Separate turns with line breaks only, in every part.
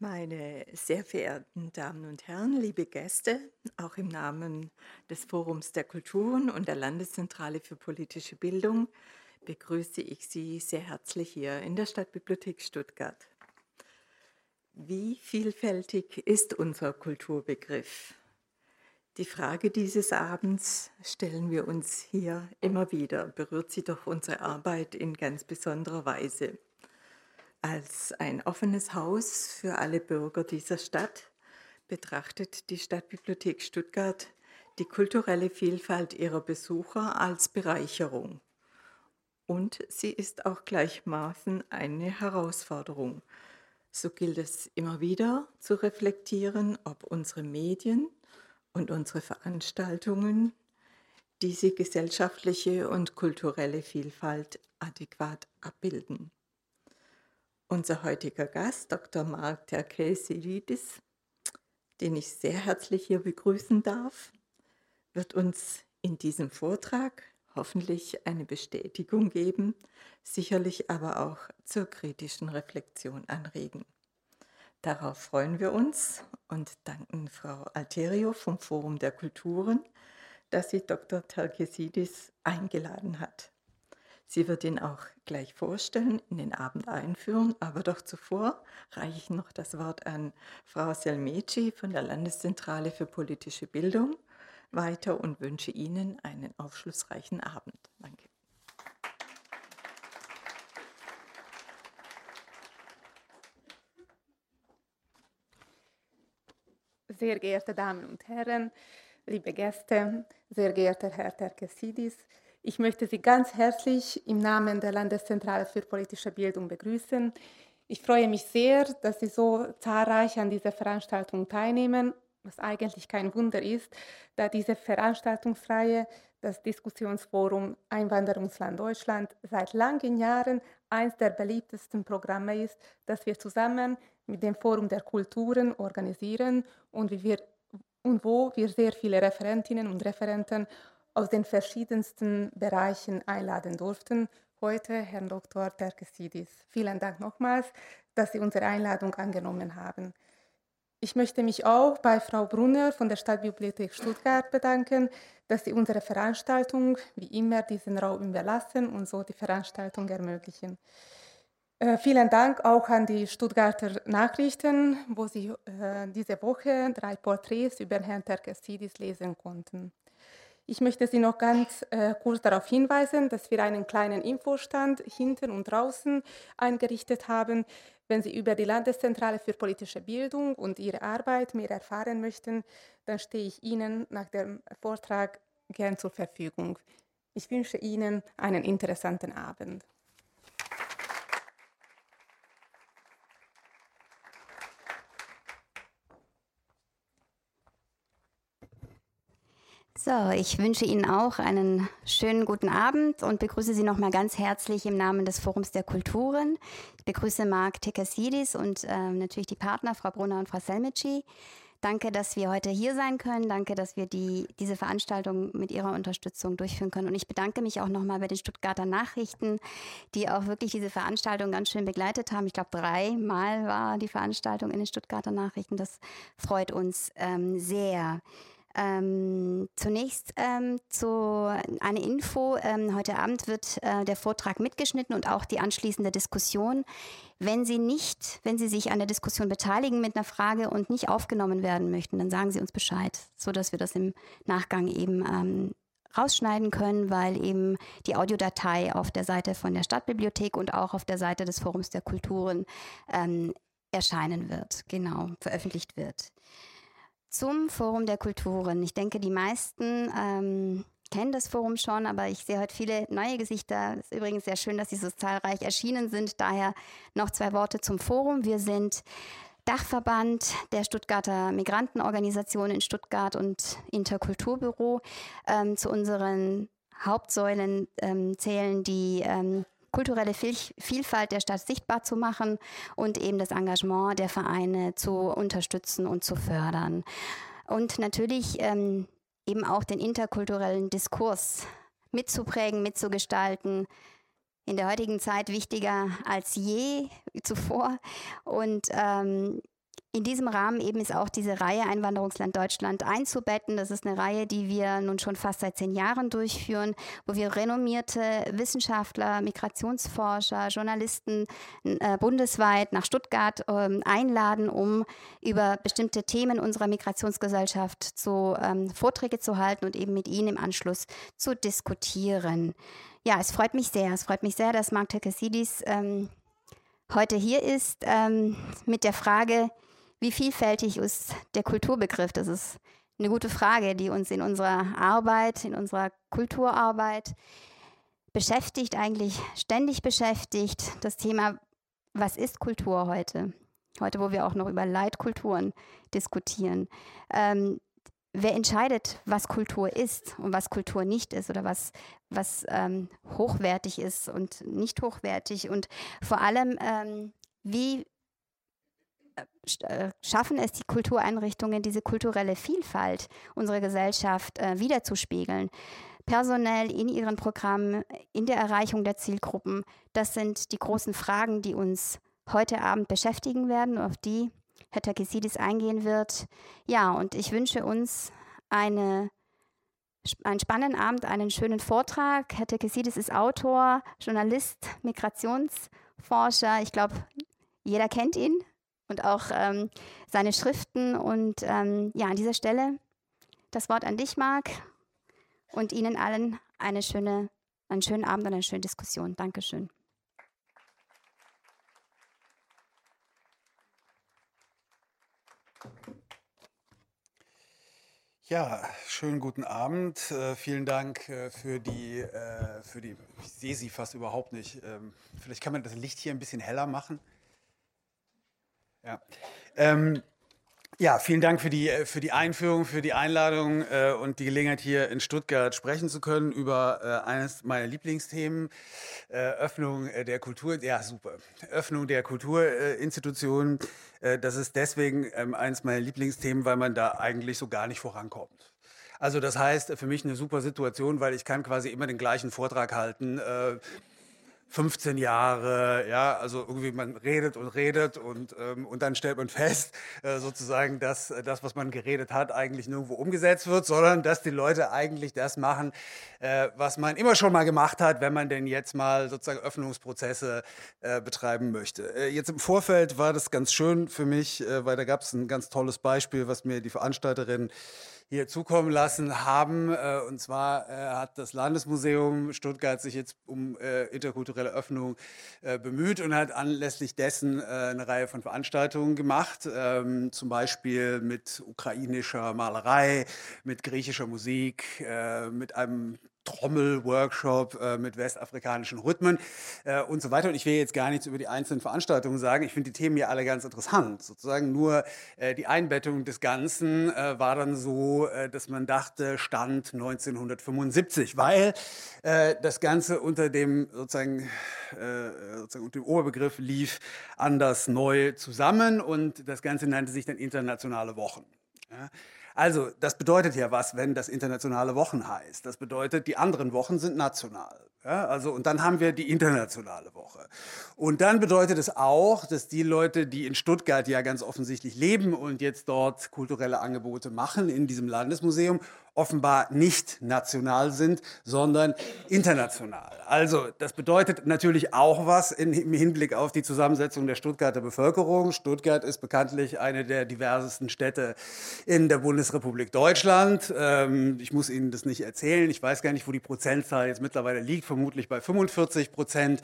Meine sehr verehrten Damen und Herren, liebe Gäste, auch im Namen des Forums der Kulturen und der Landeszentrale für politische Bildung begrüße ich Sie sehr herzlich hier in der Stadtbibliothek Stuttgart. Wie vielfältig ist unser Kulturbegriff? Die Frage dieses Abends stellen wir uns hier immer wieder, berührt sie doch unsere Arbeit in ganz besonderer Weise als ein offenes Haus für alle Bürger dieser Stadt betrachtet die Stadtbibliothek Stuttgart die kulturelle Vielfalt ihrer Besucher als Bereicherung. Und sie ist auch gleichmaßen eine Herausforderung. So gilt es immer wieder zu reflektieren, ob unsere Medien und unsere Veranstaltungen diese gesellschaftliche und kulturelle Vielfalt adäquat abbilden. Unser heutiger Gast, Dr. Mark Terkelsidis, den ich sehr herzlich hier begrüßen darf, wird uns in diesem Vortrag hoffentlich eine Bestätigung geben, sicherlich aber auch zur kritischen Reflexion anregen. Darauf freuen wir uns und danken Frau Alterio vom Forum der Kulturen, dass sie Dr. Terkesidis eingeladen hat. Sie wird ihn auch gleich vorstellen, in den Abend einführen, aber doch zuvor reiche ich noch das Wort an Frau Selmeci von der Landeszentrale für politische Bildung weiter und wünsche Ihnen einen aufschlussreichen Abend. Danke.
Sehr geehrte Damen und Herren, liebe Gäste, sehr geehrter Herr Terkesidis, ich möchte Sie ganz herzlich im Namen der Landeszentrale für politische Bildung begrüßen. Ich freue mich sehr, dass Sie so zahlreich an dieser Veranstaltung teilnehmen, was eigentlich kein Wunder ist, da diese Veranstaltungsreihe, das Diskussionsforum Einwanderungsland Deutschland, seit langen Jahren eines der beliebtesten Programme ist, das wir zusammen mit dem Forum der Kulturen organisieren und, wir, und wo wir sehr viele Referentinnen und Referenten aus den verschiedensten Bereichen einladen durften. Heute Herrn Dr. Terkesidis. Vielen Dank nochmals, dass Sie unsere Einladung angenommen haben. Ich möchte mich auch bei Frau Brunner von der Stadtbibliothek Stuttgart bedanken, dass Sie unsere Veranstaltung wie immer diesen Raum überlassen und so die Veranstaltung ermöglichen. Äh, vielen Dank auch an die Stuttgarter Nachrichten, wo Sie äh, diese Woche drei Porträts über Herrn Terkesidis lesen konnten. Ich möchte Sie noch ganz äh, kurz darauf hinweisen, dass wir einen kleinen Infostand hinten und draußen eingerichtet haben. Wenn Sie über die Landeszentrale für politische Bildung und ihre Arbeit mehr erfahren möchten, dann stehe ich Ihnen nach dem Vortrag gern zur Verfügung. Ich wünsche Ihnen einen interessanten Abend.
So, ich wünsche Ihnen auch einen schönen guten Abend und begrüße Sie nochmal ganz herzlich im Namen des Forums der Kulturen. Ich begrüße Marc Tekasidis und äh, natürlich die Partner, Frau Brunner und Frau Selmici. Danke, dass wir heute hier sein können. Danke, dass wir die, diese Veranstaltung mit Ihrer Unterstützung durchführen können. Und ich bedanke mich auch nochmal bei den Stuttgarter Nachrichten, die auch wirklich diese Veranstaltung ganz schön begleitet haben. Ich glaube, dreimal war die Veranstaltung in den Stuttgarter Nachrichten. Das freut uns ähm, sehr. Ähm, zunächst ähm, zu eine Info. Ähm, heute Abend wird äh, der Vortrag mitgeschnitten und auch die anschließende Diskussion. Wenn Sie nicht, wenn Sie sich an der Diskussion beteiligen mit einer Frage und nicht aufgenommen werden möchten, dann sagen Sie uns Bescheid, so dass wir das im Nachgang eben ähm, rausschneiden können, weil eben die Audiodatei auf der Seite von der Stadtbibliothek und auch auf der Seite des Forums der Kulturen ähm, erscheinen wird, genau, veröffentlicht wird zum Forum der Kulturen. Ich denke, die meisten ähm, kennen das Forum schon, aber ich sehe heute viele neue Gesichter. Es ist übrigens sehr schön, dass Sie so zahlreich erschienen sind. Daher noch zwei Worte zum Forum. Wir sind Dachverband der Stuttgarter Migrantenorganisation in Stuttgart und Interkulturbüro. Ähm, zu unseren Hauptsäulen ähm, zählen die ähm, kulturelle Vielfalt der Stadt sichtbar zu machen und eben das Engagement der Vereine zu unterstützen und zu fördern. Und natürlich ähm, eben auch den interkulturellen Diskurs mitzuprägen, mitzugestalten. In der heutigen Zeit wichtiger als je zuvor. Und ähm, in diesem Rahmen eben ist auch diese Reihe Einwanderungsland Deutschland einzubetten. Das ist eine Reihe, die wir nun schon fast seit zehn Jahren durchführen, wo wir renommierte Wissenschaftler, Migrationsforscher, Journalisten äh, bundesweit nach Stuttgart äh, einladen, um über bestimmte Themen unserer Migrationsgesellschaft zu ähm, Vorträge zu halten und eben mit ihnen im Anschluss zu diskutieren. Ja, es freut mich sehr. Es freut mich sehr, dass Mark Tekesidis ähm, heute hier ist ähm, mit der Frage, wie vielfältig ist der Kulturbegriff? Das ist eine gute Frage, die uns in unserer Arbeit, in unserer Kulturarbeit beschäftigt, eigentlich ständig beschäftigt. Das Thema, was ist Kultur heute? Heute, wo wir auch noch über Leitkulturen diskutieren. Ähm, wer entscheidet, was Kultur ist und was Kultur nicht ist oder was, was ähm, hochwertig ist und nicht hochwertig? Und vor allem, ähm, wie schaffen es die Kultureinrichtungen, diese kulturelle Vielfalt unserer Gesellschaft äh, wiederzuspiegeln. Personell in ihren Programmen, in der Erreichung der Zielgruppen. Das sind die großen Fragen, die uns heute Abend beschäftigen werden, auf die Herr Takesidis eingehen wird. Ja, und ich wünsche uns eine, einen spannenden Abend, einen schönen Vortrag. Herr Takesidis ist Autor, Journalist, Migrationsforscher. Ich glaube, jeder kennt ihn und auch ähm, seine Schriften. Und ähm, ja, an dieser Stelle das Wort an dich, Marc, und Ihnen allen eine schöne, einen schönen Abend und eine schöne Diskussion. Dankeschön.
Ja, schönen guten Abend. Äh, vielen Dank äh, für, die, äh, für die, ich sehe Sie fast überhaupt nicht. Ähm, vielleicht kann man das Licht hier ein bisschen heller machen. Ja. Ähm, ja, vielen Dank für die, für die Einführung, für die Einladung äh, und die Gelegenheit, hier in Stuttgart sprechen zu können über äh, eines meiner Lieblingsthemen, äh, Öffnung äh, der Kultur. Ja, super. Öffnung der Kulturinstitutionen. Äh, das ist deswegen ähm, eines meiner Lieblingsthemen, weil man da eigentlich so gar nicht vorankommt. Also das heißt für mich eine super Situation, weil ich kann quasi immer den gleichen Vortrag halten äh, 15 Jahre, ja, also irgendwie man redet und redet und, ähm, und dann stellt man fest, äh, sozusagen, dass äh, das, was man geredet hat, eigentlich nirgendwo umgesetzt wird, sondern dass die Leute eigentlich das machen, äh, was man immer schon mal gemacht hat, wenn man denn jetzt mal sozusagen Öffnungsprozesse äh, betreiben möchte. Äh, jetzt im Vorfeld war das ganz schön für mich, äh, weil da gab es ein ganz tolles Beispiel, was mir die Veranstalterin hier zukommen lassen haben. Äh, und zwar äh, hat das Landesmuseum Stuttgart sich jetzt um äh, interkulturelle Öffnung bemüht und hat anlässlich dessen eine Reihe von Veranstaltungen gemacht, ähm, zum Beispiel mit ukrainischer Malerei, mit griechischer Musik, mit einem Trommelworkshop äh, mit westafrikanischen Rhythmen äh, und so weiter. Und ich will jetzt gar nichts über die einzelnen Veranstaltungen sagen. Ich finde die Themen ja alle ganz interessant. Sozusagen nur äh, die Einbettung des Ganzen äh, war dann so, äh, dass man dachte, Stand 1975, weil äh, das Ganze unter dem sozusagen, sozusagen unter dem Oberbegriff lief anders neu zusammen und das Ganze nannte sich dann internationale Wochen. Ja. Also, das bedeutet ja was, wenn das internationale Wochen heißt. Das bedeutet, die anderen Wochen sind national. Ja, also, und dann haben wir die internationale Woche. Und dann bedeutet es auch, dass die Leute, die in Stuttgart ja ganz offensichtlich leben und jetzt dort kulturelle Angebote machen in diesem Landesmuseum, offenbar nicht national sind, sondern international. Also das bedeutet natürlich auch was im Hinblick auf die Zusammensetzung der Stuttgarter Bevölkerung. Stuttgart ist bekanntlich eine der diversesten Städte in der Bundesrepublik Deutschland. Ähm, ich muss Ihnen das nicht erzählen. Ich weiß gar nicht, wo die Prozentzahl jetzt mittlerweile liegt. Vermutlich bei 45 Prozent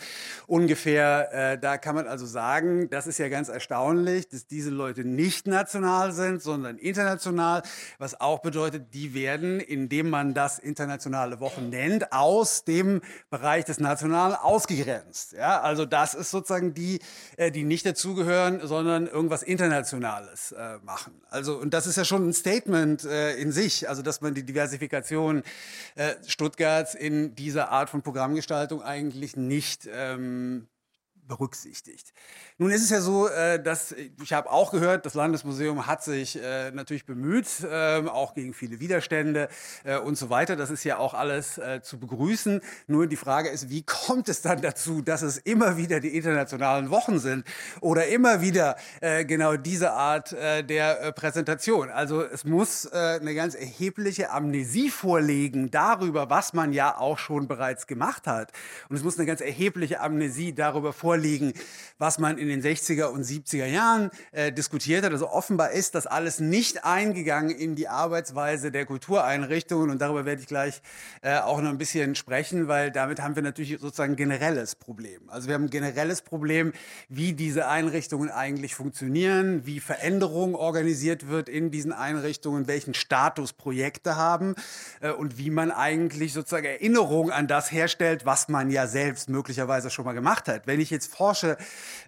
ungefähr. Äh, da kann man also sagen, das ist ja ganz erstaunlich, dass diese Leute nicht national sind, sondern international. Was auch bedeutet, die werden werden, indem man das internationale Wochen nennt, aus dem Bereich des Nationalen ausgegrenzt. Ja, also das ist sozusagen die, äh, die nicht dazugehören, sondern irgendwas Internationales äh, machen. Also und das ist ja schon ein Statement äh, in sich, also dass man die Diversifikation Stuttgarts in dieser Art von Programmgestaltung eigentlich nicht ähm, berücksichtigt. Nun ist es ja so, äh, dass ich habe auch gehört, das Landesmuseum hat sich äh, natürlich bemüht, ähm, auch gegen viele Widerstände äh, und so weiter. Das ist ja auch alles zu begrüßen. Nur die Frage ist, wie kommt es dann dazu, dass es immer wieder die internationalen Wochen sind oder immer wieder genau diese Art der Präsentation? Also es muss eine ganz erhebliche Amnesie vorlegen darüber, was man ja auch schon bereits gemacht hat. Und es muss eine ganz erhebliche Amnesie darüber vorliegen, was man in den 60er und 70er Jahren äh, diskutiert hat. Also offenbar ist das alles nicht eingegangen in die Arbeitsweise der Kultureinrichtungen und darüber werde ich gleich äh, auch noch ein bisschen sprechen, weil damit haben wir natürlich sozusagen ein generelles Problem. Also wir haben ein generelles Problem, wie diese Einrichtungen eigentlich funktionieren, wie Veränderung organisiert wird in diesen Einrichtungen, welchen Status Projekte haben äh, und wie man eigentlich sozusagen Erinnerung an das herstellt, was man ja selbst möglicherweise schon mal gemacht hat. Wenn ich jetzt forsche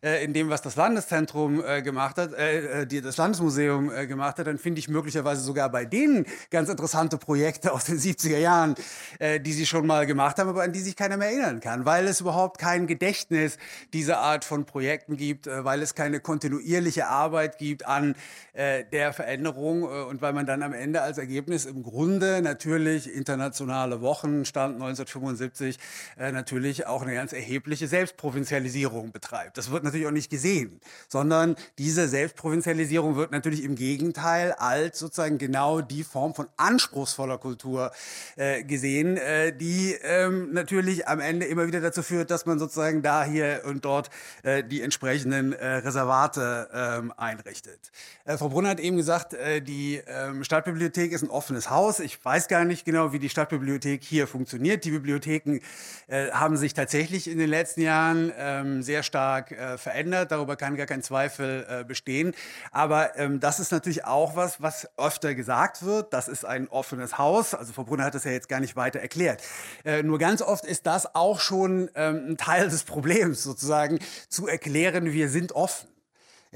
äh, in dem, was das Landeszentrum äh, gemacht hat, äh, äh die, das Landesmuseum äh, gemacht hat, dann finde ich möglicherweise sogar bei denen ganz interessante Projekte aus den 70er Jahren, äh, die sie schon mal gemacht haben, aber an die sich keiner mehr erinnern kann, weil es überhaupt kein Gedächtnis dieser Art von Projekten gibt, weil es keine kontinuierliche Arbeit gibt an der Veränderung und weil man dann am Ende als Ergebnis im Grunde natürlich internationale Wochen, Stand 1975, natürlich auch eine ganz erhebliche Selbstprovinzialisierung betreibt. Das wird natürlich auch nicht gesehen, sondern diese Selbstprovinzialisierung wird natürlich im Gegenteil als sozusagen genau die Form von anspruchsvoller Kultur äh, gesehen, äh, die ähm, natürlich am Ende immer wieder dazu führt, dass man sozusagen da hier und dort äh, die entsprechenden äh, Reservate ähm, einrichtet. Äh, Frau Brunner hat eben gesagt, äh, die ähm, Stadtbibliothek ist ein offenes Haus. Ich weiß gar nicht genau, wie die Stadtbibliothek hier funktioniert. Die Bibliotheken haben sich tatsächlich in den letzten Jahren ähm, sehr stark äh, verändert. Darüber kann gar kein Zweifel äh, bestehen. Aber ähm, das ist natürlich auch was, was öfter gesagt wird. Das ist ein offenes Haus. Also Frau Brunner hat das ja jetzt gar nicht weiter erklärt. Äh, nur ganz oft ist das auch schon ähm, ein Teil des Problems sozusagen, zu erklären, wir sind offen.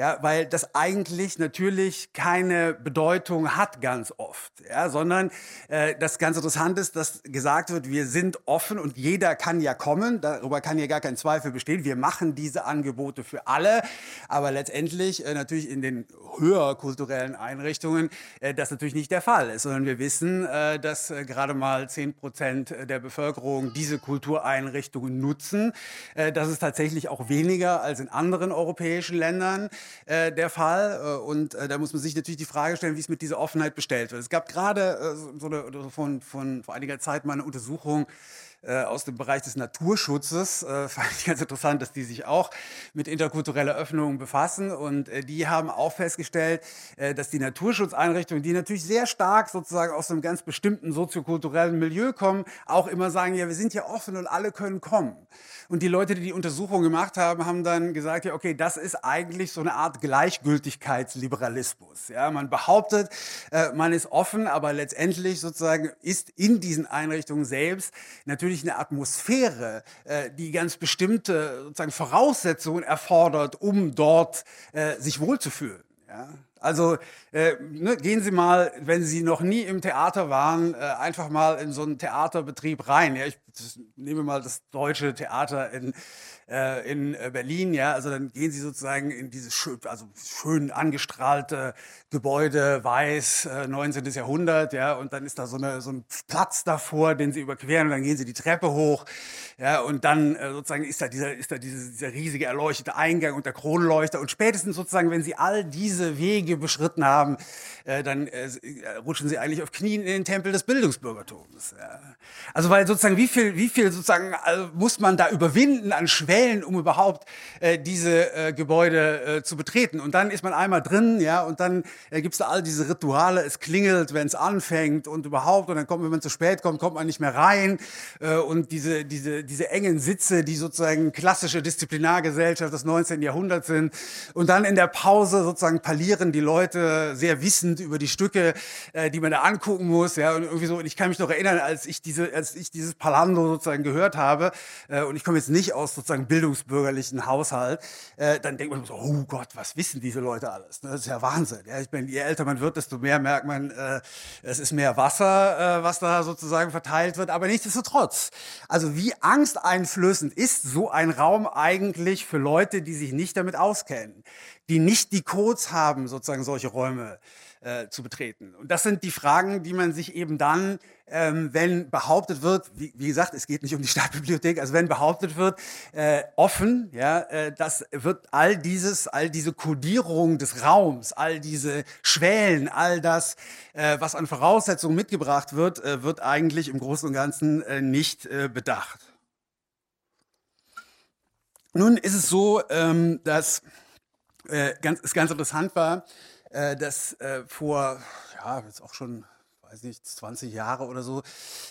Ja, weil das eigentlich natürlich keine Bedeutung hat ganz oft, ja, sondern äh, das ganz interessant ist, dass gesagt wird, wir sind offen und jeder kann ja kommen, darüber kann ja gar kein Zweifel bestehen. Wir machen diese Angebote für alle, aber letztendlich äh, natürlich in den höher kulturellen Einrichtungen äh, das natürlich nicht der Fall ist, sondern wir wissen, äh, dass äh, gerade mal zehn Prozent der Bevölkerung diese Kultureinrichtungen nutzen. Äh, das ist tatsächlich auch weniger als in anderen europäischen Ländern äh, der Fall. Äh, und äh, da muss man sich natürlich die Frage stellen, wie es mit dieser Offenheit bestellt wird. Es gab gerade äh, so eine, von, von vor einiger Zeit mal eine Untersuchung äh, aus dem Bereich des Naturschutzes. Äh, fand ich ganz interessant, dass die sich auch mit interkultureller Öffnung befassen. Und äh, die haben auch festgestellt, äh, dass die Naturschutzeinrichtungen, die natürlich sehr stark sozusagen aus einem ganz bestimmten soziokulturellen Milieu kommen, auch immer sagen, ja, wir sind ja offen und alle können kommen. Und die Leute, die die Untersuchung gemacht haben, haben dann gesagt, ja, okay, das ist eigentlich so eine Art Gleichgültigkeitsliberalismus. Ja, man behauptet, äh, man ist offen, aber letztendlich sozusagen ist in diesen Einrichtungen selbst natürlich natürlich eine Atmosphäre, äh, die ganz bestimmte sozusagen Voraussetzungen erfordert, um dort äh, sich wohlzufühlen. Ja? Also äh, ne, gehen Sie mal, wenn Sie noch nie im Theater waren, äh, einfach mal in so einen Theaterbetrieb rein. Ja, ich nehme mal das deutsche Theater in äh, in äh, Berlin, ja, also dann gehen sie sozusagen in dieses schön, also schön angestrahlte Gebäude, weiß, äh, 19. Jahrhundert, ja, und dann ist da so, eine, so ein Platz davor, den sie überqueren und dann gehen sie die Treppe hoch, ja, und dann äh, sozusagen ist da dieser, ist da diese, dieser riesige erleuchtete Eingang und der Kronleuchter und spätestens sozusagen, wenn sie all diese Wege beschritten haben, äh, dann äh, äh, rutschen sie eigentlich auf Knien in den Tempel des Bildungsbürgertums. Ja. Also weil sozusagen wie viel, wie viel sozusagen also muss man da überwinden an Schwächen Quellen, um überhaupt äh, diese äh, Gebäude äh, zu betreten. Und dann ist man einmal drin, ja, und dann äh, gibt es da all diese Rituale, es klingelt, wenn es anfängt und überhaupt, und dann kommt, wenn man zu spät kommt, kommt man nicht mehr rein. Äh, und diese, diese, diese engen Sitze, die sozusagen klassische Disziplinargesellschaft des 19. Jahrhunderts sind. Und dann in der Pause sozusagen parlieren die Leute sehr wissend über die Stücke, äh, die man da angucken muss. Ja, und irgendwie so. Und ich kann mich noch erinnern, als ich diese, als ich dieses Palando sozusagen gehört habe, äh, und ich komme jetzt nicht aus sozusagen bildungsbürgerlichen Haushalt, äh, dann denkt man so, oh Gott, was wissen diese Leute alles? Ne? Das ist ja Wahnsinn. Ja, ich meine, je älter man wird, desto mehr merkt man, äh, es ist mehr Wasser, äh, was da sozusagen verteilt wird. Aber nichtsdestotrotz, also wie angsteinflößend ist so ein Raum eigentlich für Leute, die sich nicht damit auskennen, die nicht die Codes haben, sozusagen solche Räume äh, zu betreten. Und das sind die Fragen, die man sich eben dann, ähm, wenn behauptet wird, wie, wie, gesagt, es geht nicht um die Stadtbibliothek, also wenn behauptet wird, äh, offen, ja, äh, das wird all dieses, all diese Kodierung des Raums, all diese Schwellen, all das, äh, was an Voraussetzungen mitgebracht wird, äh, wird eigentlich im Großen und Ganzen äh, nicht bedacht. Nun ist es so, ähm, dass ganz, es ganz interessant war, äh, dass äh, vor, ja, jetzt auch schon weiß nicht, 20 Jahre oder so,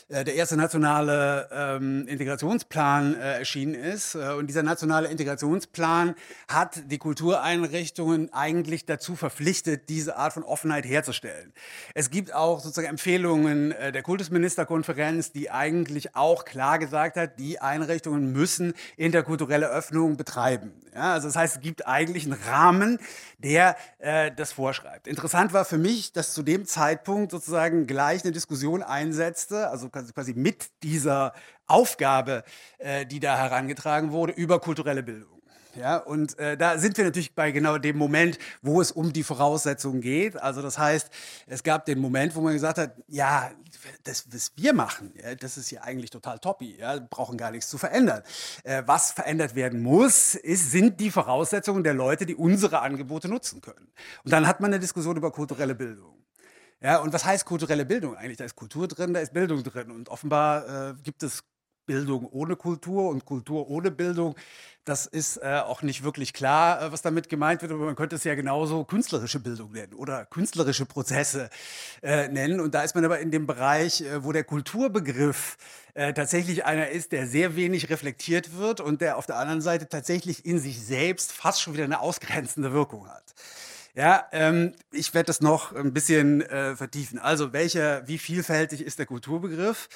äh, der erste nationale ähm, Integrationsplan äh, erschienen ist. Äh, und dieser nationale Integrationsplan hat die Kultureinrichtungen eigentlich dazu verpflichtet, diese Art von Offenheit herzustellen. Es gibt auch sozusagen Empfehlungen äh, der Kultusministerkonferenz, die eigentlich auch klar gesagt hat, die Einrichtungen müssen interkulturelle Öffnung betreiben. Ja, also das heißt, es gibt eigentlich einen Rahmen, der das vorschreibt. Interessant war für mich, dass zu dem Zeitpunkt sozusagen gleich eine Diskussion einsetzte, also quasi mit dieser Aufgabe, äh, die da herangetragen wurde, über kulturelle Bildung. Ja, und äh, da sind wir natürlich bei genau dem Moment, wo es um die Voraussetzungen geht. Also das heißt, es gab den Moment, wo man gesagt hat, ja, das, was wir machen, ja, das ist ja eigentlich total toppi, ja, brauchen gar nichts zu verändern. Äh, was verändert werden muss, ist, sind die Voraussetzungen der Leute, die unsere Angebote nutzen können. Und dann hat man eine Diskussion über kulturelle Bildung. Ja, und was heißt kulturelle Bildung eigentlich? Da ist Kultur drin, da ist Bildung drin. Und offenbar äh, gibt es Bildung ohne Kultur und Kultur ohne Bildung. Das ist äh, auch nicht wirklich klar, äh, was damit gemeint wird, aber man könnte es ja genauso künstlerische Bildung nennen oder künstlerische Prozesse äh, nennen. Und da ist man aber in dem Bereich, äh, wo der Kulturbegriff äh, tatsächlich einer ist, der sehr wenig reflektiert wird und der auf der anderen Seite tatsächlich in sich selbst fast schon wieder eine ausgrenzende Wirkung hat. Ja, ähm, ich werde das noch ein bisschen äh, vertiefen. Also, welcher, wie vielfältig ist der Kulturbegriff?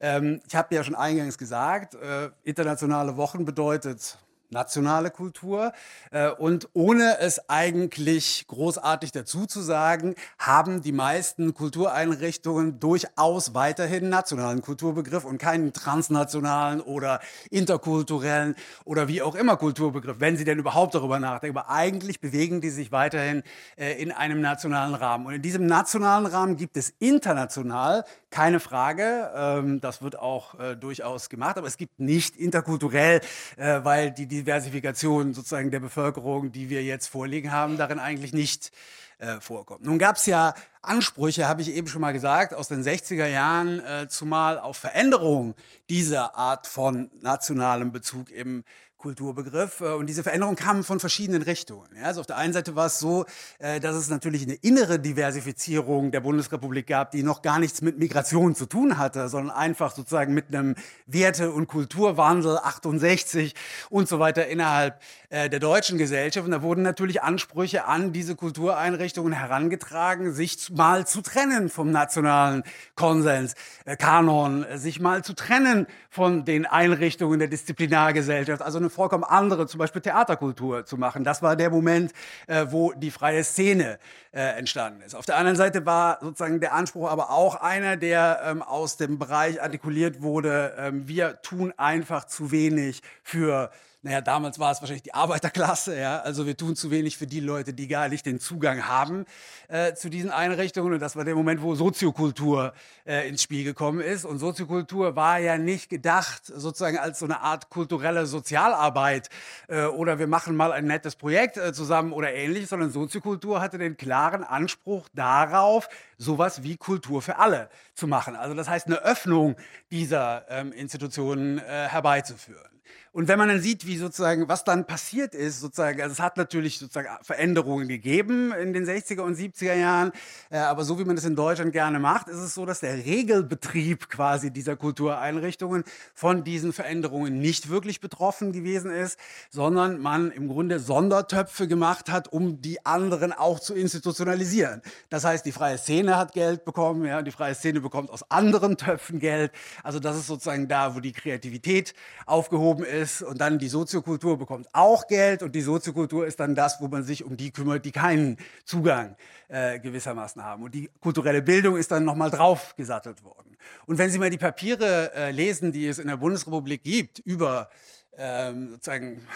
Ähm, ich habe ja schon eingangs gesagt, äh, internationale Wochen bedeutet nationale Kultur. Äh, und ohne es eigentlich großartig dazu zu sagen, haben die meisten Kultureinrichtungen durchaus weiterhin nationalen Kulturbegriff und keinen transnationalen oder interkulturellen oder wie auch immer Kulturbegriff, wenn sie denn überhaupt darüber nachdenken. Aber eigentlich bewegen die sich weiterhin äh, in einem nationalen Rahmen. Und in diesem nationalen Rahmen gibt es international keine Frage, ähm, das wird auch äh, durchaus gemacht, aber es gibt nicht interkulturell, weil die, die Diversifikation sozusagen der Bevölkerung, die wir jetzt vorliegen haben, darin eigentlich nicht äh, vorkommt. Nun gab es ja Ansprüche, habe ich eben schon mal gesagt, aus den 60er Jahren, äh, zumal auf Veränderung dieser Art von nationalem Bezug im Kulturbegriff. Äh, und diese Veränderung kam von verschiedenen Richtungen. Also auf der einen Seite war es so, äh, dass es natürlich eine innere Diversifizierung der Bundesrepublik gab, die noch gar nichts mit Migration zu tun hatte, sondern einfach sozusagen mit einem Werte- und Kulturwandel 68 und so weiter innerhalb äh, der deutschen Gesellschaft. Und da wurden natürlich Ansprüche an diese Kultureinrichtungen herangetragen, sich mal zu trennen vom nationalen Konsens, Kanon, sich mal zu trennen von den Einrichtungen der Disziplinargesellschaft. Also eine vollkommen andere, zum Beispiel Theaterkultur zu machen. Das war der Moment, äh, wo die freie Szene äh, entstanden ist. Auf der anderen Seite war sozusagen der Anspruch aber auch einer, der ähm, aus dem Bereich artikuliert wurde, ähm, wir tun einfach zu wenig für naja, damals war es wahrscheinlich die Arbeiterklasse, ja, also wir tun zu wenig für die Leute, die gar nicht den Zugang haben äh, zu diesen Einrichtungen. Und das war der Moment, wo Soziokultur äh, ins Spiel gekommen ist. Und Soziokultur war ja nicht gedacht sozusagen als so eine Art kulturelle Sozialarbeit äh, oder wir machen mal ein nettes Projekt äh, zusammen oder ähnlich, sondern Soziokultur hatte den klaren Anspruch darauf, sowas wie Kultur für alle zu machen. Also das heißt, eine Öffnung dieser ähm, Institutionen äh, herbeizuführen. Und wenn man dann sieht, wie sozusagen, was dann passiert ist, sozusagen, also es hat natürlich sozusagen Veränderungen gegeben in den 60er und 70er Jahren, äh, aber so wie man das in Deutschland gerne macht, ist es so, dass der Regelbetrieb quasi dieser Kultureinrichtungen von diesen Veränderungen nicht wirklich betroffen gewesen ist, sondern man im Grunde Sondertöpfe gemacht hat, um die anderen auch zu institutionalisieren. Das heißt, die freie Szene hat Geld bekommen, ja, die freie Szene bekommt aus anderen Töpfen Geld. Also das ist sozusagen da, wo die Kreativität aufgehoben ist ist und dann die Soziokultur bekommt auch Geld und die Soziokultur ist dann das, wo man sich um die kümmert, die keinen Zugang äh, gewissermaßen haben. Und die kulturelle Bildung ist dann nochmal draufgesattelt worden. Und wenn Sie mal die Papiere äh, lesen, die es in der Bundesrepublik gibt über ähm, sozusagen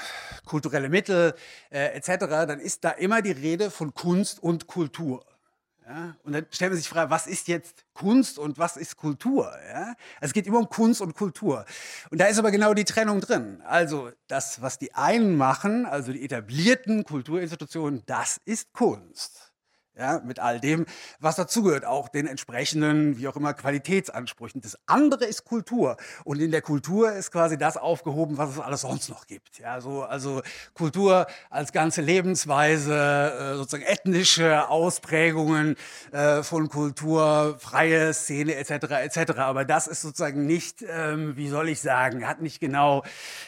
kulturelle Mittel äh, etc., dann ist da immer die Rede von Kunst und Kultur. Ja? Und dann stellt man sich die Frage, was ist jetzt Kunst und was ist Kultur? Ja? Also es geht immer um Kunst und Kultur. Und da ist aber genau die Trennung drin. Also das, was die einen machen, also die etablierten Kulturinstitutionen, das ist Kunst ja, mit all dem, was dazugehört, auch den entsprechenden, wie auch immer, Qualitätsansprüchen. Das andere ist Kultur. Und in der Kultur ist quasi das aufgehoben, was es alles sonst noch gibt. Ja, so, also Kultur als ganze Lebensweise, äh, sozusagen ethnische Ausprägungen äh, von Kultur, freie Szene etc. etc. Aber das ist sozusagen nicht, ähm, wie soll ich sagen, hat nicht genau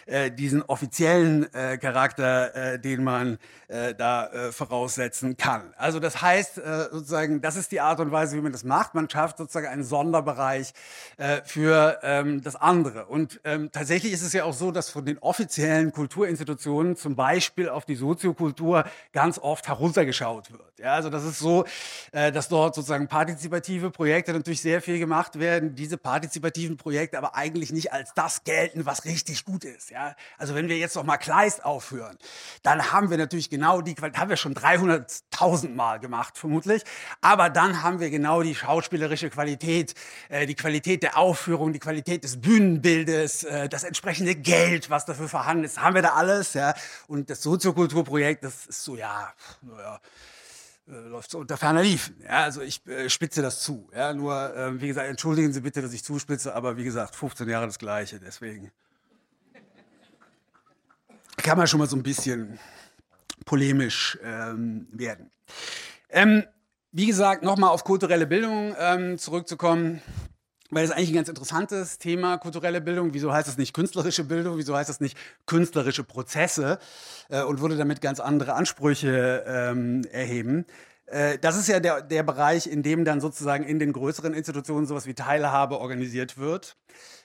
äh, diesen offiziellen Charakter, den man da voraussetzen kann. Also das heißt äh, sozusagen, das ist die Art und Weise, wie man das macht. Man schafft sozusagen einen Sonderbereich äh, für ähm, das andere. Und ähm, tatsächlich ist es ja auch so, dass von den offiziellen Kulturinstitutionen zum Beispiel auf die Soziokultur ganz oft heruntergeschaut wird. Ja, also das ist so, äh, dass dort sozusagen partizipative Projekte natürlich sehr viel gemacht werden. Diese partizipativen Projekte aber eigentlich nicht als das gelten, was richtig gut ist. Ja, also wenn wir jetzt noch mal Kleist aufhören, dann haben wir natürlich genau die Qualität, haben wir schon 300.000 Mal gemacht, vermutlich. Aber dann haben wir genau die schauspielerische Qualität, äh, die Qualität der Aufführung, die Qualität des Bühnenbildes, äh, das entsprechende Geld, was dafür vorhanden ist, haben wir da alles. Ja? Und das Soziokulturprojekt, das ist so, ja, naja, äh, läuft so unter ferner Liefen. Ja, also ich äh, spitze das zu. Ja, nur, äh, wie gesagt, entschuldigen Sie bitte, dass ich zuspitze, aber wie gesagt, 15 Jahre das Gleiche, deswegen kann man schon mal so ein bisschen polemisch ähm, werden. Ähm, wie gesagt, nochmal auf kulturelle Bildung ähm, zurückzukommen, weil das ist eigentlich ein ganz interessantes Thema, kulturelle Bildung. Wieso heißt es nicht künstlerische Bildung? Wieso heißt es nicht künstlerische Prozesse? Äh, und würde damit ganz andere Ansprüche ähm, erheben. Äh, das ist ja der, der Bereich, in dem dann sozusagen in den größeren Institutionen sowas wie Teilhabe organisiert wird.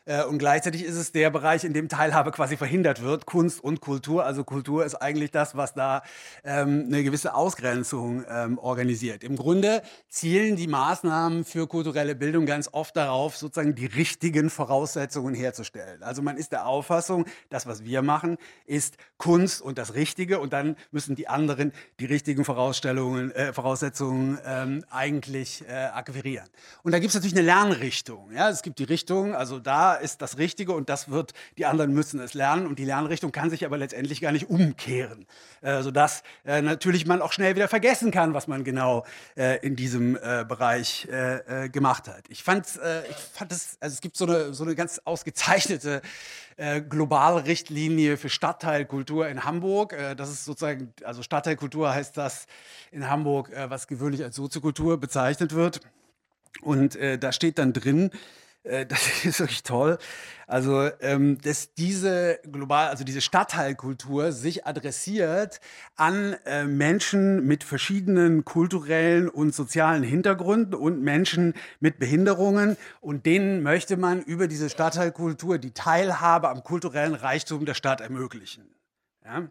Äh, und gleichzeitig ist es der Bereich, in dem Teilhabe quasi verhindert wird, Kunst und Kultur. Also Kultur ist eigentlich das, was da ähm, eine gewisse Ausgrenzung ähm, organisiert. Im Grunde zielen die Maßnahmen für kulturelle Bildung ganz oft darauf, sozusagen die richtigen Voraussetzungen herzustellen. Also man ist der Auffassung, das, was wir machen, ist Kunst und das Richtige und dann müssen die anderen die richtigen Vorausstellungen, äh, Voraussetzungen ähm, eigentlich äh, akquirieren. Und da gibt es natürlich eine Lernrichtung. Ja? Es gibt die Richtung, also da ist das Richtige und das wird, die anderen müssen es lernen und die Lernrichtung kann sich aber letztendlich gar nicht umkehren, äh, sodass äh, natürlich man auch schnell wieder vergessen kann, was man genau äh, in diesem äh, Bereich äh, äh, gemacht hat. Ich fand, ich fand es, also es gibt so eine, so eine ganz ausgezeichnete Globalrichtlinie für Stadtteilkultur in Hamburg. das ist sozusagen, also Stadtteilkultur heißt das in Hamburg, was gewöhnlich als Soziokultur bezeichnet wird. Und da steht dann drin, äh, das ist wirklich toll. Also, ähm, dass diese global, also diese Stadtteilkultur sich adressiert an äh, Menschen mit verschiedenen kulturellen und sozialen Hintergründen und Menschen mit Behinderungen. Und denen möchte man über diese Stadtteilkultur die Teilhabe am kulturellen Reichtum der Stadt ermöglichen. Ja?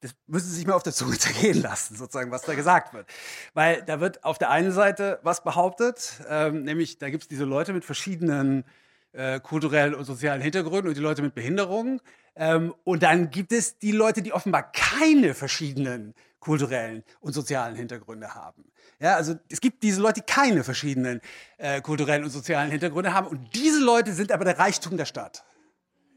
Das müssen Sie sich mal auf der Zunge zergehen lassen, sozusagen, was da gesagt wird. Weil da wird auf der einen Seite was behauptet, ähm, nämlich da gibt es diese Leute mit verschiedenen äh, kulturellen und sozialen Hintergründen und die Leute mit Behinderungen. Ähm, und dann gibt es die Leute, die offenbar keine verschiedenen kulturellen und sozialen Hintergründe haben. Ja, also es gibt diese Leute, die keine verschiedenen äh, kulturellen und sozialen Hintergründe haben. Und diese Leute sind aber der Reichtum der Stadt.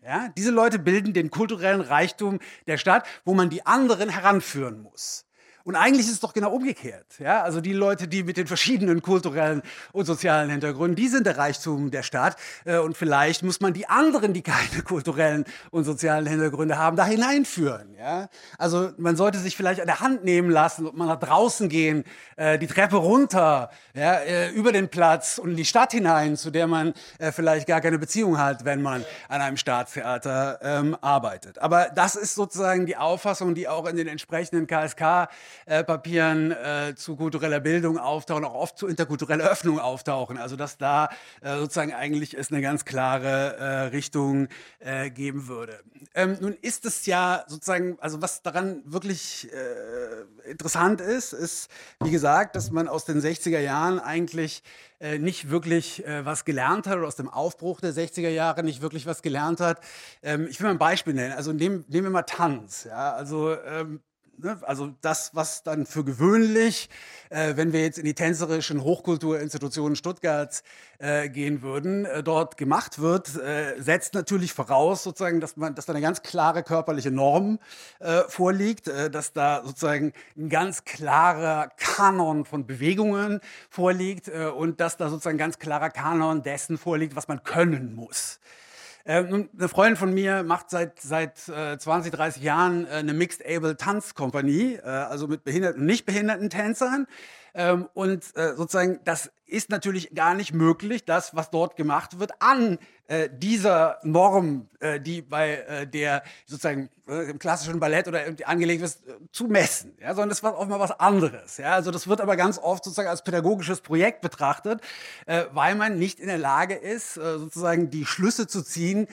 Ja, diese Leute bilden den kulturellen Reichtum der Stadt, wo man die anderen heranführen muss. Und eigentlich ist es doch genau umgekehrt. Ja? Also die Leute, die mit den verschiedenen kulturellen und sozialen Hintergründen, die sind der Reichtum der Stadt. Äh, und vielleicht muss man die anderen, die keine kulturellen und sozialen Hintergründe haben, da hineinführen. Ja? Also man sollte sich vielleicht an der Hand nehmen lassen und mal nach draußen gehen, äh, die Treppe runter, ja, äh, über den Platz und in die Stadt hinein, zu der man vielleicht gar keine Beziehung hat, wenn man an einem Staatstheater ähm, arbeitet. Aber das ist sozusagen die Auffassung, die auch in den entsprechenden KSK äh, Papieren äh, zu kultureller Bildung auftauchen, auch oft zu interkultureller Öffnung auftauchen. Also dass da äh, sozusagen eigentlich es eine ganz klare äh, Richtung äh, geben würde. Ähm, nun ist es ja sozusagen, also was daran wirklich äh, interessant ist, ist, wie gesagt, dass man aus den 60er Jahren eigentlich nicht wirklich was gelernt hat oder aus dem Aufbruch der 60er Jahre nicht wirklich was gelernt hat. Ähm, ich will mal ein Beispiel nennen. Also nehmen, nehmen wir mal Tanz. Ja? Also ähm, ne, also das, was dann für gewöhnlich, äh, wenn wir jetzt in die tänzerischen Hochkulturinstitutionen Stuttgarts äh, gehen würden, äh, dort gemacht wird, äh, setzt natürlich voraus, sozusagen, dass man, dass da eine ganz klare körperliche Norm äh, vorliegt, äh, dass da sozusagen ein ganz klarer Kanon von Bewegungen vorliegt und dass da sozusagen ein ganz klarer Kanon dessen vorliegt, was man können muss. Ähm, eine Freundin von mir macht seit, seit äh, 20, 30 Jahren äh, eine Mixed Able Tanzkompanie, äh, also mit behinderten und nicht behinderten Tänzern. Ähm, und äh, sozusagen, das ist natürlich gar nicht möglich, das, was dort gemacht wird, an äh, dieser Norm, äh, die bei äh, der sozusagen äh, im klassischen Ballett oder angelegt ist, äh, zu messen. Ja, sondern das war auch mal was anderes. Ja, also das wird aber ganz oft sozusagen als pädagogisches Projekt betrachtet, äh, weil man nicht in der Lage ist, sozusagen die Schlüsse zu ziehen,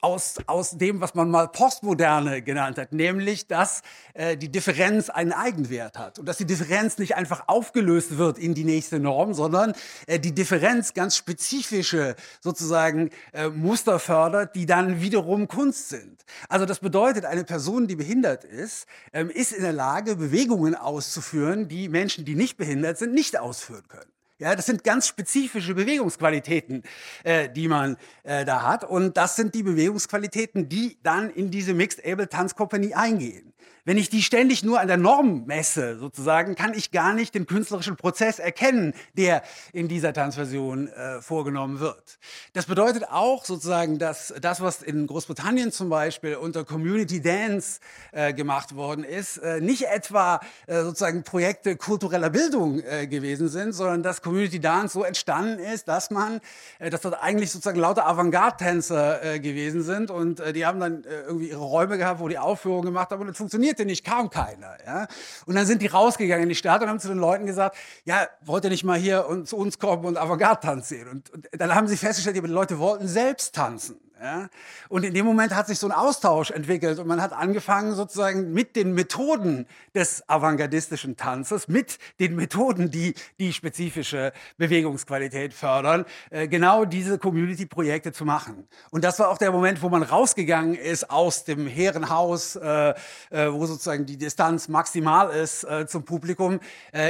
aus, aus dem, was man mal Postmoderne genannt hat, nämlich, dass äh, die Differenz einen Eigenwert hat und dass die Differenz nicht einfach aufgelöst wird in die nächste Norm, sondern äh, die Differenz ganz spezifische sozusagen äh, Muster fördert, die dann wiederum Kunst sind. Also das bedeutet, eine Person, die behindert ist, ähm, ist in der Lage, Bewegungen auszuführen, die Menschen, die nicht behindert sind, nicht ausführen können. Ja, das sind ganz spezifische Bewegungsqualitäten, äh, die man äh, da hat. Und das sind die Bewegungsqualitäten, die dann in diese Mixed Able Tanzkompanie eingehen. Wenn ich die ständig nur an der Norm messe, sozusagen, kann ich gar nicht den künstlerischen Prozess erkennen, der in dieser Tanzversion äh, vorgenommen wird. Das bedeutet auch sozusagen, dass das, was in Großbritannien zum Beispiel unter Community Dance äh, gemacht worden ist, äh, nicht etwa äh, sozusagen Projekte kultureller Bildung äh, gewesen sind, sondern dass Community Dance so entstanden ist, dass man, äh, dass dort eigentlich sozusagen lauter Avantgarde-Tänzer gewesen sind und die haben dann irgendwie ihre Räume gehabt, wo die Aufführungen gemacht haben und es funktioniert funktionierte nicht, kam keiner. Ja? Und dann sind die rausgegangen in die Stadt und haben zu den Leuten gesagt, ja, wollt ihr nicht mal hier und zu uns kommen und Avantgarde-Tanz sehen? Und, und dann haben sie festgestellt, die Leute wollten selbst tanzen. Ja? Und in dem Moment hat sich so ein Austausch entwickelt und man hat angefangen sozusagen mit den Methoden des avantgardistischen Tanzes, mit den Methoden, die die spezifische Bewegungsqualität fördern, äh, genau diese Community-Projekte zu machen. Und das war auch der Moment, wo man rausgegangen ist aus dem Herrenhaus, äh, äh, wo sozusagen die Distanz maximal ist zum Publikum,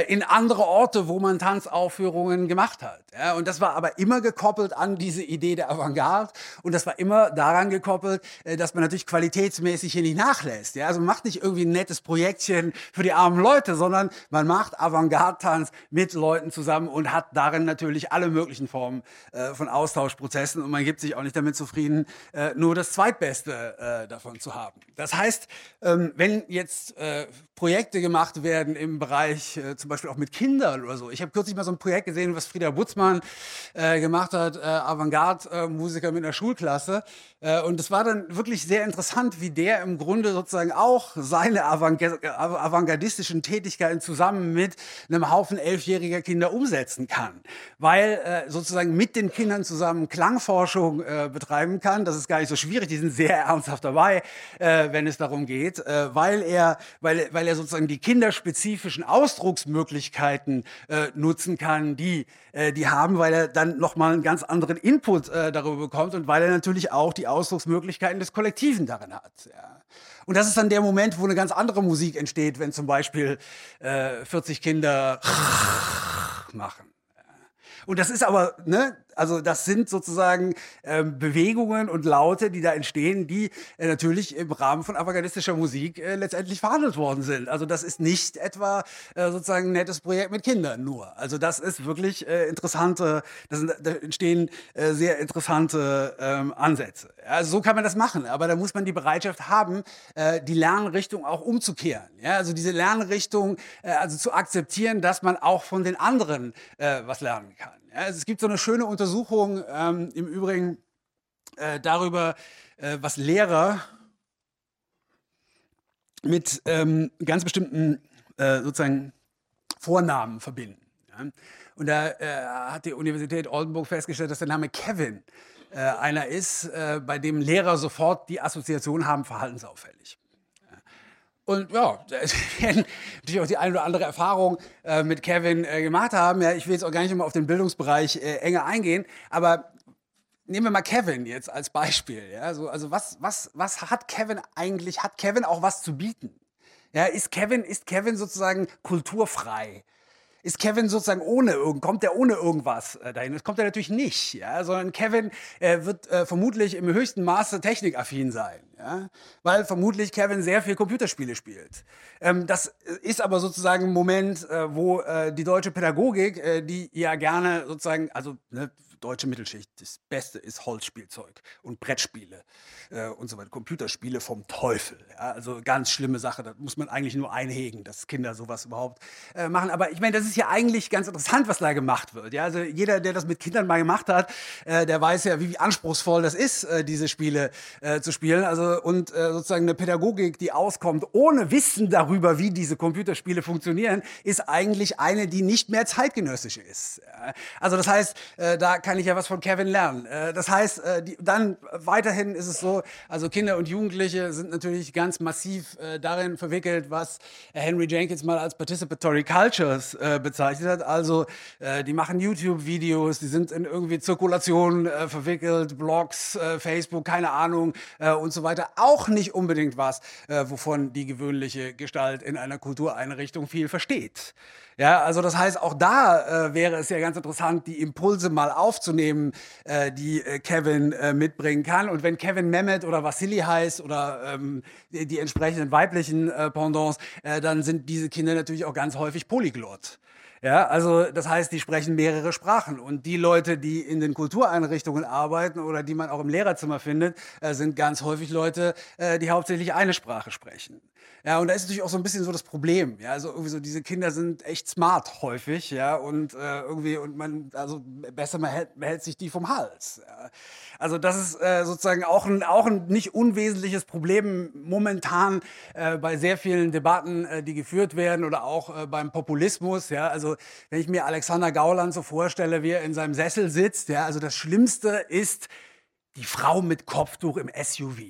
in andere Orte, wo man Tanzaufführungen gemacht hat. Und das war aber immer gekoppelt an diese Idee der Avantgarde und das war immer daran gekoppelt, äh, dass man natürlich qualitätsmäßig hier nicht nachlässt. Ja? Also man macht nicht irgendwie ein nettes Projektchen für die armen Leute, sondern man macht Avantgarde-Tanz mit Leuten zusammen und hat darin natürlich alle möglichen Formen äh, von Austauschprozessen und man gibt sich auch nicht damit zufrieden, äh, nur das Zweitbeste davon zu haben. Das heißt, ähm, wenn jetzt Projekte gemacht werden im Bereich zum Beispiel auch mit Kindern oder so. Ich habe kürzlich mal so ein Projekt gesehen, was Frieda Butzmann gemacht hat, Avantgarde-Musiker mit einer Schulklasse Klasse. Äh, und es war dann wirklich sehr interessant, wie der im Grunde sozusagen auch seine avantgardistischen Tätigkeiten zusammen mit einem Haufen elfjähriger Kinder umsetzen kann. Weil äh, sozusagen mit den Kindern zusammen Klangforschung äh, betreiben kann. Das ist gar nicht so schwierig, die sind sehr ernsthaft dabei, wenn es darum geht, weil er, weil, weil er sozusagen die kinderspezifischen Ausdrucksmöglichkeiten nutzen kann, die die haben, weil er dann nochmal einen ganz anderen Input darüber bekommt und weil er natürlich auch die Ausdrucksmöglichkeiten des Kollektiven darin hat. Ja. Und das ist dann der Moment, wo eine ganz andere Musik entsteht, wenn zum Beispiel äh, 40 Kinder machen. Und das ist aber, ne, also das sind sozusagen ähm, Bewegungen und Laute, die da entstehen, die äh, natürlich im Rahmen von avantgardistischer Musik äh, letztendlich verhandelt worden sind. Also das ist nicht etwa äh, sozusagen ein nettes Projekt mit Kindern nur. Also das ist wirklich äh, interessante, das sind, da entstehen äh, sehr interessante ähm, Ansätze. Also so kann man das machen, aber da muss man die Bereitschaft haben, äh, die Lernrichtung auch umzukehren. Ja? Also diese Lernrichtung, äh, also zu akzeptieren, dass man auch von den anderen äh, was lernen kann. Also es gibt so eine schöne Untersuchung ähm, im Übrigen äh, darüber, äh, was Lehrer mit ähm, ganz bestimmten äh, sozusagen Vornamen verbinden. Ja. Und da äh, hat die Universität Oldenburg festgestellt, dass der Name Kevin äh, einer ist, äh, bei dem Lehrer sofort die Assoziation haben, verhaltensauffällig. Und ja, werden natürlich auch die eine oder andere Erfahrung äh, mit Kevin äh, gemacht haben. Ja, ich will jetzt auch gar nicht immer auf den Bildungsbereich äh, enger eingehen, aber nehmen wir mal Kevin jetzt als Beispiel. Ja, so, also was, was, was hat Kevin eigentlich? Hat Kevin auch was zu bieten? Ja, ist Kevin, ist Kevin sozusagen kulturfrei? Ist Kevin sozusagen ohne irgend, kommt er ohne irgendwas äh, dahin? Das kommt er natürlich nicht, ja, sondern Kevin äh, wird äh, vermutlich im höchsten Maße technikaffin sein, ja, weil vermutlich Kevin sehr viel Computerspiele spielt. Ähm, das ist aber sozusagen ein Moment, äh, wo äh, die deutsche Pädagogik, äh, die ja gerne sozusagen, also ne, deutsche Mittelschicht, das Beste ist Holzspielzeug und Brettspiele äh, und so weiter, Computerspiele vom Teufel. Ja? Also ganz schlimme Sache, da muss man eigentlich nur einhegen, dass Kinder sowas überhaupt äh, machen. Aber ich meine, das ist ja eigentlich ganz interessant, was da gemacht wird. Ja? Also jeder, der das mit Kindern mal gemacht hat, äh, der weiß ja, wie, wie anspruchsvoll das ist, äh, diese Spiele äh, zu spielen. Also und äh, sozusagen eine Pädagogik, die auskommt, ohne Wissen darüber, wie diese Computerspiele funktionieren, ist eigentlich eine, die nicht mehr zeitgenössisch ist. Ja? Also das heißt, da kann ich ja was von Kevin lernen. Äh, das heißt, äh, dann weiterhin ist es so, also Kinder und Jugendliche sind natürlich ganz massiv äh, darin verwickelt, was Henry Jenkins mal als Participatory Cultures bezeichnet hat. Also die machen YouTube-Videos, die sind in irgendwie Zirkulation verwickelt, Blogs, Facebook, keine Ahnung und so weiter. Auch nicht unbedingt was, wovon die gewöhnliche Gestalt in einer Kultureinrichtung viel versteht. Ja, also das heißt, auch da äh, wäre es ja ganz interessant, die Impulse mal aufzunehmen, äh, die äh, Kevin äh, mitbringen kann. Und wenn Kevin Mehmet oder Vassili heißt oder ähm, die, die, entsprechenden weiblichen äh, Pendants, äh, dann sind diese Kinder natürlich auch ganz häufig Polyglott. Ja, also das heißt, die sprechen mehrere Sprachen. Und die Leute, die in den Kultureinrichtungen arbeiten oder die man auch im Lehrerzimmer findet, äh, sind ganz häufig Leute, äh, die hauptsächlich eine Sprache sprechen. Ja, und da ist natürlich auch so ein bisschen so das Problem. Ja, also irgendwie so diese Kinder sind echt smart häufig, ja, und äh, irgendwie und man also besser man hält, man hält sich die vom Hals. Ja. Also das ist äh, sozusagen auch ein auch ein nicht unwesentliches Problem momentan äh, bei sehr vielen Debatten, äh, die geführt werden oder auch beim Populismus. Ja, also wenn ich mir Alexander Gauland so vorstelle, wie er in seinem Sessel sitzt, ja, also das Schlimmste ist die Frau mit Kopftuch im SUV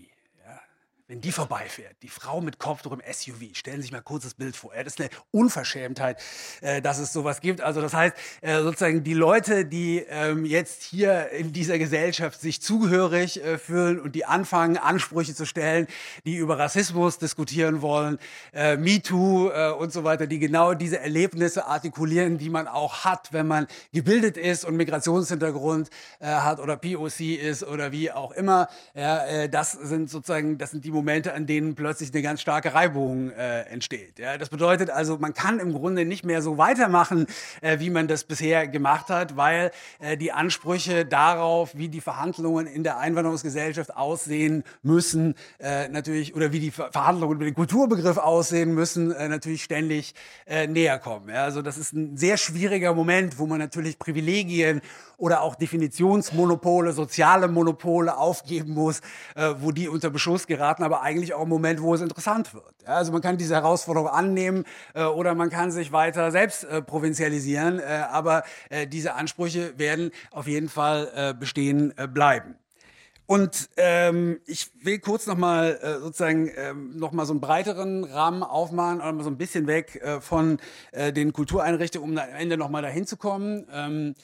wenn die vorbeifährt, die Frau mit Kopftuch im SUV, stellen Sie sich mal kurz das Bild vor. Das ist eine Unverschämtheit, äh, dass es sowas gibt. Also das heißt, äh, sozusagen die Leute, die ähm, jetzt hier in dieser Gesellschaft sich zugehörig äh, fühlen und die anfangen, Ansprüche zu stellen, die über Rassismus diskutieren wollen, äh, MeToo äh, und so weiter, die genau diese Erlebnisse artikulieren, die man auch hat, wenn man gebildet ist und Migrationshintergrund äh, hat oder POC ist oder wie auch immer. Ja, das sind sozusagen, das sind die Momente, an denen plötzlich eine ganz starke Reibung äh, entsteht. Ja, das bedeutet also, man kann im Grunde nicht mehr so weitermachen, äh, wie man das bisher gemacht hat, weil äh, die Ansprüche darauf, wie die Verhandlungen in der Einwanderungsgesellschaft aussehen müssen, äh, natürlich, oder wie die Verhandlungen über den Kulturbegriff aussehen müssen, äh, natürlich ständig äh, näher kommen. Ja, also das ist ein sehr schwieriger Moment, wo man natürlich Privilegien oder auch Definitionsmonopole, soziale Monopole aufgeben muss, wo die unter Beschuss geraten aber eigentlich auch ein Moment, wo es interessant wird. Ja, also man kann diese Herausforderung annehmen äh, oder man kann sich weiter selbst äh, provinzialisieren, äh, aber äh, diese Ansprüche werden auf jeden Fall äh, bestehen äh, bleiben. Und ähm, ich will kurz nochmal äh, sozusagen ähm, noch so einen breiteren Rahmen aufmachen, mal so ein bisschen weg äh, von äh, den Kultureinrichtungen, um am Ende nochmal dahin zu kommen. Ähm,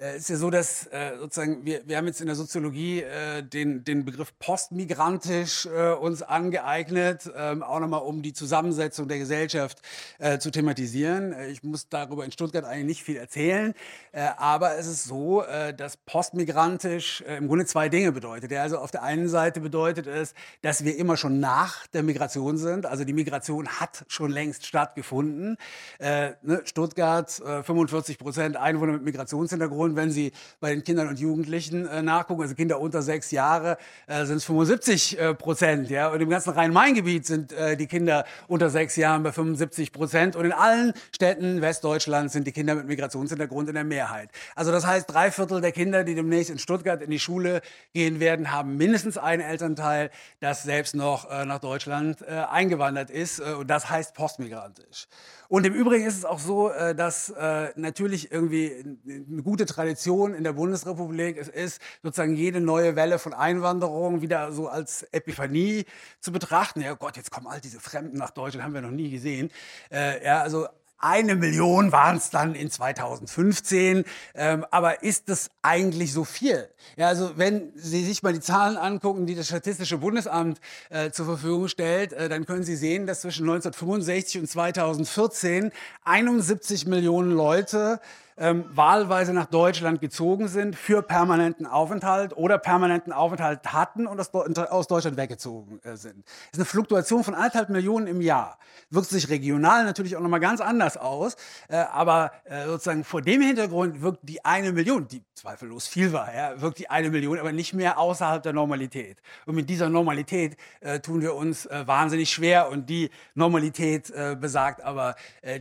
äh, ist ja so, dass äh, sozusagen wir, wir haben jetzt in der Soziologie äh, den, den Begriff postmigrantisch äh, uns angeeignet, ähm, auch nochmal um die Zusammensetzung der Gesellschaft äh, zu thematisieren. Äh, ich muss darüber in Stuttgart eigentlich nicht viel erzählen, äh, aber es ist so, äh, dass postmigrantisch äh, im Grunde zwei Dinge bedeutet. Ja, also auf der einen Seite bedeutet es, dass wir immer schon nach der Migration sind, also die Migration hat schon längst stattgefunden. Äh, ne, Stuttgart, äh, 45 Prozent Einwohner mit Migrationshintergrund, und wenn Sie bei den Kindern und Jugendlichen äh, nachgucken, also Kinder unter sechs Jahre, äh, sind es 75 äh, Prozent. Ja? Und im ganzen Rhein-Main-Gebiet sind äh, die Kinder unter sechs Jahren bei 75 Prozent. Und in allen Städten Westdeutschlands sind die Kinder mit Migrationshintergrund in der Mehrheit. Also das heißt, drei Viertel der Kinder, die demnächst in Stuttgart in die Schule gehen werden, haben mindestens einen Elternteil, das selbst noch äh, nach Deutschland äh, eingewandert ist. Äh, und das heißt postmigrantisch. Und im Übrigen ist es auch so, äh, dass äh, natürlich irgendwie eine gute Tradition in der Bundesrepublik es ist, sozusagen jede neue Welle von Einwanderung wieder so als Epiphanie zu betrachten. Ja Gott, jetzt kommen all diese Fremden nach Deutschland, haben wir noch nie gesehen. Äh, ja, also eine Million waren es dann in 2015. Ähm, aber ist das eigentlich so viel? Ja, also wenn Sie sich mal die Zahlen angucken, die das Statistische Bundesamt äh, zur Verfügung stellt, äh, dann können Sie sehen, dass zwischen 1965 und 2014 71 Millionen Leute ähm, wahlweise nach Deutschland gezogen sind für permanenten Aufenthalt oder permanenten Aufenthalt hatten und aus, Deutschland weggezogen äh, sind. Das ist eine Fluktuation von anderthalb Millionen im Jahr. Wirkt sich regional natürlich auch nochmal ganz anders aus, äh, aber äh, sozusagen vor dem Hintergrund wirkt die eine Million, die zweifellos viel war, ja, wirkt die eine Million aber nicht mehr außerhalb der Normalität. Und mit dieser Normalität äh, tun wir uns äh, wahnsinnig schwer und die Normalität äh, besagt aber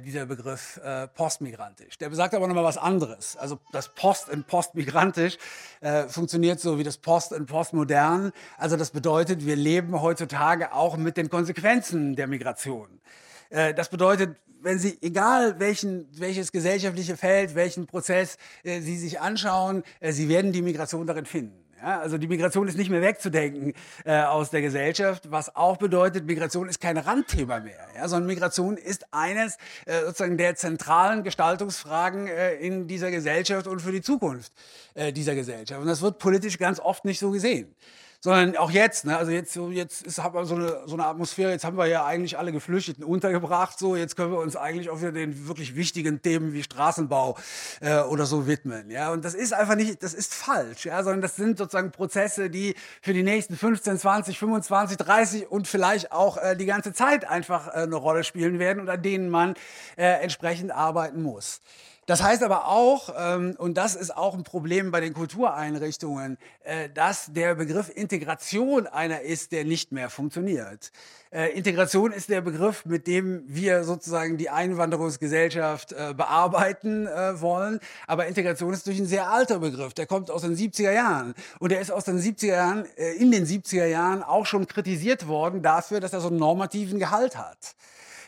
dieser Begriff postmigrantisch. Der besagt aber nochmal mal was anderes. Also das Post in Postmigrantisch äh, funktioniert so wie das Post in Postmodern. Also das bedeutet, wir leben heutzutage auch mit den Konsequenzen der Migration. Äh, das bedeutet, wenn Sie, egal welchen, welches gesellschaftliche Feld, welchen Prozess äh, Sie sich anschauen, äh, Sie werden die Migration darin finden. Ja, also die Migration ist nicht mehr wegzudenken äh, aus der Gesellschaft, was auch bedeutet, Migration ist kein Randthema mehr, ja, sondern Migration ist eines äh, sozusagen der zentralen Gestaltungsfragen äh, in dieser Gesellschaft und für die Zukunft äh, dieser Gesellschaft. Und das wird politisch ganz oft nicht so gesehen sondern auch jetzt. Ne? Also jetzt, jetzt ist, hat man so eine, so eine Atmosphäre, jetzt haben wir ja eigentlich alle Geflüchteten untergebracht, so jetzt können wir uns eigentlich auch wieder den wirklich wichtigen Themen wie Straßenbau äh, oder so widmen. Ja? Und das ist einfach nicht, das ist falsch, ja? sondern das sind sozusagen Prozesse, die für die nächsten 15, 20, 25, 30 und vielleicht auch äh, die ganze Zeit einfach äh, eine Rolle spielen werden und an denen man äh, entsprechend arbeiten muss. Das heißt aber auch, ähm, und das ist auch ein Problem bei den Kultureinrichtungen, äh, dass der Begriff Integration einer ist, der nicht mehr funktioniert. Äh, Integration ist der Begriff, mit dem wir sozusagen die Einwanderungsgesellschaft äh, bearbeiten äh, wollen. Aber Integration ist durch ein sehr alter Begriff. Der kommt aus den 70er Jahren. Und der ist aus den 70er Jahren, äh, in den 70er Jahren auch schon kritisiert worden dafür, dass er so einen normativen Gehalt hat.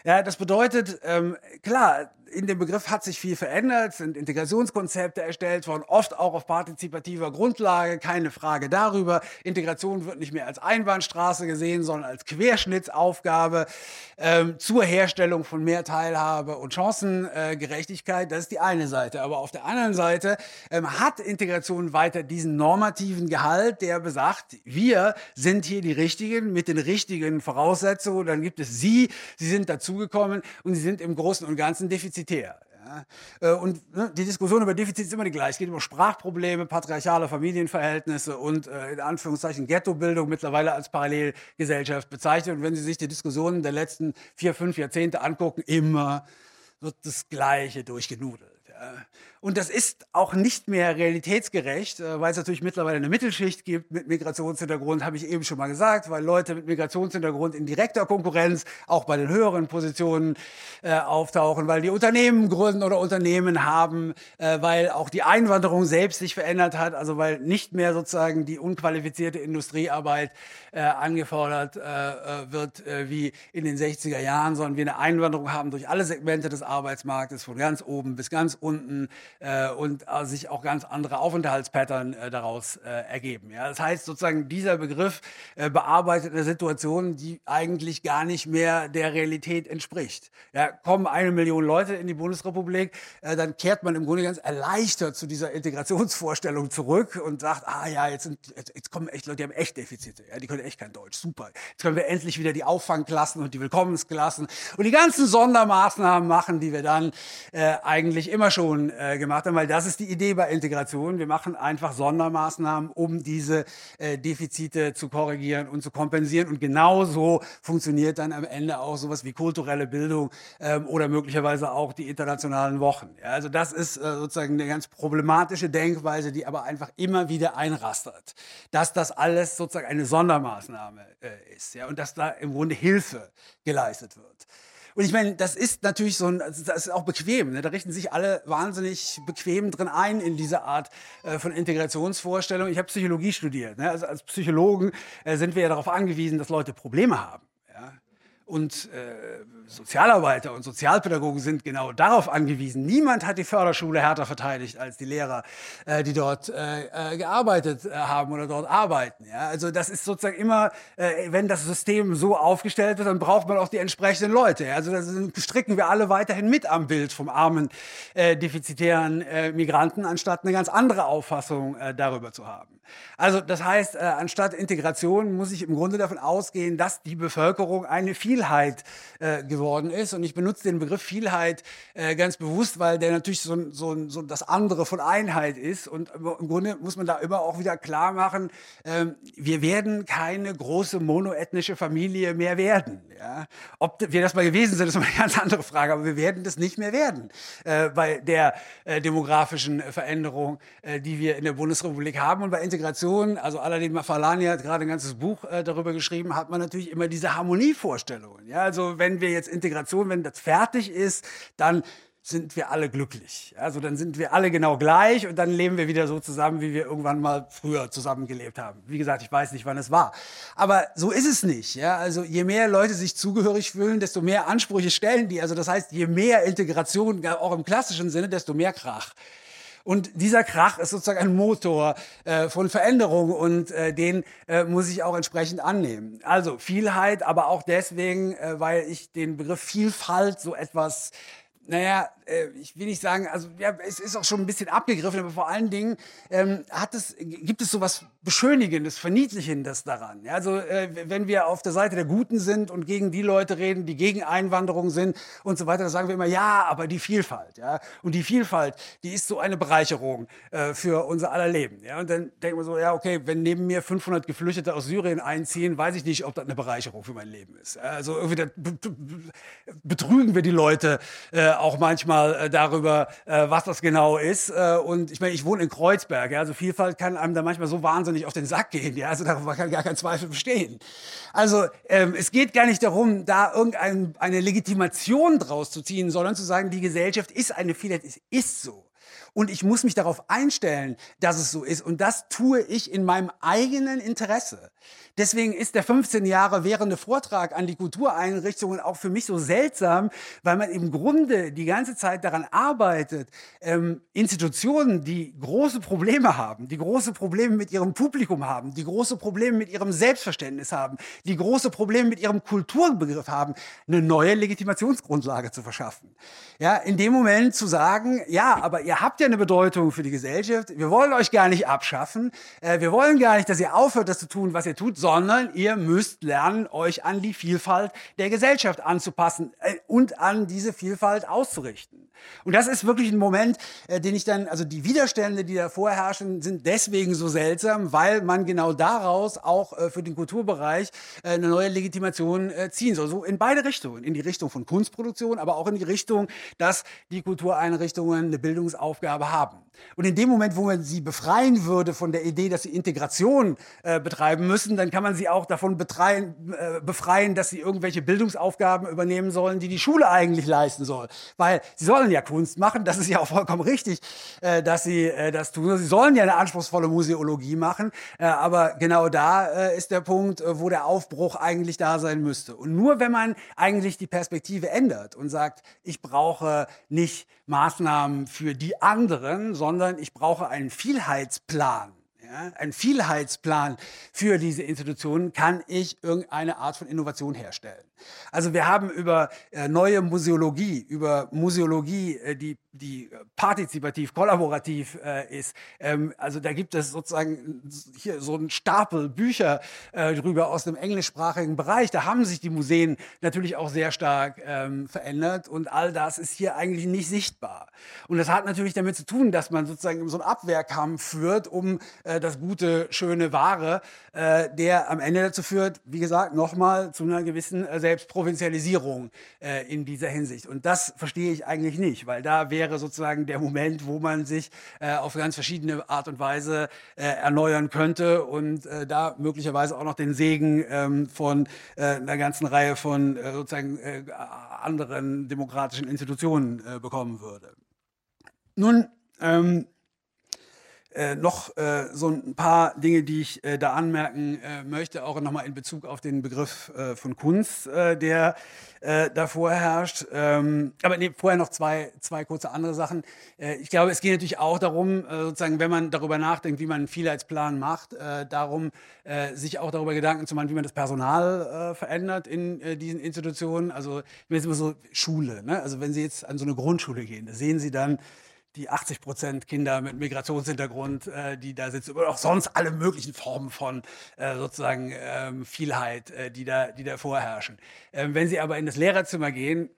Ja, das bedeutet, ähm, klar, in dem Begriff hat sich viel verändert, sind Integrationskonzepte erstellt worden, oft auch auf partizipativer Grundlage, keine Frage darüber. Integration wird nicht mehr als Einbahnstraße gesehen, sondern als Querschnittsaufgabe ähm, zur Herstellung von mehr Teilhabe und Chancengerechtigkeit. Das ist die eine Seite. Aber auf der anderen Seite ähm, hat Integration weiter diesen normativen Gehalt, der besagt, wir sind hier die Richtigen mit den richtigen Voraussetzungen. Dann gibt es Sie, Sie sind dazugekommen und Sie sind im Großen und Ganzen defizitär defizitär. Ja? Äh, und ne, die Diskussion über Defizit ist immer die gleiche. Es geht über Sprachprobleme, patriarchale Familienverhältnisse und äh, in Anführungszeichen Ghettobildung mittlerweile als Parallelgesellschaft bezeichnet. Und wenn Sie sich die Diskussionen der letzten vier, fünf Jahrzehnte angucken, immer wird das Gleiche durchgenudelt. Ja? Und das ist auch nicht mehr realitätsgerecht, äh, weil es natürlich mittlerweile eine Mittelschicht gibt mit Migrationshintergrund, habe ich eben schon mal gesagt, weil Leute mit Migrationshintergrund in direkter Konkurrenz auch bei den höheren Positionen äh, auftauchen, weil die Unternehmen gründen oder Unternehmen haben, äh, weil auch die Einwanderung selbst sich verändert hat, also weil nicht mehr sozusagen die unqualifizierte Industriearbeit äh, angefordert äh, äh wird wie in den 60er Jahren, sondern wir eine Einwanderung haben durch alle Segmente des Arbeitsmarktes, von ganz oben bis ganz unten äh, und äh, sich auch ganz andere Aufenthaltspattern äh, daraus äh, ergeben. Ja? Das heißt sozusagen, dieser Begriff äh, bearbeitet eine Situation, die eigentlich gar nicht mehr der Realität entspricht. Ja, kommen eine Million Leute in die Bundesrepublik, äh, dann kehrt man im Grunde ganz erleichtert zu dieser Integrationsvorstellung zurück und sagt, ah ja, jetzt, sind, jetzt, jetzt kommen echt Leute, die haben echt Defizite, ja, die können echt kein Deutsch, super. Jetzt können wir endlich wieder die Auffangklassen und die Willkommensklassen und die ganzen Sondermaßnahmen machen, die wir dann eigentlich immer schon äh, gemacht haben, weil das ist die Idee bei Integration. Wir machen einfach Sondermaßnahmen, um diese äh, Defizite zu korrigieren und zu kompensieren. Und genauso funktioniert dann am Ende auch sowas wie kulturelle Bildung ähm, oder möglicherweise auch die internationalen Wochen. Also das ist äh, sozusagen eine ganz problematische Denkweise, die aber einfach immer wieder einrastert, dass das alles sozusagen eine Sondermaßnahme äh, ist und dass da im Grunde Hilfe geleistet wird. Und ich meine, das ist natürlich so ein, das ist auch bequem. Ne? Da richten sich alle wahnsinnig bequem drin ein in diese Art äh, von Integrationsvorstellung. Ich habe Psychologie studiert. Ne? Also als Psychologen äh, sind wir ja darauf angewiesen, dass Leute Probleme haben. Ja? Und äh, Sozialarbeiter und Sozialpädagogen sind genau darauf angewiesen. Niemand hat die Förderschule härter verteidigt als die Lehrer, äh, die dort äh, äh gearbeitet haben oder dort arbeiten. Also das ist sozusagen immer, wenn das System so aufgestellt wird, dann braucht man auch die entsprechenden Leute. Also das stricken wir alle weiterhin mit am Bild vom armen, defizitären Migranten, anstatt eine ganz andere Auffassung darüber zu haben. Also das heißt, anstatt Integration muss ich im Grunde davon ausgehen, dass die Bevölkerung eine Vielheit äh, geworden ist. Und ich benutze den Begriff Vielheit äh, ganz bewusst, weil der natürlich so, so, so das andere von Einheit ist. Und im Grunde muss man da immer auch wieder klar machen, ähm, wir werden keine große monoethnische Familie mehr werden. Ja? Ob wir das mal gewesen sind, ist eine ganz andere Frage, aber wir werden das nicht mehr werden äh, bei der äh, demografischen Veränderung, äh, die wir in der Bundesrepublik haben. Und bei Integration, also Aladdin Mafalani hat gerade ein ganzes Buch äh, darüber geschrieben, hat man natürlich immer diese Harmonievorstellungen. Ja? Also wenn wir jetzt Integration, wenn das fertig ist, dann sind wir alle glücklich. Also dann sind wir alle genau gleich und dann leben wir wieder so zusammen, wie wir irgendwann mal früher zusammengelebt haben. Wie gesagt, ich weiß nicht, wann es war. Aber so ist es nicht. Ja? Also je mehr Leute sich zugehörig fühlen, desto mehr Ansprüche stellen die. Also das heißt, je mehr Integration, auch im klassischen Sinne, desto mehr Krach. Und dieser Krach ist sozusagen ein Motor äh, von Veränderung und äh, den äh, muss ich auch entsprechend annehmen. Also Vielheit, aber auch deswegen, äh, weil ich den Begriff Vielfalt so etwas naja, äh, ich will nicht sagen, also ja, es ist auch schon ein bisschen abgegriffen, aber vor allen Dingen ähm, hat es, gibt es so was Beschönigendes, Verniedlichendes daran. Ja, also äh, wenn wir auf der Seite der Guten sind und gegen die Leute reden, die gegen Einwanderung sind und so weiter, dann sagen wir immer, ja, aber die Vielfalt. Ja? Und die Vielfalt, die ist so eine Bereicherung äh, für unser aller Leben. Ja? Und dann denken wir so, ja, okay, wenn neben mir 500 Geflüchtete aus Syrien einziehen, weiß ich nicht, ob das eine Bereicherung für mein Leben ist. Also irgendwie betrügen wir die Leute äh, auch manchmal äh, darüber, äh, was das genau ist. Äh, und ich meine, ich wohne in Kreuzberg, ja, also Vielfalt kann einem da manchmal so wahnsinnig auf den Sack gehen, ja, also darüber kann gar kein Zweifel bestehen. Also ähm, es geht gar nicht darum, da irgendeine Legitimation draus zu ziehen, sondern zu sagen, die Gesellschaft ist eine Vielheit, es ist so. Und ich muss mich darauf einstellen, dass es so ist. Und das tue ich in meinem eigenen Interesse. Deswegen ist der 15 Jahre währende Vortrag an die Kultureinrichtungen auch für mich so seltsam, weil man im Grunde die ganze Zeit daran arbeitet, ähm, Institutionen, die große Probleme haben, die große Probleme mit ihrem Publikum haben, die große Probleme mit ihrem Selbstverständnis haben, die große Probleme mit ihrem Kulturbegriff haben, eine neue Legitimationsgrundlage zu verschaffen. Ja, in dem Moment zu sagen, ja, aber ihr habt ja eine Bedeutung für die Gesellschaft, wir wollen euch gar nicht abschaffen, äh, wir wollen gar nicht, dass ihr aufhört, das zu tun, was ihr tut, sondern ihr müsst lernen, euch an die Vielfalt der Gesellschaft anzupassen äh, und an diese Vielfalt auszurichten. Und das ist wirklich ein Moment, äh, den ich dann, also die Widerstände, die da vorherrschen, sind deswegen so seltsam, weil man genau daraus auch für den Kulturbereich eine neue Legitimation ziehen soll. So in beide Richtungen. In die Richtung von Kunstproduktion, aber auch in die Richtung, dass die Kultureinrichtungen eine Bildungsaufgabe haben. Und in dem Moment, wo man sie befreien würde von der Idee, dass sie Integration äh, betreiben müssen, dann kann man sie auch davon betreien, äh, befreien, dass sie irgendwelche Bildungsaufgaben übernehmen sollen, die die Schule eigentlich leisten soll. Weil sie sollen ja Kunst machen, das ist ja auch vollkommen richtig, äh, dass sie äh, das tun. Sie sollen ja eine anspruchsvolle Museologie machen, äh, aber genau da äh, ist der Punkt, wo der Aufbruch eigentlich da sein müsste. Und nur wenn man eigentlich die Perspektive ändert und sagt, ich brauche nicht Maßnahmen für die anderen, sondern ich brauche einen Vielheitsplan. Ja, ein Vielheitsplan für diese Institutionen kann ich irgendeine Art von Innovation herstellen. Also wir haben über äh, neue Museologie, über Museologie, äh, die, die partizipativ, kollaborativ äh, ist. Ähm, also da gibt es sozusagen hier so einen Stapel Bücher äh, drüber aus dem englischsprachigen Bereich. Da haben sich die Museen natürlich auch sehr stark ähm, verändert und all das ist hier eigentlich nicht sichtbar. Und das hat natürlich damit zu tun, dass man sozusagen so einen Abwehrkampf führt, um äh, das gute, schöne Wahre, äh, der am Ende dazu führt, wie gesagt, nochmal zu einer gewissen äh, Selbstprovinzialisierung äh, in dieser Hinsicht. Und das verstehe ich eigentlich nicht, weil da wäre sozusagen der Moment, wo man sich äh, auf ganz verschiedene Art und Weise äh, erneuern könnte und äh, da möglicherweise auch noch den Segen ähm, von äh, einer ganzen Reihe von äh, sozusagen anderen demokratischen Institutionen bekommen würde. Nun, ähm, äh, noch äh, so ein paar Dinge, die ich äh, da anmerken äh, möchte, auch nochmal in Bezug auf den Begriff äh, von Kunst, äh, der da vorherrscht. Ähm, aber nee, vorher noch zwei, zwei kurze andere Sachen. ich glaube, es geht natürlich auch darum, sozusagen, wenn man darüber nachdenkt, wie man einen Vielheitsplan macht, darum, sich auch darüber Gedanken zu machen, wie man das Personal verändert in diesen Institutionen. Also, wenn jetzt immer so Schule, ne? also wenn Sie jetzt an so eine Grundschule gehen, da sehen Sie dann, die 80 Prozent Kinder mit Migrationshintergrund, äh, die da sitzen, oder auch sonst alle möglichen Formen von äh, sozusagen ähm, Vielheit, äh, die, da, die da vorherrschen. Ähm, wenn Sie aber in das Lehrerzimmer gehen,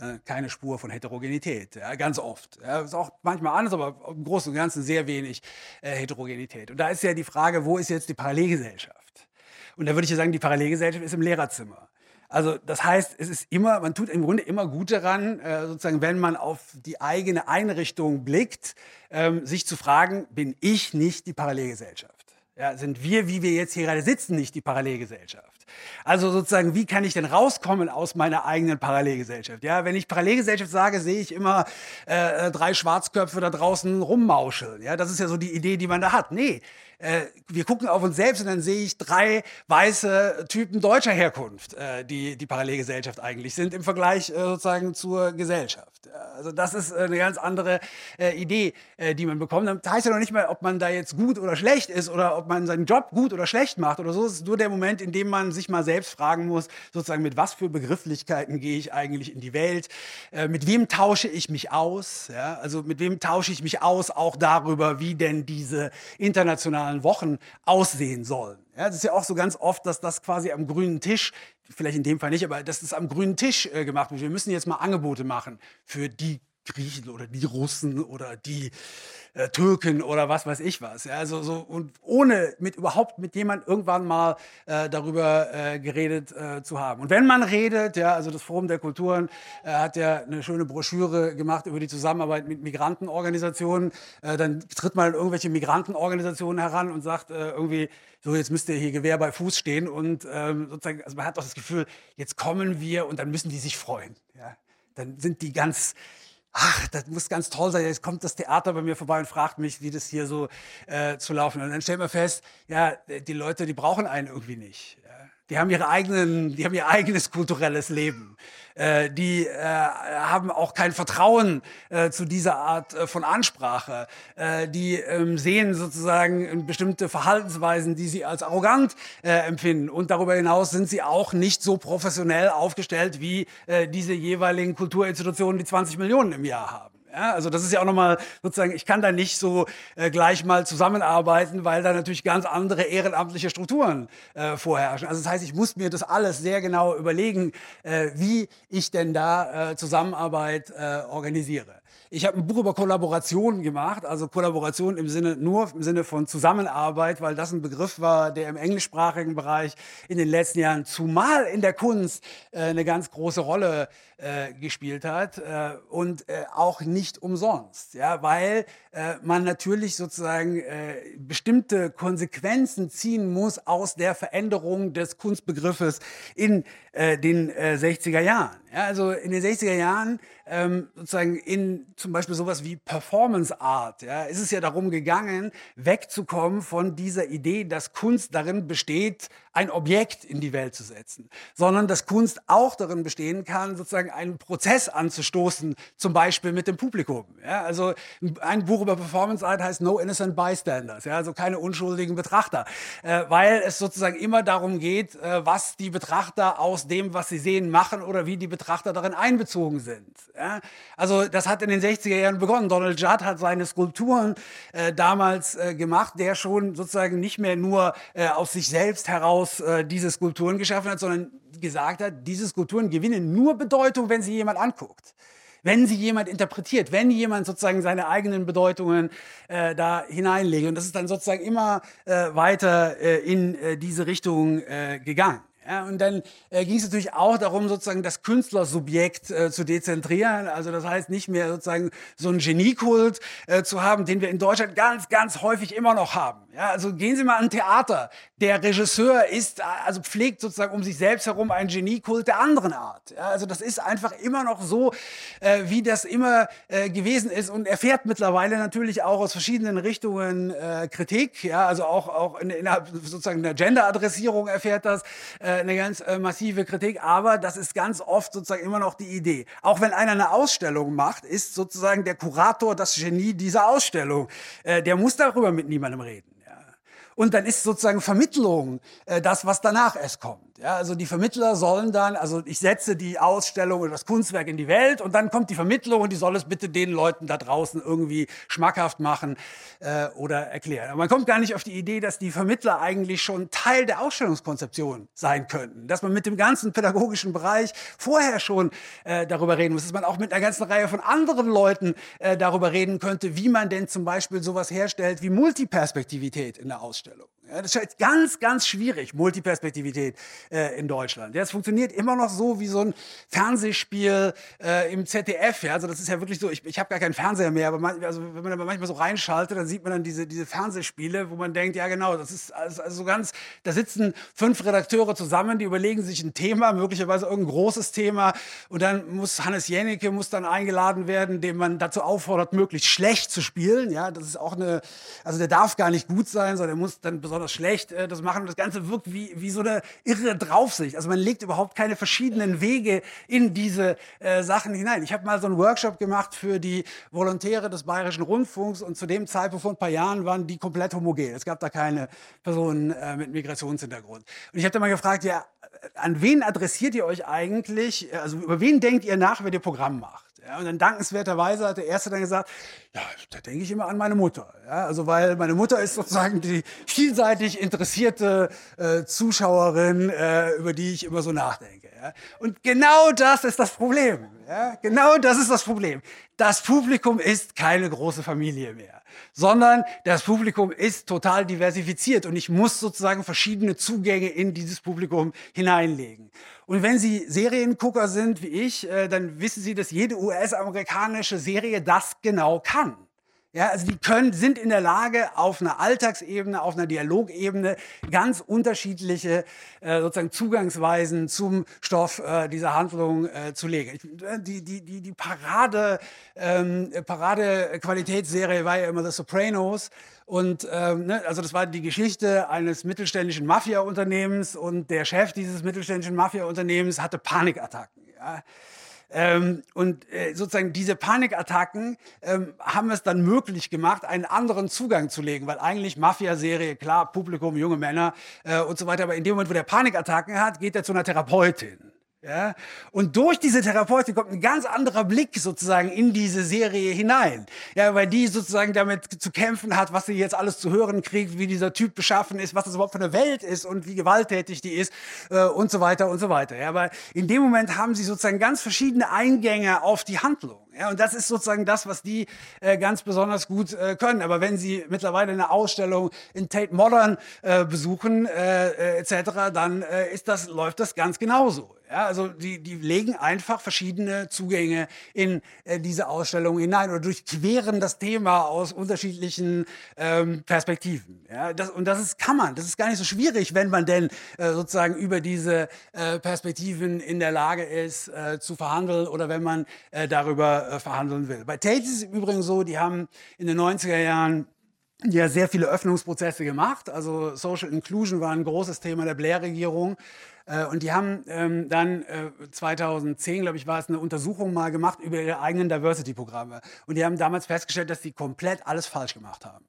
äh, keine Spur von Heterogenität, ja, ganz oft. Ja, ist auch manchmal anders, aber im Großen und Ganzen sehr wenig äh, Heterogenität. Und da ist ja die Frage, wo ist jetzt die Parallelgesellschaft? Und da würde ich ja sagen, die Parallelgesellschaft ist im Lehrerzimmer. Also das heißt, es ist immer, man tut im Grunde immer gut daran, äh, sozusagen, wenn man auf die eigene Einrichtung blickt, ähm, sich zu fragen, bin ich nicht die Parallelgesellschaft? Ja, sind wir, wie wir jetzt hier gerade sitzen, nicht die Parallelgesellschaft? Also sozusagen, wie kann ich denn rauskommen aus meiner eigenen Parallelgesellschaft? Ja, wenn ich Parallelgesellschaft sage, sehe ich immer äh, drei Schwarzköpfe da draußen rummauscheln. Ja, das ist ja so die Idee, die man da hat. Nee, äh, wir gucken auf uns selbst und dann sehe ich drei weiße Typen deutscher Herkunft, äh, die die Parallelgesellschaft eigentlich sind im Vergleich äh, sozusagen zur Gesellschaft. Also das ist eine ganz andere äh, Idee, äh, die man bekommt. Das heißt ja noch nicht mal, ob man da jetzt gut oder schlecht ist oder ob man seinen Job gut oder schlecht macht oder so. Es ist nur der Moment, in dem man sich mal selbst fragen muss, sozusagen mit was für Begrifflichkeiten gehe ich eigentlich in die Welt, äh, mit wem tausche ich mich aus, ja? also mit wem tausche ich mich aus, auch darüber, wie denn diese internationalen internationalen Wochen aussehen sollen. Ja, das ist ja auch so ganz oft, dass das quasi am grünen Tisch, vielleicht in dem Fall nicht, aber dass das am grünen Tisch äh, gemacht wird. Wir müssen jetzt mal Angebote machen für die Griechen oder die Russen oder die äh, Türken oder was weiß ich was. Ja, also so und ohne mit überhaupt mit jemand irgendwann mal äh, darüber äh, geredet äh, zu haben. Und wenn man redet, ja, also das Forum der Kulturen äh, hat ja eine schöne Broschüre gemacht über die Zusammenarbeit mit Migrantenorganisationen, äh, dann tritt man irgendwelche Migrantenorganisationen heran und sagt irgendwie so jetzt müsst ihr hier Gewehr bei Fuß stehen und ähm, sozusagen, also man hat doch das Gefühl, jetzt kommen wir und dann müssen die sich freuen. Ja? Dann sind die ganz ach, das muss ganz toll sein. Jetzt kommt das Theater bei mir vorbei und fragt mich, wie das hier so äh, zu laufen. Und dann stellt man fest, ja, die Leute, die brauchen einen irgendwie nicht. Die haben ihre eigenen, die haben ihr eigenes kulturelles Leben. Äh, die äh, haben auch kein Vertrauen äh, zu dieser Art äh, von Ansprache. Äh, die ähm, sehen sozusagen bestimmte Verhaltensweisen, die sie als arrogant äh, empfinden. Und darüber hinaus sind sie auch nicht so professionell aufgestellt wie äh, diese jeweiligen Kulturinstitutionen, die 20 Millionen im Jahr haben. Ja, also das ist ja auch nochmal sozusagen, ich kann da nicht so äh, gleich mal zusammenarbeiten, weil da natürlich ganz andere ehrenamtliche Strukturen äh, vorherrschen. Also das heißt, ich muss mir das alles sehr genau überlegen, äh, wie ich denn da äh, Zusammenarbeit äh, organisiere. Ich habe ein Buch über Kollaboration gemacht, also Kollaboration im Sinne nur im Sinne von Zusammenarbeit, weil das ein Begriff war, der im englischsprachigen Bereich in den letzten Jahren zumal in der Kunst äh, eine ganz große Rolle äh, gespielt hat äh, und äh, auch nicht umsonst, ja, weil äh, man natürlich sozusagen äh, bestimmte Konsequenzen ziehen muss aus der Veränderung des Kunstbegriffes in den äh, 60er Jahren. Ja, also in den 60er Jahren ähm, sozusagen in zum Beispiel sowas wie Performance Art, ja, ist es ja darum gegangen, wegzukommen von dieser Idee, dass Kunst darin besteht, ein Objekt in die Welt zu setzen, sondern dass Kunst auch darin bestehen kann, sozusagen einen Prozess anzustoßen, zum Beispiel mit dem Publikum. Ja, also ein Buch über Performance Art heißt No Innocent Bystanders, ja, also keine unschuldigen Betrachter, äh, weil es sozusagen immer darum geht, äh, was die Betrachter aus dem, was sie sehen, machen oder wie die Betrachter darin einbezogen sind. Ja? Also das hat in den 60er Jahren begonnen. Donald Judd hat seine Skulpturen äh, damals äh, gemacht, der schon sozusagen nicht mehr nur äh, aus sich selbst heraus äh, diese Skulpturen geschaffen hat, sondern gesagt hat, diese Skulpturen gewinnen nur Bedeutung, wenn sie jemand anguckt wenn sie jemand interpretiert, wenn jemand sozusagen seine eigenen Bedeutungen äh, da hineinlegt. Und das ist dann sozusagen immer äh, weiter äh, in äh, diese Richtung äh, gegangen. Ja, und dann äh, ging es natürlich auch darum, sozusagen das Künstlersubjekt äh, zu dezentrieren. Also das heißt nicht mehr sozusagen so einen Geniekult äh, zu haben, den wir in Deutschland ganz, ganz häufig immer noch haben. Ja, also gehen Sie mal an Theater. Der Regisseur ist, also pflegt sozusagen um sich selbst herum einen Geniekult der anderen Art. Ja, also das ist einfach immer noch so, äh, wie das immer äh, gewesen ist und erfährt mittlerweile natürlich auch aus verschiedenen Richtungen äh, Kritik. Ja, also auch, auch in, innerhalb sozusagen der Gender-Adressierung erfährt das. Äh, eine ganz äh, massive Kritik, aber das ist ganz oft sozusagen immer noch die Idee. Auch wenn einer eine Ausstellung macht, ist sozusagen der Kurator das Genie dieser Ausstellung. Äh, der muss darüber mit niemandem reden. Ja. Und dann ist sozusagen Vermittlung äh, das, was danach erst kommt. Ja, also die Vermittler sollen dann, also ich setze die Ausstellung oder das Kunstwerk in die Welt und dann kommt die Vermittlung und die soll es bitte den Leuten da draußen irgendwie schmackhaft machen äh, oder erklären. Aber man kommt gar nicht auf die Idee, dass die Vermittler eigentlich schon Teil der Ausstellungskonzeption sein könnten. Dass man mit dem ganzen pädagogischen Bereich vorher schon äh, darüber reden muss, dass man auch mit einer ganzen Reihe von anderen Leuten äh, darüber reden könnte, wie man denn zum Beispiel sowas herstellt wie Multiperspektivität in der Ausstellung. Ja, das ist ganz, ganz schwierig, Multiperspektivität äh, in Deutschland. Ja, es funktioniert immer noch so wie so ein Fernsehspiel äh, im ZDF. Ja, also das ist ja wirklich so, ich, ich habe gar keinen Fernseher mehr, aber man, also wenn man aber manchmal so reinschaltet, dann sieht man dann diese, diese Fernsehspiele, wo man denkt, ja genau, das ist also, also so ganz, da sitzen fünf Redakteure zusammen, die überlegen sich ein Thema, möglicherweise irgendein großes Thema und dann muss Hannes Jennecke muss dann eingeladen werden, den man dazu auffordert, möglichst schlecht zu spielen. Ja, das ist auch eine, also der darf gar nicht gut sein, sondern der muss dann besonders besonders schlecht äh, das machen. Und das Ganze wirkt wie, wie so eine irre Draufsicht. Also man legt überhaupt keine verschiedenen Wege in diese äh, Sachen hinein. Ich habe mal so einen Workshop gemacht für die Volontäre des Bayerischen Rundfunks und zu dem Zeitpunkt vor ein paar Jahren waren die komplett homogen. Es gab da keine Personen äh, mit Migrationshintergrund. Und ich habe da mal gefragt, ja, an wen adressiert ihr euch eigentlich? Also über wen denkt ihr nach, wenn ihr Programm macht? Ja, und dann dankenswerterweise hat der Erste dann gesagt, ja, da denke ich immer an meine Mutter. Ja, also weil meine Mutter ist sozusagen die vielseitig interessierte äh, Zuschauerin, äh, über die ich immer so nachdenke. Ja. Und genau das ist das Problem. Ja. Genau das ist das Problem. Das Publikum ist keine große Familie mehr, sondern das Publikum ist total diversifiziert und ich muss sozusagen verschiedene Zugänge in dieses Publikum hineinlegen. Und wenn Sie Seriengucker sind wie ich, äh, dann wissen Sie, dass jede US-amerikanische Serie das genau kann. Ja, also die können, sind in der Lage, auf einer Alltagsebene, auf einer Dialogebene ganz unterschiedliche äh, sozusagen Zugangsweisen zum Stoff äh, dieser Handlung äh, zu legen. Ich, äh, die, die, die, Parade, ähm, Parade-Qualitätsserie war ja immer The Sopranos. Und ähm, ne, also das war die Geschichte eines mittelständischen Mafia-Unternehmens und der Chef dieses mittelständischen Mafia-Unternehmens hatte Panikattacken. Ja. Ähm, und äh, sozusagen diese Panikattacken ähm, haben es dann möglich gemacht, einen anderen Zugang zu legen, weil eigentlich Mafia-Serie, klar, Publikum, junge Männer äh, und so weiter, aber in dem Moment, wo der Panikattacken hat, geht er zu einer Therapeutin. Ja? Und durch diese Therapeutin kommt ein ganz anderer Blick sozusagen in diese Serie hinein. Ja, weil die sozusagen damit zu kämpfen hat, was sie jetzt alles zu hören kriegt, wie dieser Typ beschaffen ist, was das überhaupt für eine Welt ist und wie gewalttätig die ist äh, und so weiter und so weiter. Ja, aber in dem Moment haben sie sozusagen ganz verschiedene Eingänge auf die Handlung. Ja, und das ist sozusagen das, was die äh, ganz besonders gut äh, können. Aber wenn sie mittlerweile eine Ausstellung in Tate Modern äh, besuchen äh, äh, etc., dann äh, ist das, läuft das ganz genauso. Ja, also die, die legen einfach verschiedene Zugänge in äh, diese Ausstellung hinein oder durchqueren das Thema aus unterschiedlichen ähm, Perspektiven. Ja, das, und das ist, kann man, das ist gar nicht so schwierig, wenn man denn äh, sozusagen über diese äh, Perspektiven in der Lage ist äh, zu verhandeln oder wenn man äh, darüber äh, verhandeln will. Bei Tate ist es übrigens so, die haben in den 90er Jahren ja sehr viele Öffnungsprozesse gemacht. Also Social Inclusion war ein großes Thema der Blair-Regierung. Äh, und die haben ähm, dann äh, 2010, glaube ich, war es eine Untersuchung mal gemacht über ihre eigenen Diversity-Programme. Und die haben damals festgestellt, dass sie komplett alles falsch gemacht haben.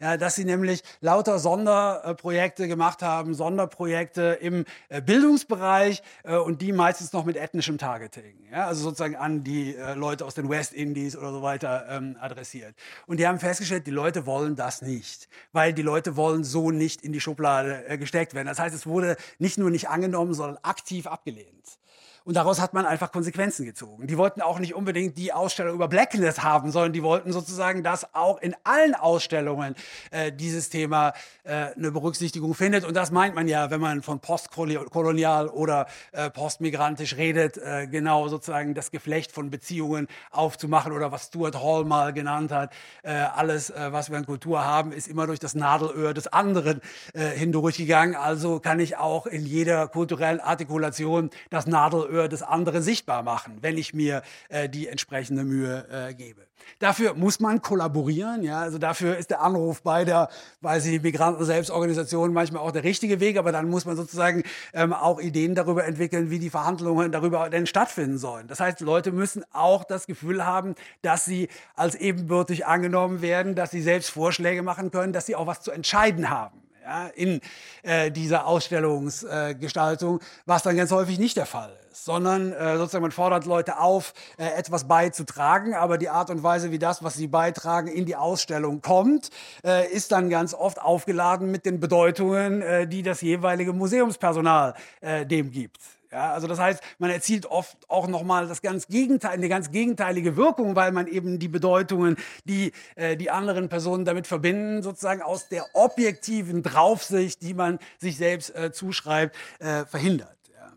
Ja, dass sie nämlich lauter Sonderprojekte gemacht haben, Sonderprojekte im äh, Bildungsbereich äh, und die meistens noch mit ethnischem Targeting. Ja, also sozusagen an die äh, Leute aus den West Indies oder so weiter ähm, adressiert. Und die haben festgestellt, die Leute wollen das nicht, weil die Leute wollen so nicht in die Schublade gesteckt werden. Das heißt, es wurde nicht nur nicht angenommen, sondern aktiv abgelehnt. Und daraus hat man einfach Konsequenzen gezogen. Die wollten auch nicht unbedingt die Ausstellung über Blackness haben, sondern die wollten sozusagen, dass auch in allen Ausstellungen äh, dieses Thema äh, eine Berücksichtigung findet. Und das meint man ja, wenn man von postkolonial oder äh, postmigrantisch redet, äh, genau sozusagen das Geflecht von Beziehungen aufzumachen oder was Stuart Hall mal genannt hat. Äh, alles, äh, was wir an Kultur haben, ist immer durch das Nadelöhr des anderen hindurchgegangen. Also kann ich auch in jeder kulturellen Artikulation das Nadelöhr Nadelöhr des anderen sichtbar machen, wenn ich mir äh, die entsprechende Mühe äh, gebe. Dafür muss man kollaborieren, ja, also dafür ist der Anruf bei der, weiß ich, Migranten-Selbstorganisation manchmal auch der richtige Weg, aber dann muss man sozusagen ähm, auch Ideen darüber entwickeln, wie die Verhandlungen darüber denn stattfinden sollen. Das heißt, Leute müssen auch das Gefühl haben, dass sie als ebenbürtig angenommen werden, dass sie selbst Vorschläge machen können, dass sie auch was zu entscheiden haben ja, in äh, dieser Ausstellungsgestaltung, äh, was dann ganz häufig nicht der Fall ist, sondern äh, sozusagen man fordert Leute auf, äh, etwas beizutragen, aber die Art und Weise, wie das, was sie beitragen, in die Ausstellung kommt, äh, ist dann ganz oft aufgeladen mit den Bedeutungen, äh, die das jeweilige Museumspersonal dem gibt. Ja, also das heißt, man erzielt oft auch nochmal das ganz Gegenteil, eine ganz gegenteilige Wirkung, weil man eben die Bedeutungen, die äh, die anderen Personen damit verbinden, sozusagen aus der objektiven Draufsicht, die man sich selbst äh, zuschreibt, äh, verhindert. Ja.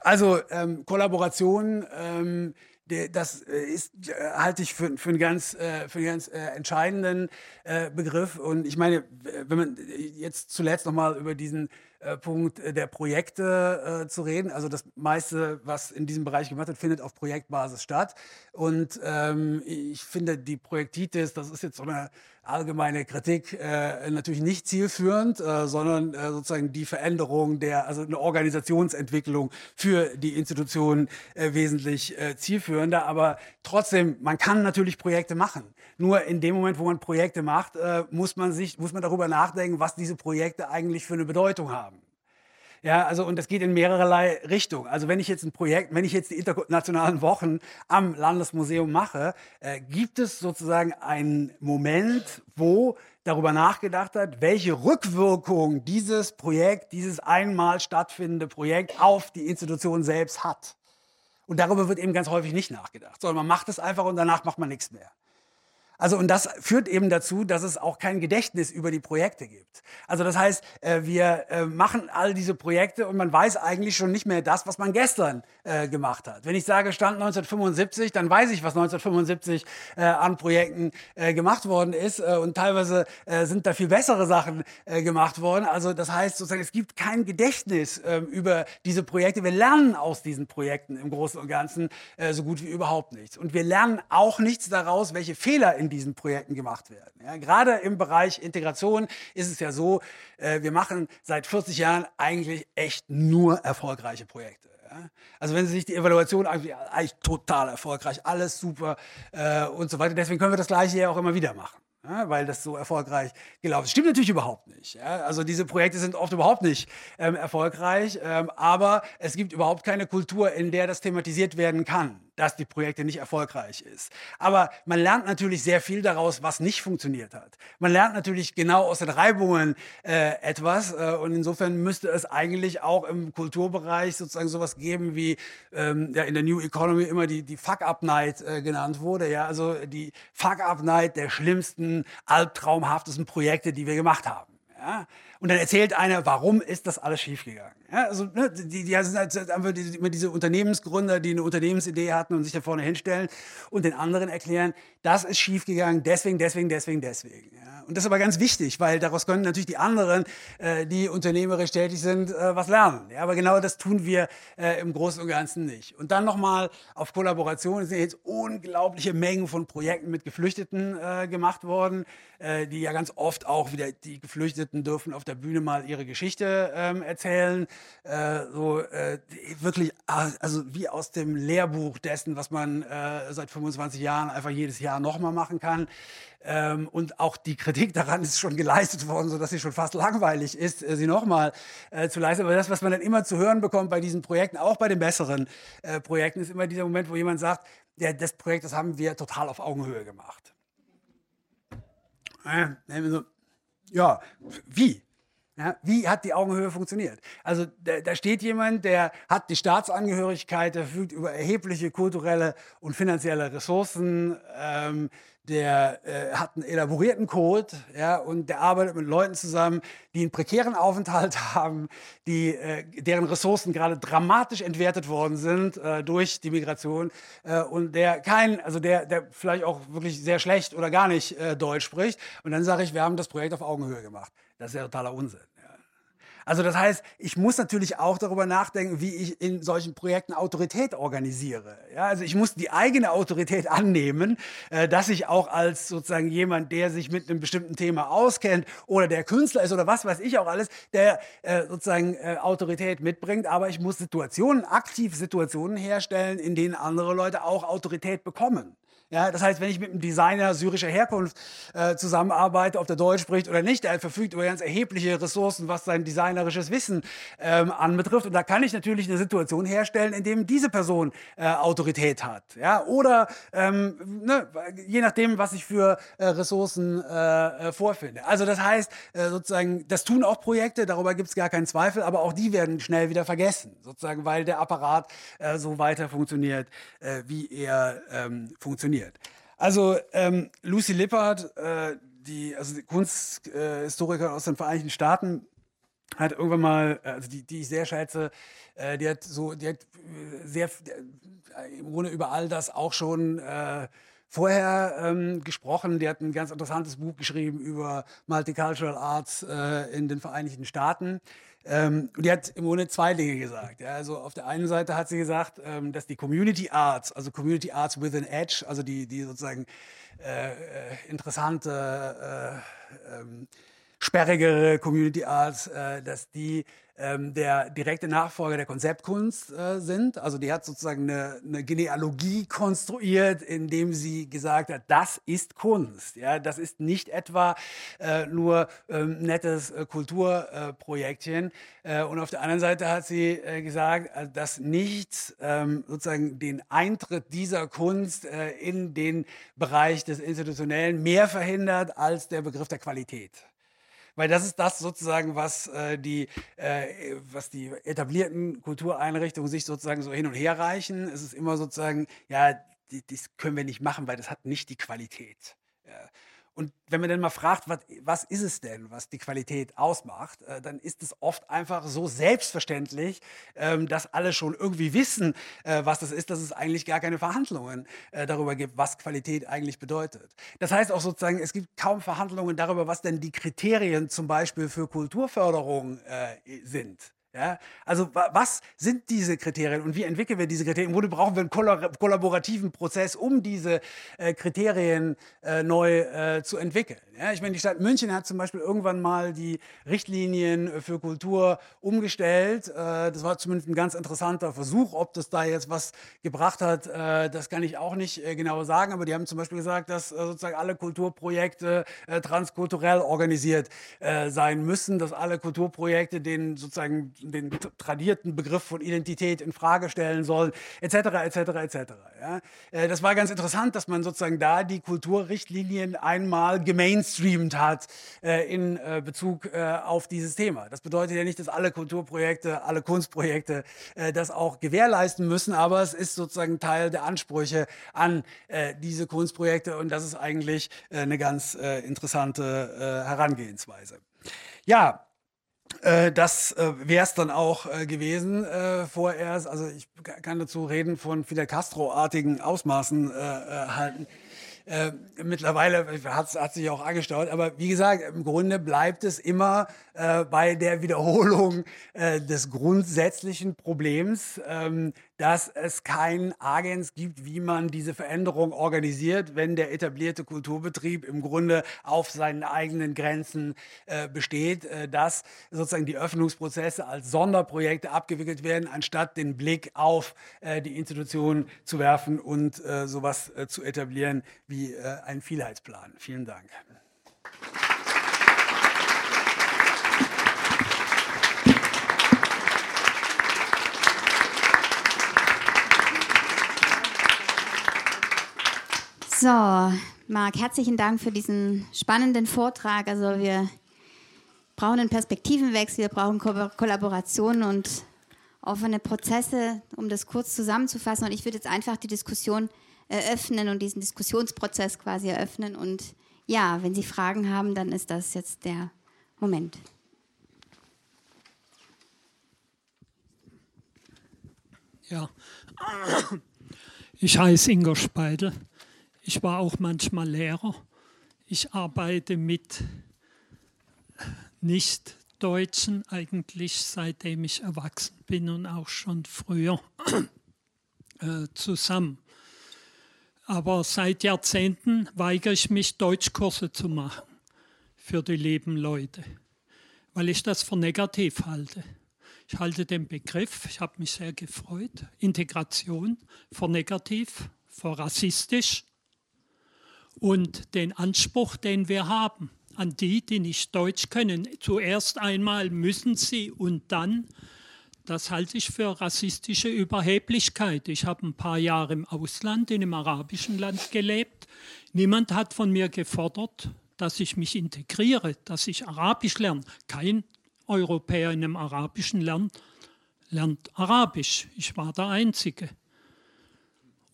Also ähm, Kollaboration. Ähm, das äh, ist, äh, halte ich für, für einen ganz, äh, für einen ganz entscheidenden Begriff. Und ich meine, wenn man jetzt zuletzt nochmal über diesen Punkt äh, der Projekte äh, zu reden. Also das meiste, was in diesem Bereich gemacht wird, findet auf Projektbasis statt. Und ähm, ich finde, die Projektitis, das ist jetzt so eine allgemeine Kritik, äh, natürlich nicht zielführend, äh, sondern äh, sozusagen die Veränderung der, also eine Organisationsentwicklung für die Institutionen wesentlich zielführender. Aber trotzdem, man kann natürlich Projekte machen. Nur in dem Moment, wo man Projekte macht, äh, muss man sich, muss man darüber nachdenken, was diese Projekte eigentlich für eine Bedeutung haben. Ja, also und das geht in mehrerlei Richtungen. Also wenn ich jetzt ein Projekt, wenn ich jetzt die internationalen Wochen am Landesmuseum mache, äh, gibt es sozusagen einen Moment, wo darüber nachgedacht hat, welche Rückwirkung dieses Projekt, dieses einmal stattfindende Projekt auf die Institution selbst hat. Und darüber wird eben ganz häufig nicht nachgedacht, sondern man macht es einfach und danach macht man nichts mehr. Also und das führt eben dazu, dass es auch kein Gedächtnis über die Projekte gibt. Also das heißt, äh, wir äh, machen all diese Projekte und man weiß eigentlich schon nicht mehr das, was man gestern äh, gemacht hat. Wenn ich sage Stand 1975, dann weiß ich, was 1975 an Projekten gemacht worden ist und teilweise sind da viel bessere Sachen gemacht worden. Also das heißt sozusagen, es gibt kein Gedächtnis ähm, über diese Projekte. Wir lernen aus diesen Projekten im Großen und Ganzen so gut wie überhaupt nichts. Und wir lernen auch nichts daraus, welche Fehler in diesen Projekten gemacht werden. Ja, gerade im Bereich Integration ist es ja so, äh, wir machen seit 40 Jahren eigentlich echt nur erfolgreiche Projekte. Ja. Also wenn Sie sich die Evaluation eigentlich, eigentlich total erfolgreich, alles super äh, und so weiter. Deswegen können wir das Gleiche ja auch immer wieder machen. Ja, weil das so erfolgreich gelaufen ist. Stimmt natürlich überhaupt nicht. Ja? Also diese Projekte sind oft überhaupt nicht ähm, erfolgreich, ähm, aber es gibt überhaupt keine Kultur, in der das thematisiert werden kann. Dass die Projekte nicht erfolgreich ist. Aber man lernt natürlich sehr viel daraus, was nicht funktioniert hat. Man lernt natürlich genau aus den Reibungen äh, etwas äh, und insofern müsste es eigentlich auch im Kulturbereich sozusagen sowas geben wie ähm, ja, in der New Economy immer die, die Fuck-Up-Night äh, genannt wurde. Ja? Also die Fuck-Up-Night der schlimmsten, albtraumhaftesten Projekte, die wir gemacht haben. Ja? Und dann erzählt einer, warum ist das alles schiefgegangen? Ja, also, ne, die, die sind halt einfach immer diese Unternehmensgründer, die eine Unternehmensidee hatten und sich da vorne hinstellen und den anderen erklären, das ist schiefgegangen, deswegen, deswegen, deswegen, deswegen. Ja. Und das ist aber ganz wichtig, weil daraus können natürlich die anderen, äh, die unternehmerisch tätig sind, äh, was lernen. Ja, aber genau das tun wir äh, im Großen und Ganzen nicht. Und dann nochmal auf Kollaboration. Es sind jetzt unglaubliche Mengen von Projekten mit Geflüchteten äh, gemacht worden, äh, die ja ganz oft auch wieder, die Geflüchteten dürfen auf der Bühne mal ihre Geschichte ähm, erzählen äh, so äh, wirklich, also wie aus dem Lehrbuch dessen, was man äh, seit 25 Jahren einfach jedes Jahr nochmal machen kann. Ähm, und auch die Kritik daran ist schon geleistet worden, sodass sie schon fast langweilig ist, äh, sie nochmal äh, zu leisten. Aber das, was man dann immer zu hören bekommt bei diesen Projekten, auch bei den besseren äh, Projekten, ist immer dieser Moment, wo jemand sagt, ja, das Projekt, das haben wir total auf Augenhöhe gemacht. Ja, wie? Ja, wie hat die Augenhöhe funktioniert? Also da, da, steht jemand, der hat die Staatsangehörigkeit, der verfügt über erhebliche kulturelle und finanzielle Ressourcen, ähm, der äh, hat einen elaborierten Code ja, und der arbeitet mit Leuten zusammen, die einen prekären Aufenthalt haben, die, äh, deren Ressourcen gerade dramatisch entwertet worden sind äh, durch die Migration äh, und der kein, also der, der vielleicht auch wirklich sehr schlecht oder gar nicht äh, Deutsch spricht. Und dann sage ich, wir haben das Projekt auf Augenhöhe gemacht. Das ist ja totaler Unsinn. Also das heißt, ich muss natürlich auch darüber nachdenken, wie ich in solchen Projekten Autorität organisiere. Ja, also ich muss die eigene Autorität annehmen, äh, dass ich auch als sozusagen jemand, der sich mit einem bestimmten Thema auskennt oder der Künstler ist oder was weiß ich auch alles, der äh, sozusagen äh, Autorität mitbringt. Aber ich muss Situationen, aktiv Situationen herstellen, in denen andere Leute auch Autorität bekommen. Ja, das heißt, wenn ich mit einem Designer syrischer Herkunft äh, zusammenarbeite, ob der Deutsch spricht oder nicht, der verfügt über ganz erhebliche Ressourcen, was sein designerisches Wissen ähm, anbetrifft. Und da kann ich natürlich eine Situation herstellen, in dem diese Person äh, Autorität hat. Ja? Oder ähm, ne, je nachdem, was ich für äh, Ressourcen äh, äh, vorfinde. Also das heißt, äh, sozusagen, das tun auch Projekte, darüber gibt es gar keinen Zweifel, aber auch die werden schnell wieder vergessen, sozusagen, weil der Apparat so weiter funktioniert, wie er ähm, funktioniert funktioniert. Also ähm, Lucy Lippard, äh, die, also die Kunsthistorikerin aus den Vereinigten Staaten, hat irgendwann mal, also die, die ich sehr schätze, äh, die hat so, die hat äh, sehr äh, im Grunde über all das auch schon äh, vorher ähm, gesprochen. Die hat ein ganz interessantes Buch geschrieben über Multicultural Arts äh, in den Vereinigten Staaten. Ähm, und die hat im Grunde zwei Dinge gesagt. Ja. Also auf der einen Seite hat sie gesagt, ähm, dass die Community Arts, also Community Arts with an Edge, also die, die sozusagen äh, äh interessante, äh, ähm, sperrigere Community Arts, äh, dass die ähm, der direkte Nachfolger der Konzeptkunst äh, sind. Also die hat sozusagen eine, eine, Genealogie konstruiert, indem sie gesagt hat, das ist Kunst. Ja, das ist nicht etwa äh, nur ähm, nettes äh, Kulturprojektchen. Äh, und auf der anderen Seite hat sie äh, gesagt, äh, dass nichts ähm, sozusagen den Eintritt dieser Kunst in den Bereich des Institutionellen mehr verhindert als der Begriff der Qualität. Weil das ist das sozusagen, was, äh, die, äh, was die etablierten Kultureinrichtungen sich sozusagen so hin und her reichen. Es ist immer sozusagen, ja, das können wir nicht machen, weil das hat nicht die Qualität. Ja. Und wenn man dann mal fragt, was, was ist es denn, was die Qualität ausmacht, äh, dann ist es oft einfach so selbstverständlich, ähm, dass alle schon irgendwie wissen, äh, was das ist, dass es eigentlich gar keine Verhandlungen äh, darüber gibt, was Qualität eigentlich bedeutet. Das heißt auch sozusagen, es gibt kaum Verhandlungen darüber, was denn die Kriterien zum Beispiel für Kulturförderung äh, sind. Ja, also was sind diese Kriterien und wie entwickeln wir diese Kriterien? Wo brauchen wir einen kollaborativen Prozess, um diese äh, Kriterien äh, neu äh, zu entwickeln? Ja, ich meine, die Stadt München hat zum Beispiel irgendwann mal die Richtlinien für Kultur umgestellt. Äh, das war zumindest ein ganz interessanter Versuch. Ob das da jetzt was gebracht hat, äh, das kann ich auch nicht äh, genau sagen. Aber die haben zum Beispiel gesagt, dass sozusagen alle Kulturprojekte transkulturell organisiert sein müssen, dass alle Kulturprojekte, denen sozusagen den tradierten Begriff von Identität in Frage stellen sollen, etc., etc., etc. Ja? Äh, das war ganz interessant, dass man sozusagen da die Kulturrichtlinien einmal gemainstreamt hat äh, in äh, Bezug äh, auf dieses Thema. Das bedeutet ja nicht, dass alle Kulturprojekte, alle Kunstprojekte das auch gewährleisten müssen, aber es ist sozusagen Teil der Ansprüche an diese Kunstprojekte und das ist eigentlich eine ganz interessante Herangehensweise. Ja, äh, das äh, wäre es dann auch äh, gewesen äh, vorerst. Also ich kann dazu reden von Fidel Castro-artigen Ausmaßen äh, äh, halten. Mittlerweile hat, hat sich auch angestaut, aber wie gesagt, im Grunde bleibt es immer bei der Wiederholung des grundsätzlichen Problems, ähm, dass es keinen Agens gibt, wie man diese Veränderung organisiert, wenn der etablierte Kulturbetrieb im Grunde auf seinen eigenen Grenzen äh, besteht, äh, dass sozusagen die Öffnungsprozesse als Sonderprojekte abgewickelt werden, anstatt den Blick auf äh, die Institutionen zu werfen und äh, sowas äh, zu etablieren wie äh, einen Vielheitsplan. Vielen Dank.
So, Marc, herzlichen Dank für diesen spannenden Vortrag. Also wir brauchen einen Perspektivenwechsel, wir brauchen Ko Kollaboration und offene Prozesse, um das kurz zusammenzufassen. Und ich würde jetzt einfach die Diskussion eröffnen und diesen Diskussionsprozess quasi eröffnen. Und ja, wenn Sie Fragen haben, dann ist das jetzt der Moment.
Ja, ich heiße Ingo Speidel. Ich war auch manchmal Lehrer. Ich arbeite mit Nicht-Deutschen eigentlich seitdem ich erwachsen bin und auch schon früher äh, zusammen. Aber seit Jahrzehnten weigere ich mich, Deutschkurse zu machen für die lieben Leute, weil ich das für negativ halte. Ich halte den Begriff, ich habe mich sehr gefreut, Integration für negativ, für rassistisch und den Anspruch, den wir haben an die, die nicht Deutsch können. Zuerst einmal müssen sie und dann, das halte ich für rassistische Überheblichkeit. Ich habe ein paar Jahre im Ausland, in einem arabischen Land gelebt. Niemand hat von mir gefordert, dass ich mich integriere, dass ich Arabisch lerne. Kein Europäer in einem arabischen Land lernt Arabisch. Ich war der Einzige.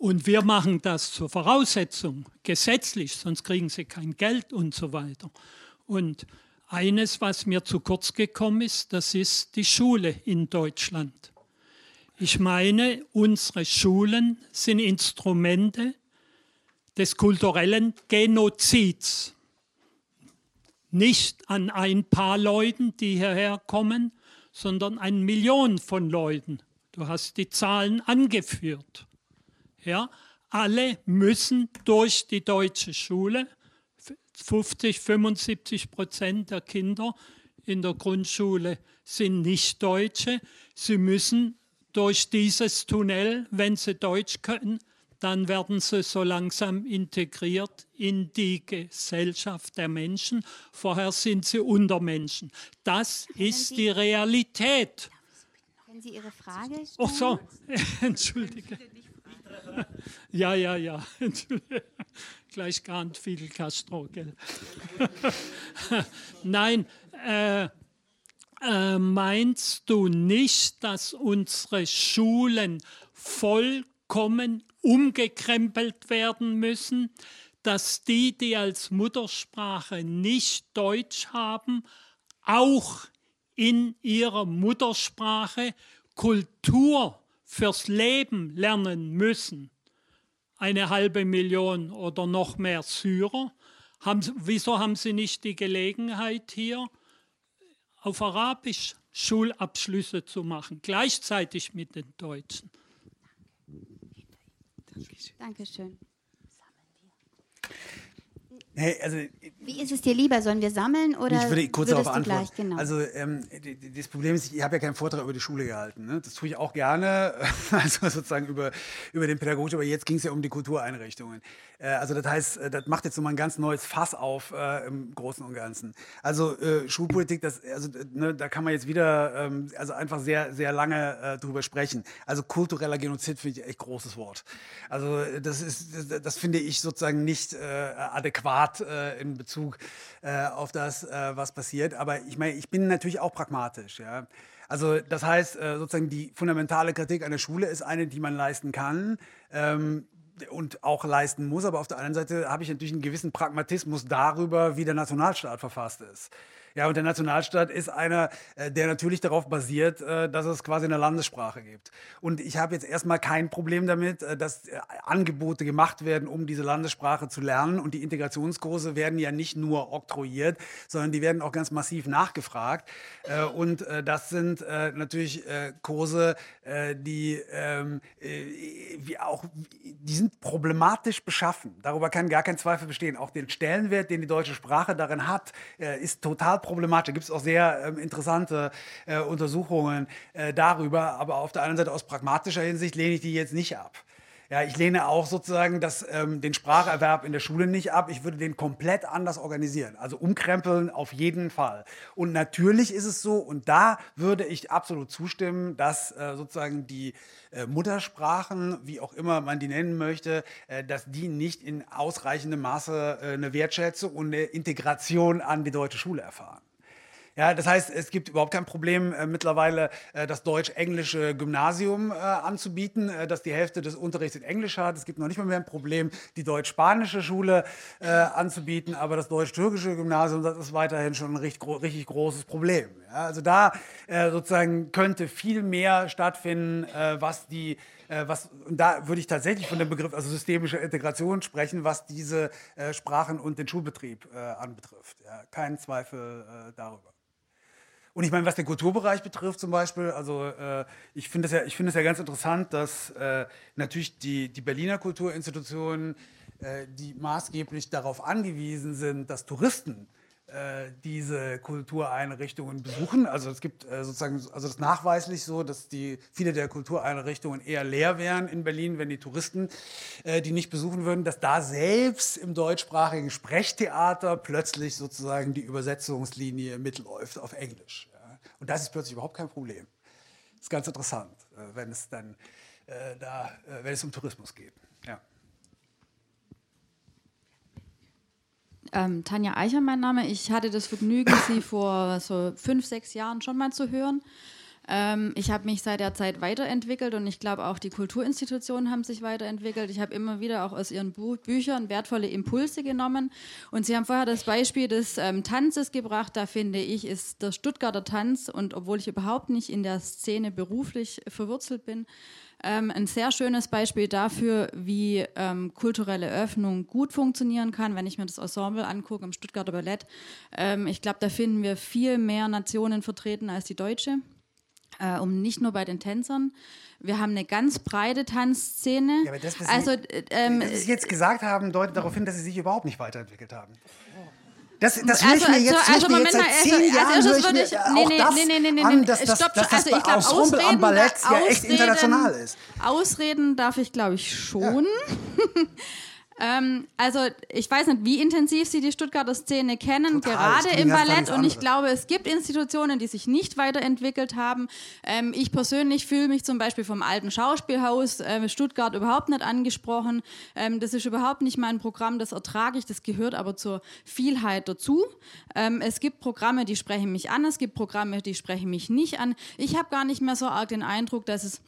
Und wir machen das zur Voraussetzung, gesetzlich, sonst kriegen sie kein Geld und so weiter. Und eines, was mir zu kurz gekommen ist, das ist die Schule in Deutschland. Ich meine, unsere Schulen sind Instrumente des kulturellen Genozids. Nicht an ein paar Leuten, die hierher kommen, sondern an Millionen von Leuten. Du hast die Zahlen angeführt. Ja, alle müssen durch die deutsche Schule. 50, 75 Prozent der Kinder in der Grundschule sind nicht Deutsche. Sie müssen durch dieses Tunnel, wenn sie Deutsch können, dann werden sie so langsam integriert in die Gesellschaft der Menschen. Vorher sind sie Untermenschen. Das ist die Realität.
Können Sie Ihre Frage stellen?
Ach so, entschuldige. Ja, ja, ja. Gleich geahnt Fidel Castro, gell? Nein, äh, äh, meinst du nicht, dass unsere Schulen vollkommen umgekrempelt werden müssen, dass die, die als Muttersprache nicht Deutsch haben, auch in ihrer Muttersprache Kultur fürs Leben lernen müssen, eine halbe Million oder noch mehr Syrer, haben, wieso haben sie nicht die Gelegenheit hier auf Arabisch Schulabschlüsse zu machen, gleichzeitig mit den Deutschen?
Dankeschön.
Hey, also
Wie ist es dir lieber? Sollen wir sammeln oder
ich würde kurz darauf antworten.
Gleich, genau.
Also ähm, das Problem ist, ich habe ja keinen Vortrag über die Schule gehalten. Ne? Das tue ich auch gerne, also sozusagen über, über den Pädagogischen, aber jetzt ging es ja um die Kultureinrichtungen. Äh, also das heißt, äh, das macht jetzt nochmal ein ganz neues Fass auf äh, im Großen und Ganzen. Also äh, Schulpolitik, das, also, ne, da kann man jetzt wieder ähm, also einfach sehr, sehr lange äh, drüber sprechen. Also kultureller Genozid finde ich echt großes Wort. Also das ist, das, das finde ich sozusagen nicht äh, adäquat in Bezug auf das, was passiert. Aber ich meine, ich bin natürlich auch pragmatisch. Ja. Also das heißt, sozusagen die fundamentale Kritik an der Schule ist eine, die man leisten kann. Ähm, und auch leisten muss. Aber auf der anderen Seite habe ich natürlich einen gewissen Pragmatismus darüber, wie der Nationalstaat verfasst ist. Ja, und der Nationalstaat ist einer, äh, der natürlich darauf basiert, äh, dass es quasi eine Landessprache gibt. Und ich habe jetzt erstmal kein Problem damit, äh, dass Angebote gemacht werden, um diese Landessprache zu lernen. Und die Integrationskurse werden ja nicht nur oktroyiert, sondern die werden auch ganz massiv nachgefragt. Und das sind natürlich Kurse, die, ähm, auch, die sind problematisch beschaffen. Darüber kann gar kein Zweifel bestehen. Auch den Stellenwert, den die deutsche Sprache darin hat, ist total problematisch. Da gibt es auch sehr ähm, interessante äh, Untersuchungen äh, darüber. Aber auf der anderen Seite aus pragmatischer Hinsicht lehne ich die jetzt nicht ab. Ja, ich lehne auch sozusagen das, ähm, den Spracherwerb in der Schule nicht ab. Ich würde den komplett anders organisieren. Also umkrempeln auf jeden Fall. Und natürlich ist es so, und da würde ich absolut zustimmen, dass äh, sozusagen die äh, Muttersprachen, wie auch immer man die nennen möchte, äh, dass die nicht in ausreichendem Maße äh, eine Wertschätzung und eine Integration an die deutsche Schule erfahren. Ja, das heißt, es gibt überhaupt kein Problem, äh, mittlerweile äh, das deutsch-englische Gymnasium äh, anzubieten, äh, das die Hälfte des Unterrichts in Englisch hat. Es gibt noch nicht mal mehr ein Problem, die deutsch-spanische Schule äh, anzubieten, aber das deutsch-türkische Gymnasium, das ist weiterhin schon ein richtig, richtig großes Problem. Ja, also da äh, sozusagen könnte viel mehr stattfinden, was die was, und da würde ich tatsächlich von dem Begriff also systemische Integration sprechen, was diese äh, Sprachen und den Schulbetrieb äh, anbetrifft. Ja, kein Zweifel äh, darüber. Und ich meine, was den Kulturbereich betrifft zum Beispiel, also äh, ich finde es ja, ich ja ganz interessant, dass äh, natürlich die, die Berliner Kulturinstitutionen, äh, die maßgeblich darauf angewiesen sind, dass Touristen äh, diese Kultureinrichtungen besuchen. Also es gibt äh, sozusagen, also das ist nachweislich so, dass die, viele der Kultureinrichtungen eher leer wären in Berlin, wenn die Touristen äh, die nicht besuchen würden, dass da selbst im deutschsprachigen Sprechtheater plötzlich sozusagen die Übersetzungslinie mitläuft auf Englisch. Ja. Und das ist plötzlich überhaupt kein Problem. Das ist ganz interessant, äh, wenn es dann äh, da, wenn es um Tourismus geht. Ja.
Ähm, Tanja Eicher, mein Name. Ich hatte das Vergnügen, Sie vor so fünf, sechs Jahren schon mal zu hören. Ähm, ich habe mich seit der Zeit weiterentwickelt und ich glaube auch die Kulturinstitutionen haben sich weiterentwickelt. Ich habe immer wieder auch aus Ihren Buch Büchern wertvolle Impulse genommen. Und Sie haben vorher das Beispiel des ähm, Tanzes gebracht. Da finde ich, ist der Stuttgarter Tanz und obwohl ich überhaupt nicht in der Szene beruflich verwurzelt bin, ähm, ein sehr schönes Beispiel dafür, wie ähm, kulturelle Öffnung gut funktionieren kann, wenn ich mir das Ensemble angucke im Stuttgarter Ballett. Ähm, ich glaube, da finden wir viel mehr Nationen vertreten als die deutsche. Äh, um nicht nur bei den Tänzern. Wir haben eine ganz breite Tanzszene. Ja, aber das, was also,
Sie, ähm, was Sie jetzt gesagt haben, deutet darauf hin, dass Sie sich überhaupt nicht weiterentwickelt haben. Das, das ich mir jetzt, also, also Moment mal, also, als erstes würde ich, nee, nee, nee, nee, nee, nee, an, dass das,
stopp,
dass das
also ich glaube,
Ausreden, am Ballett ja echt international ist.
Ausreden darf ich, glaube ich, schon. Ja. Ähm, also ich weiß nicht, wie intensiv Sie die Stuttgarter Szene kennen, Total, gerade im Ballett. Und ich glaube, es gibt Institutionen, die sich nicht weiterentwickelt haben. Ähm, ich persönlich fühle mich zum Beispiel vom alten Schauspielhaus äh, Stuttgart überhaupt nicht angesprochen. Ähm, das ist überhaupt nicht mein Programm, das ertrage ich, das gehört aber zur Vielheit dazu. Ähm, es gibt Programme, die sprechen mich an, es gibt Programme, die sprechen mich nicht an. Ich habe gar nicht mehr so arg den Eindruck, dass es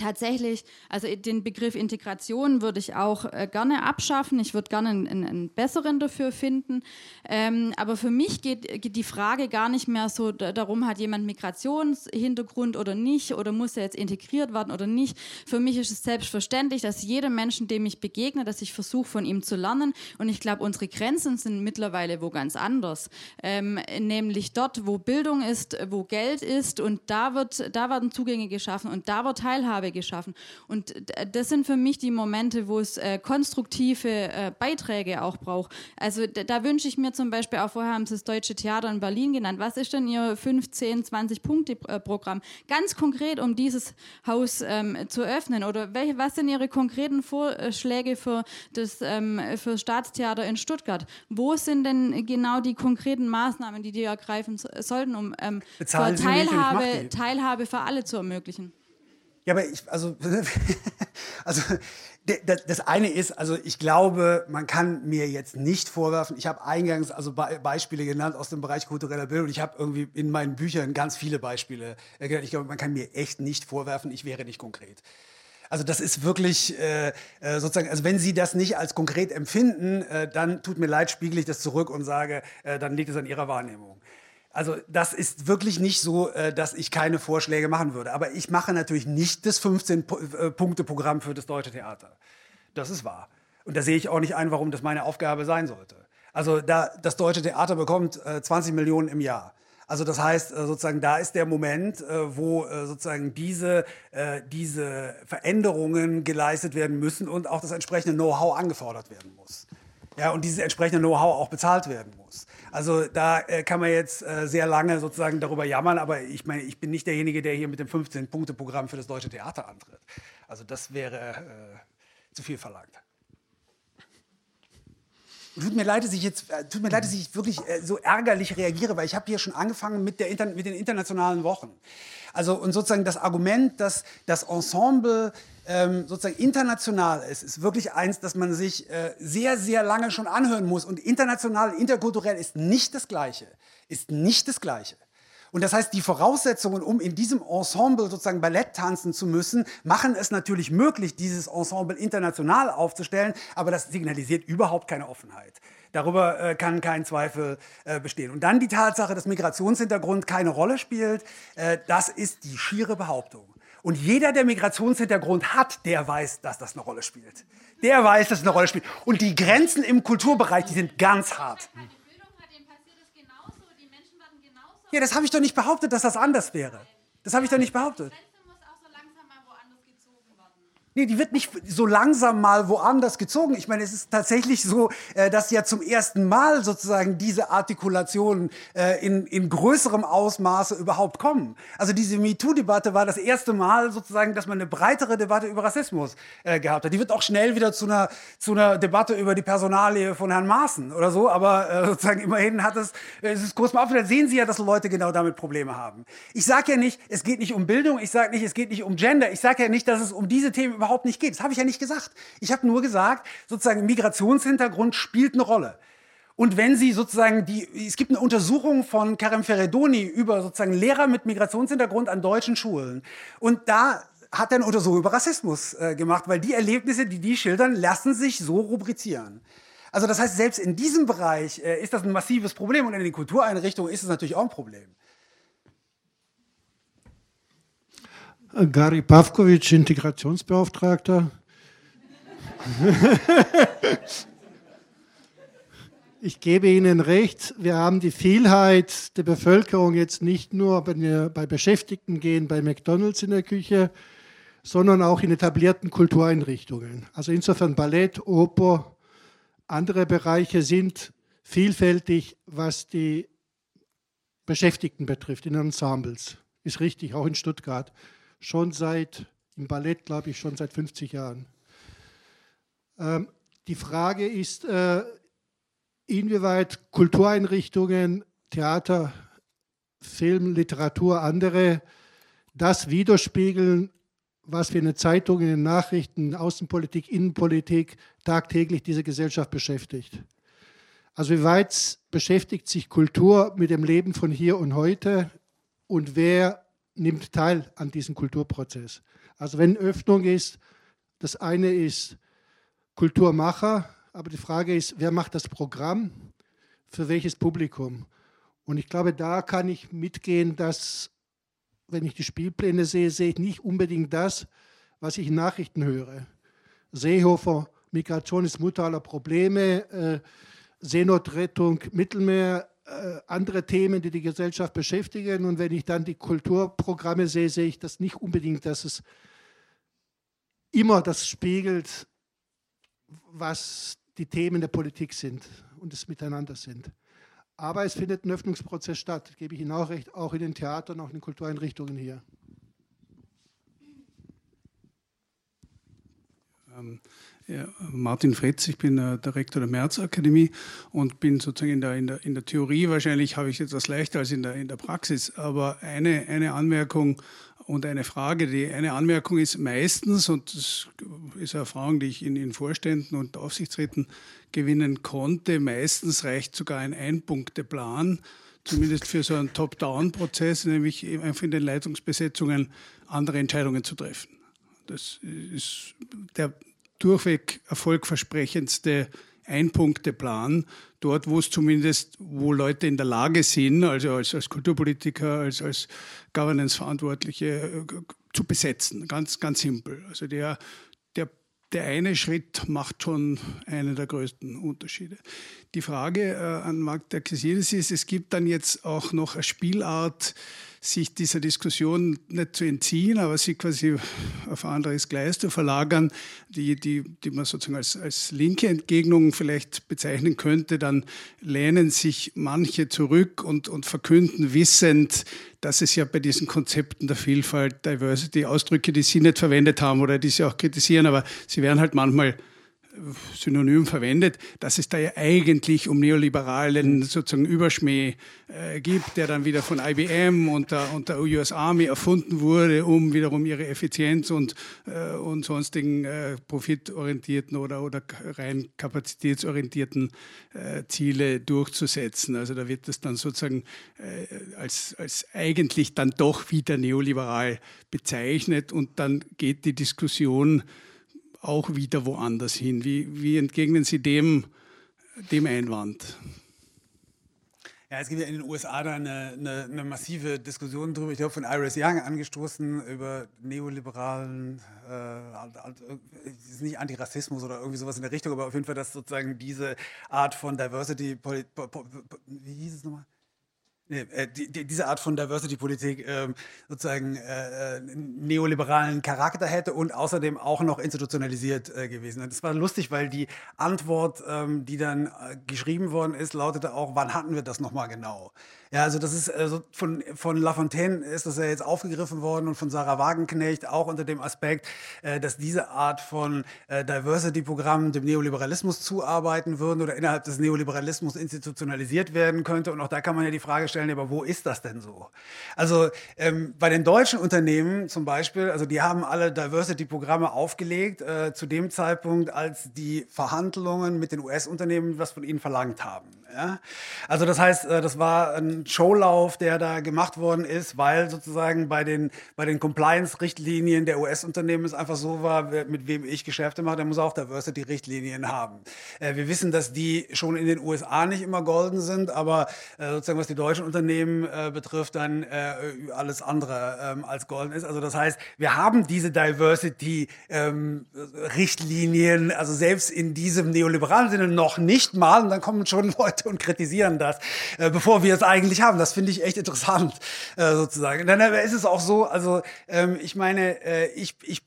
Tatsächlich, also den Begriff Integration würde ich auch äh, gerne abschaffen. Ich würde gerne einen, einen besseren dafür finden. Ähm, aber für mich geht, geht, die Frage gar nicht mehr so darum, hat jemand Migrationshintergrund oder nicht oder muss er jetzt integriert werden oder nicht. Für mich ist es selbstverständlich, dass jeder Menschen, dem ich begegne, dass ich versuche, von ihm zu lernen. Und ich glaube, unsere Grenzen sind mittlerweile wo ganz anders. Ähm, nämlich dort, wo Bildung ist, wo Geld ist und da, wird, da werden Zugänge geschaffen und da wird Teilhabe Geschaffen. Und das sind für mich die Momente, wo es äh, konstruktive äh, Beiträge auch braucht. Also da, da wünsche ich mir zum Beispiel, auch vorher haben Sie das Deutsche Theater in Berlin genannt, was ist denn Ihr 15, 20 Punkte Programm? Ganz konkret, um dieses Haus ähm, zu öffnen oder welche, was sind Ihre konkreten Vorschläge für das ähm, für Staatstheater in Stuttgart? Wo sind denn genau die konkreten Maßnahmen, die die ergreifen sollten, um ähm, Teilhabe, Teilhabe für alle zu ermöglichen?
Ja, aber ich, also, also das eine ist, also ich glaube, man kann mir jetzt nicht vorwerfen, ich habe eingangs also Beispiele genannt aus dem Bereich kultureller Bildung. Ich habe irgendwie in meinen Büchern ganz viele Beispiele genannt. Ich glaube, man kann mir echt nicht vorwerfen, ich wäre nicht konkret. Also das ist wirklich äh, äh, sozusagen, also wenn Sie das nicht als konkret empfinden, äh, dann tut mir leid, spiegel ich das zurück und sage, äh, dann liegt es an Ihrer Wahrnehmung. Also das ist wirklich nicht so, äh, dass ich keine Vorschläge machen würde. Aber ich mache natürlich nicht das 15-Punkte-Programm äh, für das Deutsche Theater. Das ist wahr. Und da sehe ich auch nicht ein, warum das meine Aufgabe sein sollte. Also da, das Deutsche Theater bekommt 20 Millionen im Jahr. Also das heißt äh, sozusagen, da ist der Moment, äh, wo äh, sozusagen diese, diese Veränderungen geleistet werden müssen und auch das entsprechende Know-how angefordert werden muss. Ja, und dieses entsprechende Know-how auch bezahlt werden muss. Also da kann man jetzt sehr lange sozusagen darüber jammern, aber ich meine, ich bin nicht derjenige, der hier mit dem 15-Punkte-Programm für das Deutsche Theater antritt. Also das wäre äh, zu viel verlangt. Tut mir leid, dass ich jetzt, äh, tut mir leid, dass ich wirklich äh, so ärgerlich reagiere, weil ich habe hier schon angefangen mit, der Inter mit den internationalen Wochen. Also und sozusagen das Argument, dass das Ensemble ähm, sozusagen international ist, ist wirklich eins, das man sich äh, sehr, sehr lange schon anhören muss. Und international, interkulturell ist nicht das Gleiche. Ist nicht das Gleiche. Und das heißt, die Voraussetzungen, um in diesem Ensemble sozusagen Ballett tanzen zu müssen, machen es natürlich möglich, dieses Ensemble international aufzustellen, aber das signalisiert überhaupt keine Offenheit. Darüber äh, kann kein Zweifel äh, bestehen. Und dann die Tatsache, dass Migrationshintergrund keine Rolle spielt, äh, das ist die schiere Behauptung. Und jeder, der Migrationshintergrund hat, der weiß, dass das eine Rolle spielt. Der weiß, dass es eine Rolle spielt. Und die Grenzen im Kulturbereich, die sind ganz hart. Ja, das habe ich doch nicht behauptet, dass das anders wäre. Das habe ich doch nicht behauptet. Nee, die wird nicht so langsam mal woanders gezogen. Ich meine, es ist tatsächlich so, äh, dass ja zum ersten Mal sozusagen diese Artikulationen äh, in, in größerem Ausmaße überhaupt kommen. Also diese MeToo-Debatte war das erste Mal sozusagen, dass man eine breitere Debatte über Rassismus äh, gehabt hat. Die wird auch schnell wieder zu einer, zu einer Debatte über die Personalie von Herrn Maaßen oder so, aber sozusagen immerhin hat es, es ist kurz mal auf, da sehen Sie ja, dass Leute genau damit Probleme haben. Ich sage ja nicht, es geht nicht um Bildung, ich sage nicht, es geht nicht um Gender, ich sage ja nicht, dass es um diese Themen überhaupt nicht geht. Das habe ich ja nicht gesagt. Ich habe nur gesagt, sozusagen Migrationshintergrund spielt eine Rolle. Und wenn Sie sozusagen die, es gibt eine Untersuchung von Karim Ferredoni über sozusagen Lehrer mit Migrationshintergrund an deutschen Schulen. Und da hat er eine Untersuchung über Rassismus äh, gemacht, weil die Erlebnisse, die die schildern, lassen sich so rubrizieren. Also das heißt, selbst in diesem Bereich äh, ist das ein massives Problem und in den Kultureinrichtungen ist es natürlich auch ein Problem.
Gary Pavkovic, Integrationsbeauftragter. ich gebe Ihnen recht, wir haben die Vielheit der Bevölkerung jetzt nicht nur bei, bei Beschäftigten gehen, bei McDonalds in der Küche, sondern auch in etablierten Kultureinrichtungen. Also insofern Ballett, Oper, andere Bereiche sind vielfältig, was die Beschäftigten betrifft, in Ensembles. Ist richtig, auch in Stuttgart schon seit, im Ballett glaube ich, schon seit 50 Jahren. Ähm, die Frage ist, äh, inwieweit Kultureinrichtungen, Theater, Film, Literatur, andere das widerspiegeln, was wir in den Zeitungen, in den Nachrichten, Außenpolitik, Innenpolitik tagtäglich diese Gesellschaft beschäftigt. Also wie weit beschäftigt sich Kultur mit dem Leben von hier und heute und wer nimmt teil an diesem Kulturprozess. Also wenn Öffnung ist, das eine ist Kulturmacher, aber die Frage ist, wer macht das Programm, für welches Publikum? Und ich glaube, da kann ich mitgehen, dass, wenn ich die Spielpläne sehe, sehe ich nicht unbedingt das, was ich in Nachrichten höre. Seehofer, Migration ist Mutter aller Probleme, äh, Seenotrettung, Mittelmeer, andere Themen, die die Gesellschaft beschäftigen. Und wenn ich dann die Kulturprogramme sehe, sehe ich das nicht unbedingt, dass es immer das spiegelt, was die Themen der Politik sind und das Miteinander sind. Aber es findet ein Öffnungsprozess statt, gebe ich Ihnen auch recht, auch in den Theatern, auch in den Kultureinrichtungen hier.
Ähm, Martin Fretz, ich bin äh, der Rektor der Märzakademie und bin sozusagen in der, in der, in der Theorie wahrscheinlich habe ich es etwas leichter als in der, in der Praxis. Aber eine, eine Anmerkung und eine Frage. Die eine Anmerkung ist meistens, und das ist eine Erfahrung, die ich in, in Vorständen und Aufsichtsräten gewinnen konnte, meistens reicht sogar ein Einpunkteplan, zumindest für so einen Top-Down-Prozess, nämlich einfach in den Leitungsbesetzungen andere Entscheidungen zu treffen. Das ist der durchweg erfolgversprechendste Einpunkteplan, dort, wo es zumindest, wo Leute in der Lage sind, also als, als Kulturpolitiker, als, als Governance-Verantwortliche äh, zu besetzen. Ganz, ganz simpel. Also der, der, der eine Schritt macht schon einen der größten Unterschiede. Die Frage äh, an Marc Terkesides ist, es gibt dann jetzt auch noch eine Spielart, sich dieser Diskussion nicht zu entziehen, aber sie quasi auf ein anderes Gleis zu verlagern, die, die, die man sozusagen als, als linke Entgegnung vielleicht bezeichnen könnte, dann lehnen sich manche zurück und, und verkünden wissend, dass es ja bei diesen Konzepten der Vielfalt, Diversity, Ausdrücke, die Sie nicht verwendet haben oder die Sie auch kritisieren, aber sie werden halt manchmal Synonym verwendet, dass es da ja eigentlich um neoliberalen sozusagen Überschmäh äh, gibt, der dann wieder von IBM und der, und der US Army erfunden wurde, um wiederum ihre Effizienz und, äh, und sonstigen äh, profitorientierten oder, oder rein kapazitätsorientierten äh, Ziele durchzusetzen. Also da wird das dann sozusagen äh, als, als eigentlich dann doch wieder neoliberal bezeichnet und dann geht die Diskussion auch wieder woanders hin. Wie, wie entgegnen Sie dem, dem Einwand?
Ja, es gibt ja in den USA da eine, eine, eine massive Diskussion darüber, ich glaube von Iris Young angestoßen, über neoliberalen, äh, ist nicht Antirassismus oder irgendwie sowas in der Richtung, aber auf jeden Fall, dass sozusagen diese Art von Diversity, wie hieß es nochmal? Äh, die, die, diese Art von Diversity-Politik ähm, sozusagen äh, äh, neoliberalen Charakter hätte und außerdem auch noch institutionalisiert äh, gewesen. Das war lustig, weil die Antwort, ähm, die dann äh, geschrieben worden ist, lautete auch, wann hatten wir das nochmal genau? Ja, also das ist also von, von Lafontaine ist das ja jetzt aufgegriffen worden und von Sarah Wagenknecht auch unter dem Aspekt, äh, dass diese Art von äh, Diversity-Programmen dem Neoliberalismus zuarbeiten würden oder innerhalb des Neoliberalismus institutionalisiert werden könnte. Und auch da kann man ja die Frage stellen, aber wo ist das denn so? Also ähm, bei den deutschen Unternehmen zum Beispiel, also die haben alle Diversity-Programme aufgelegt äh, zu dem Zeitpunkt, als die Verhandlungen mit den US-Unternehmen was von ihnen verlangt haben. Ja? Also das heißt, äh, das war ein Showlauf, der da gemacht worden ist, weil sozusagen bei den, bei den Compliance-Richtlinien der US-Unternehmen es einfach so war, mit wem ich Geschäfte mache, der muss auch Diversity-Richtlinien haben. Äh, wir wissen, dass die schon in den USA nicht immer golden sind, aber äh, sozusagen was die deutschen Unternehmen betrifft, dann alles andere ähm, als golden ist. Also das heißt, wir haben diese Diversity-Richtlinien, ähm, also selbst in diesem neoliberalen Sinne noch nicht mal, und dann kommen schon Leute Und kritisieren das, äh, bevor wir es eigentlich haben. Das finde ich echt interessant, äh, sozusagen. Dann ist es auch so, also ähm, ich meine, äh, ich, ich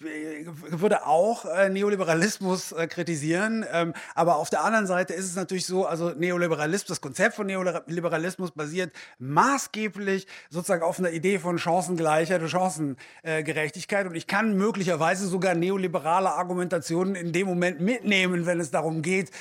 würde auch Neoliberalismus kritisieren, ähm, aber auf der anderen Seite ist es natürlich so, also Neoliberalismus, das Konzept von Neoliberalismus basiert maßgeblich sozusagen auf einer Idee von Chancengleichheit und Chancengerechtigkeit und ich kann möglicherweise sogar neoliberale Argumentationen in dem Moment mitnehmen, wenn es darum geht,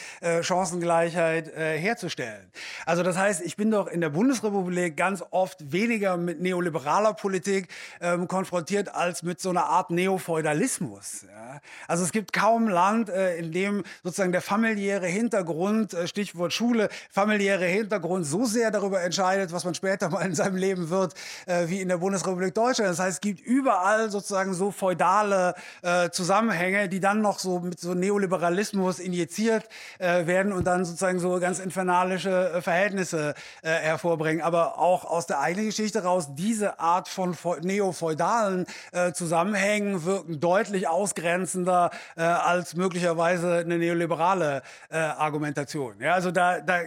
Chancengleichheit herzustellen stellen. Also das heißt, ich bin doch in der Bundesrepublik ganz oft weniger mit neoliberaler Politik ähm, konfrontiert als mit so einer Art Neofeudalismus. Ja? Also es gibt kaum Land, äh, in dem sozusagen der familiäre Hintergrund, äh, Stichwort Schule, familiäre Hintergrund so sehr darüber entscheidet, was man später mal in seinem Leben wird, äh, wie in der Bundesrepublik Deutschland. Das heißt, es gibt überall sozusagen so feudale äh, Zusammenhänge, die dann noch so mit so Neoliberalismus injiziert äh, werden und dann sozusagen so ganz infernal moralische Verhältnisse hervorbringen, aber auch aus der eigenen Geschichte raus, diese Art von neofeudalen Zusammenhängen wirken deutlich ausgrenzender als möglicherweise eine neoliberale Argumentation. Ja, also da, da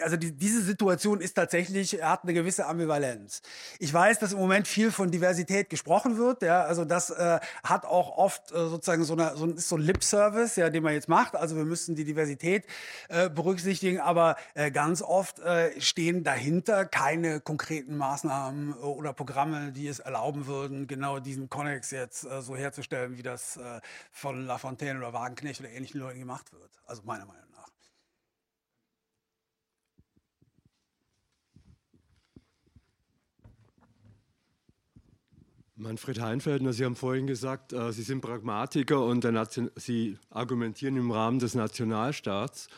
also die, diese Situation ist tatsächlich, hat eine gewisse Ambivalenz. Ich weiß, dass im Moment viel von Diversität gesprochen wird. Ja, also das äh, hat auch oft äh, sozusagen so, eine, so, ein, so ein Lip-Service, ja, den man jetzt macht. Also wir müssen die Diversität äh, berücksichtigen, aber äh, ganz oft äh, stehen dahinter keine konkreten Maßnahmen äh, oder Programme, die es erlauben würden, genau diesen Connex jetzt äh, so herzustellen, wie das äh, von Lafontaine oder Wagenknecht oder ähnlichen Leuten gemacht wird. Also meiner Meinung nach.
Manfred Heinfeldner, Sie haben vorhin gesagt, Sie sind Pragmatiker und Sie argumentieren im Rahmen des Nationalstaats.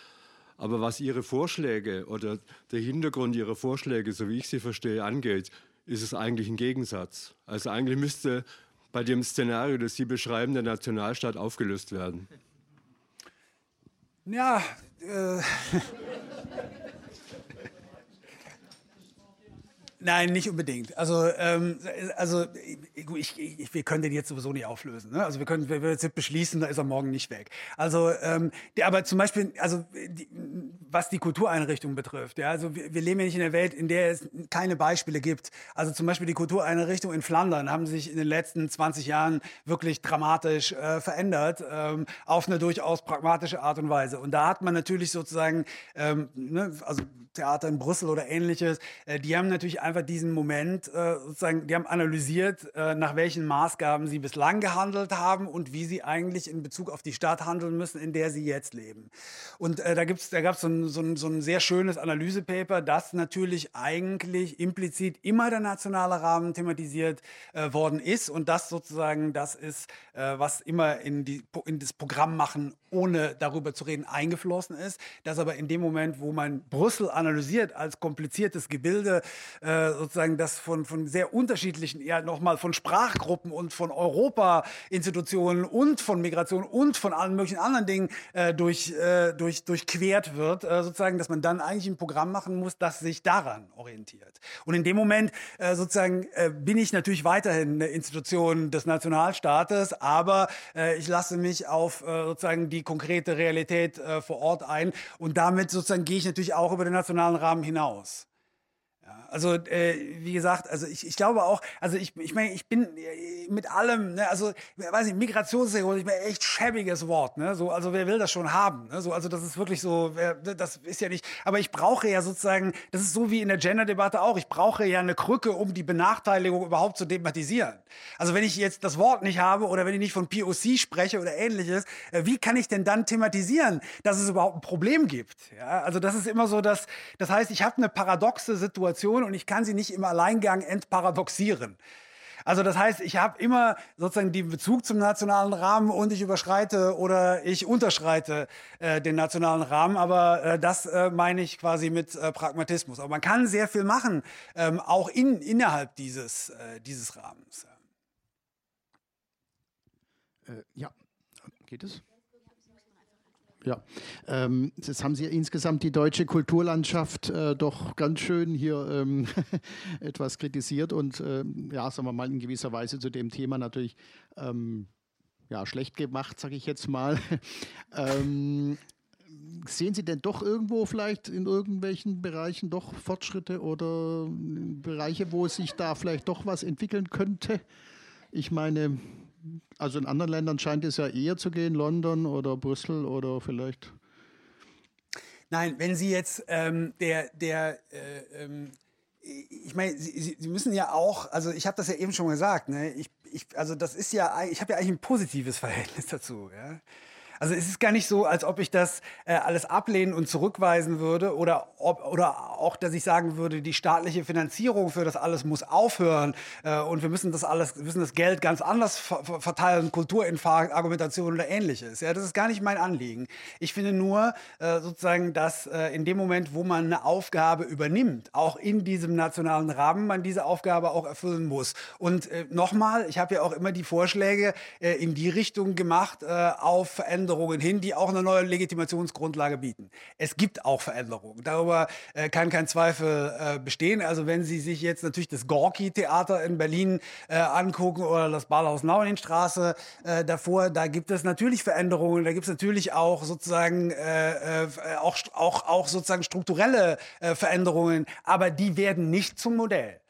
Aber was Ihre Vorschläge oder der Hintergrund Ihrer Vorschläge, so wie ich sie verstehe, angeht, ist es eigentlich ein Gegensatz. Also eigentlich müsste bei dem Szenario, das Sie beschreiben, der Nationalstaat aufgelöst werden.
Ja, äh, Nein, nicht unbedingt. Also, ähm, also ich, ich, wir können den jetzt sowieso nicht auflösen. Ne? Also wir können, wenn wir jetzt beschließen, da ist er morgen nicht weg. Also, ähm, die, aber zum Beispiel, also die, was die Kultureinrichtungen betrifft, ja, also wir, wir, leben ja nicht in einer Welt, in der es keine Beispiele gibt. Also zum Beispiel die Kultureinrichtungen in Flandern haben sich in den letzten 20 Jahren wirklich dramatisch äh, verändert, ähm, auf eine durchaus pragmatische Art und Weise. Und da hat man natürlich sozusagen, ähm, ne, also Theater in Brüssel oder ähnliches, äh, die haben natürlich einfach diesen Moment äh, sozusagen, die haben analysiert, äh, nach welchen Maßgaben sie bislang gehandelt haben und wie sie eigentlich in Bezug auf die Stadt handeln müssen, in der sie jetzt leben. Und äh, da, gibt's, da gab so es so, ein, so ein sehr schönes Analysepaper, das natürlich eigentlich implizit immer der nationale Rahmen thematisiert äh, worden ist und das sozusagen das ist, äh, was immer in, die, in das Programm machen, ohne darüber zu reden, eingeflossen ist. Das aber in dem Moment, wo man Brüssel analysiert als kompliziertes Gebilde, äh, sozusagen das von, von sehr unterschiedlichen, ja nochmal von Sprachgruppen und von Europa-Institutionen und von Migration und von allen möglichen anderen Dingen äh, durch, äh, durch, durchquert wird, äh, sozusagen, dass man dann eigentlich ein Programm machen muss, das sich daran orientiert. Und in dem Moment äh, sozusagen äh, bin ich natürlich weiterhin eine Institution des Nationalstaates, aber ich lasse mich auf sozusagen die konkrete Realität vor Ort ein und damit sozusagen gehe ich natürlich auch über den nationalen Rahmen hinaus. Also äh, wie gesagt, also ich, ich glaube auch, also ich, ich meine, ich bin äh, mit allem, ne, also weiß nicht, Migrationshintergrund, ich meine, echt schäbiges Wort, ne? So, also wer will das schon haben? Ne? So, also das ist wirklich so, wer, das ist ja nicht, aber ich brauche ja sozusagen, das ist so wie in der Gender-Debatte auch, ich brauche ja eine Krücke, um die Benachteiligung überhaupt zu thematisieren. Also wenn ich jetzt das Wort nicht habe oder wenn ich nicht von POC spreche oder ähnliches, äh, wie kann ich denn dann thematisieren, dass es überhaupt ein Problem gibt? Ja? Also das ist immer so, dass, das heißt, ich habe eine paradoxe Situation Situation und ich kann sie nicht im Alleingang entparadoxieren. Also das heißt, ich habe immer sozusagen den Bezug zum nationalen Rahmen und ich überschreite oder ich unterschreite äh, den nationalen Rahmen, aber äh, das äh, meine ich quasi mit äh, Pragmatismus. Aber man kann sehr viel machen, ähm, auch in, innerhalb dieses, äh, dieses Rahmens.
Äh, ja, geht es? Ja, ähm, jetzt haben Sie insgesamt die deutsche Kulturlandschaft äh, doch ganz schön hier ähm, etwas kritisiert und äh, ja, sagen wir mal in gewisser Weise zu dem Thema natürlich ähm, ja, schlecht gemacht, sage ich jetzt mal. Ähm, sehen Sie denn doch irgendwo vielleicht in irgendwelchen Bereichen doch Fortschritte oder Bereiche, wo sich da vielleicht doch was entwickeln könnte? Ich meine, also in anderen Ländern scheint es ja eher zu gehen, London oder Brüssel oder vielleicht.
Nein, wenn Sie jetzt ähm, der, der äh, ähm, ich meine, Sie, Sie, müssen ja auch, also ich habe das ja eben schon gesagt, ne? ich, ich, also das ist ja, ich habe ja eigentlich ein positives Verhältnis dazu. Ja? Also es ist gar nicht so, als ob ich das äh, alles ablehnen und zurückweisen würde oder, ob, oder auch, dass ich sagen würde, die staatliche Finanzierung für das alles muss aufhören äh, und wir müssen das alles, müssen das Geld ganz anders ver verteilen, Kulturinfarkt, Argumentation oder ähnliches. Ja, das ist gar nicht mein Anliegen. Ich finde nur äh, sozusagen, dass äh, in dem Moment, wo man eine Aufgabe übernimmt, auch in diesem nationalen Rahmen, man diese Aufgabe auch erfüllen muss. Und äh, nochmal, ich habe ja auch immer die Vorschläge äh, in die Richtung gemacht, auf Veränderungen Veränderungen hin, die auch eine neue Legitimationsgrundlage bieten. Es gibt auch Veränderungen. Darüber äh, kann kein Zweifel äh, bestehen. Also wenn Sie sich jetzt natürlich das Gorki-Theater in Berlin äh, angucken oder das Ballhaus-Naueninstraße äh, davor, da gibt es natürlich Veränderungen. Da gibt es natürlich auch sozusagen äh, äh, auch, auch, auch sozusagen strukturelle Veränderungen, aber die werden nicht zum Modell.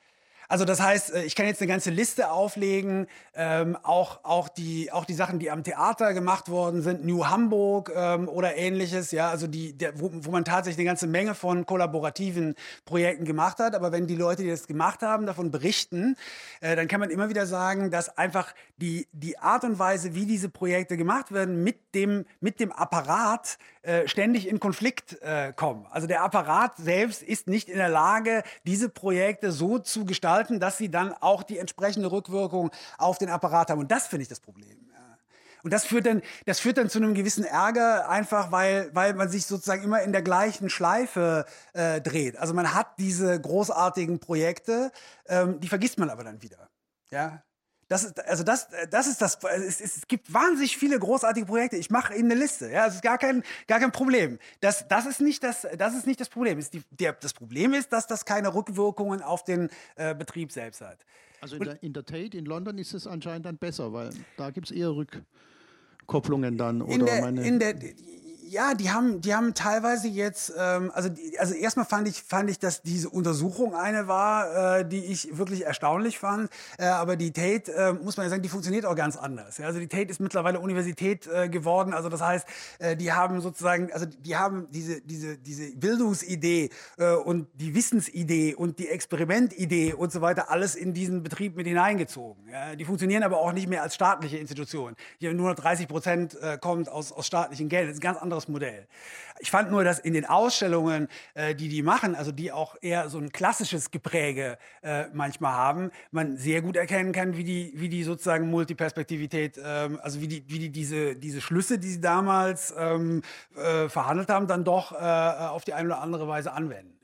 Also das heißt, äh, ich kann jetzt eine ganze Liste auflegen, ähm, auch, auch, die, auch die Sachen, die am Theater gemacht worden sind, New Hamburg ähm, oder ähnliches, ja, also die, der, wo, wo man tatsächlich eine ganze Menge von kollaborativen Projekten gemacht hat. Aber wenn die Leute, die das gemacht haben, davon berichten, äh, dann kann man immer wieder sagen, dass einfach die, die Art und Weise, wie diese Projekte gemacht werden, mit dem, mit dem Apparat äh, ständig in Konflikt äh, kommen. Also der Apparat selbst ist nicht in der Lage, diese Projekte so zu gestalten, dass sie dann auch die entsprechende Rückwirkung auf den Apparat haben. Und das finde ich das Problem. Und das führt dann, das führt dann zu einem gewissen Ärger, einfach weil, weil man sich sozusagen immer in der gleichen Schleife äh, dreht. Also man hat diese großartigen Projekte, ähm, die vergisst man aber dann wieder. Ja, das ist, also das, das ist das. Es, es gibt wahnsinnig viele großartige Projekte. Ich mache Ihnen eine Liste. Ja, es ist gar kein, gar kein Problem. Das, das ist nicht das, das ist nicht das Problem. Die, der, das Problem ist, dass das keine Rückwirkungen auf den äh, Betrieb selbst hat.
Also in der, in der Tate in London ist es anscheinend dann besser, weil da gibt es eher Rückkopplungen dann. Oder
in der,
meine
in der, ja, die haben, die haben teilweise jetzt, ähm, also, die, also erstmal fand ich, fand ich, dass diese Untersuchung eine war, äh, die ich wirklich erstaunlich fand. Äh, aber die Tate, äh, muss man ja sagen, die funktioniert auch ganz anders. Ja? Also die Tate ist mittlerweile Universität äh, geworden. Also das heißt, äh, die haben sozusagen, also die haben diese, diese, diese Bildungsidee äh, und die Wissensidee und die Experimentidee und so weiter alles in diesen Betrieb mit hineingezogen. Ja? Die funktionieren aber auch nicht mehr als staatliche Institution. Hier nur noch 30 Prozent äh, kommt aus, aus staatlichem Geld. Das ist ein ganz anderes anderes Modell. Ich fand nur, dass in den Ausstellungen, äh, die die machen, also die auch eher so ein klassisches Gepräge äh, manchmal haben, man sehr gut erkennen kann, wie die, wie die sozusagen Multiperspektivität, ähm, also wie die, wie die diese, diese Schlüsse, die sie damals ähm, äh, verhandelt haben, dann doch äh, auf die eine oder andere Weise anwenden.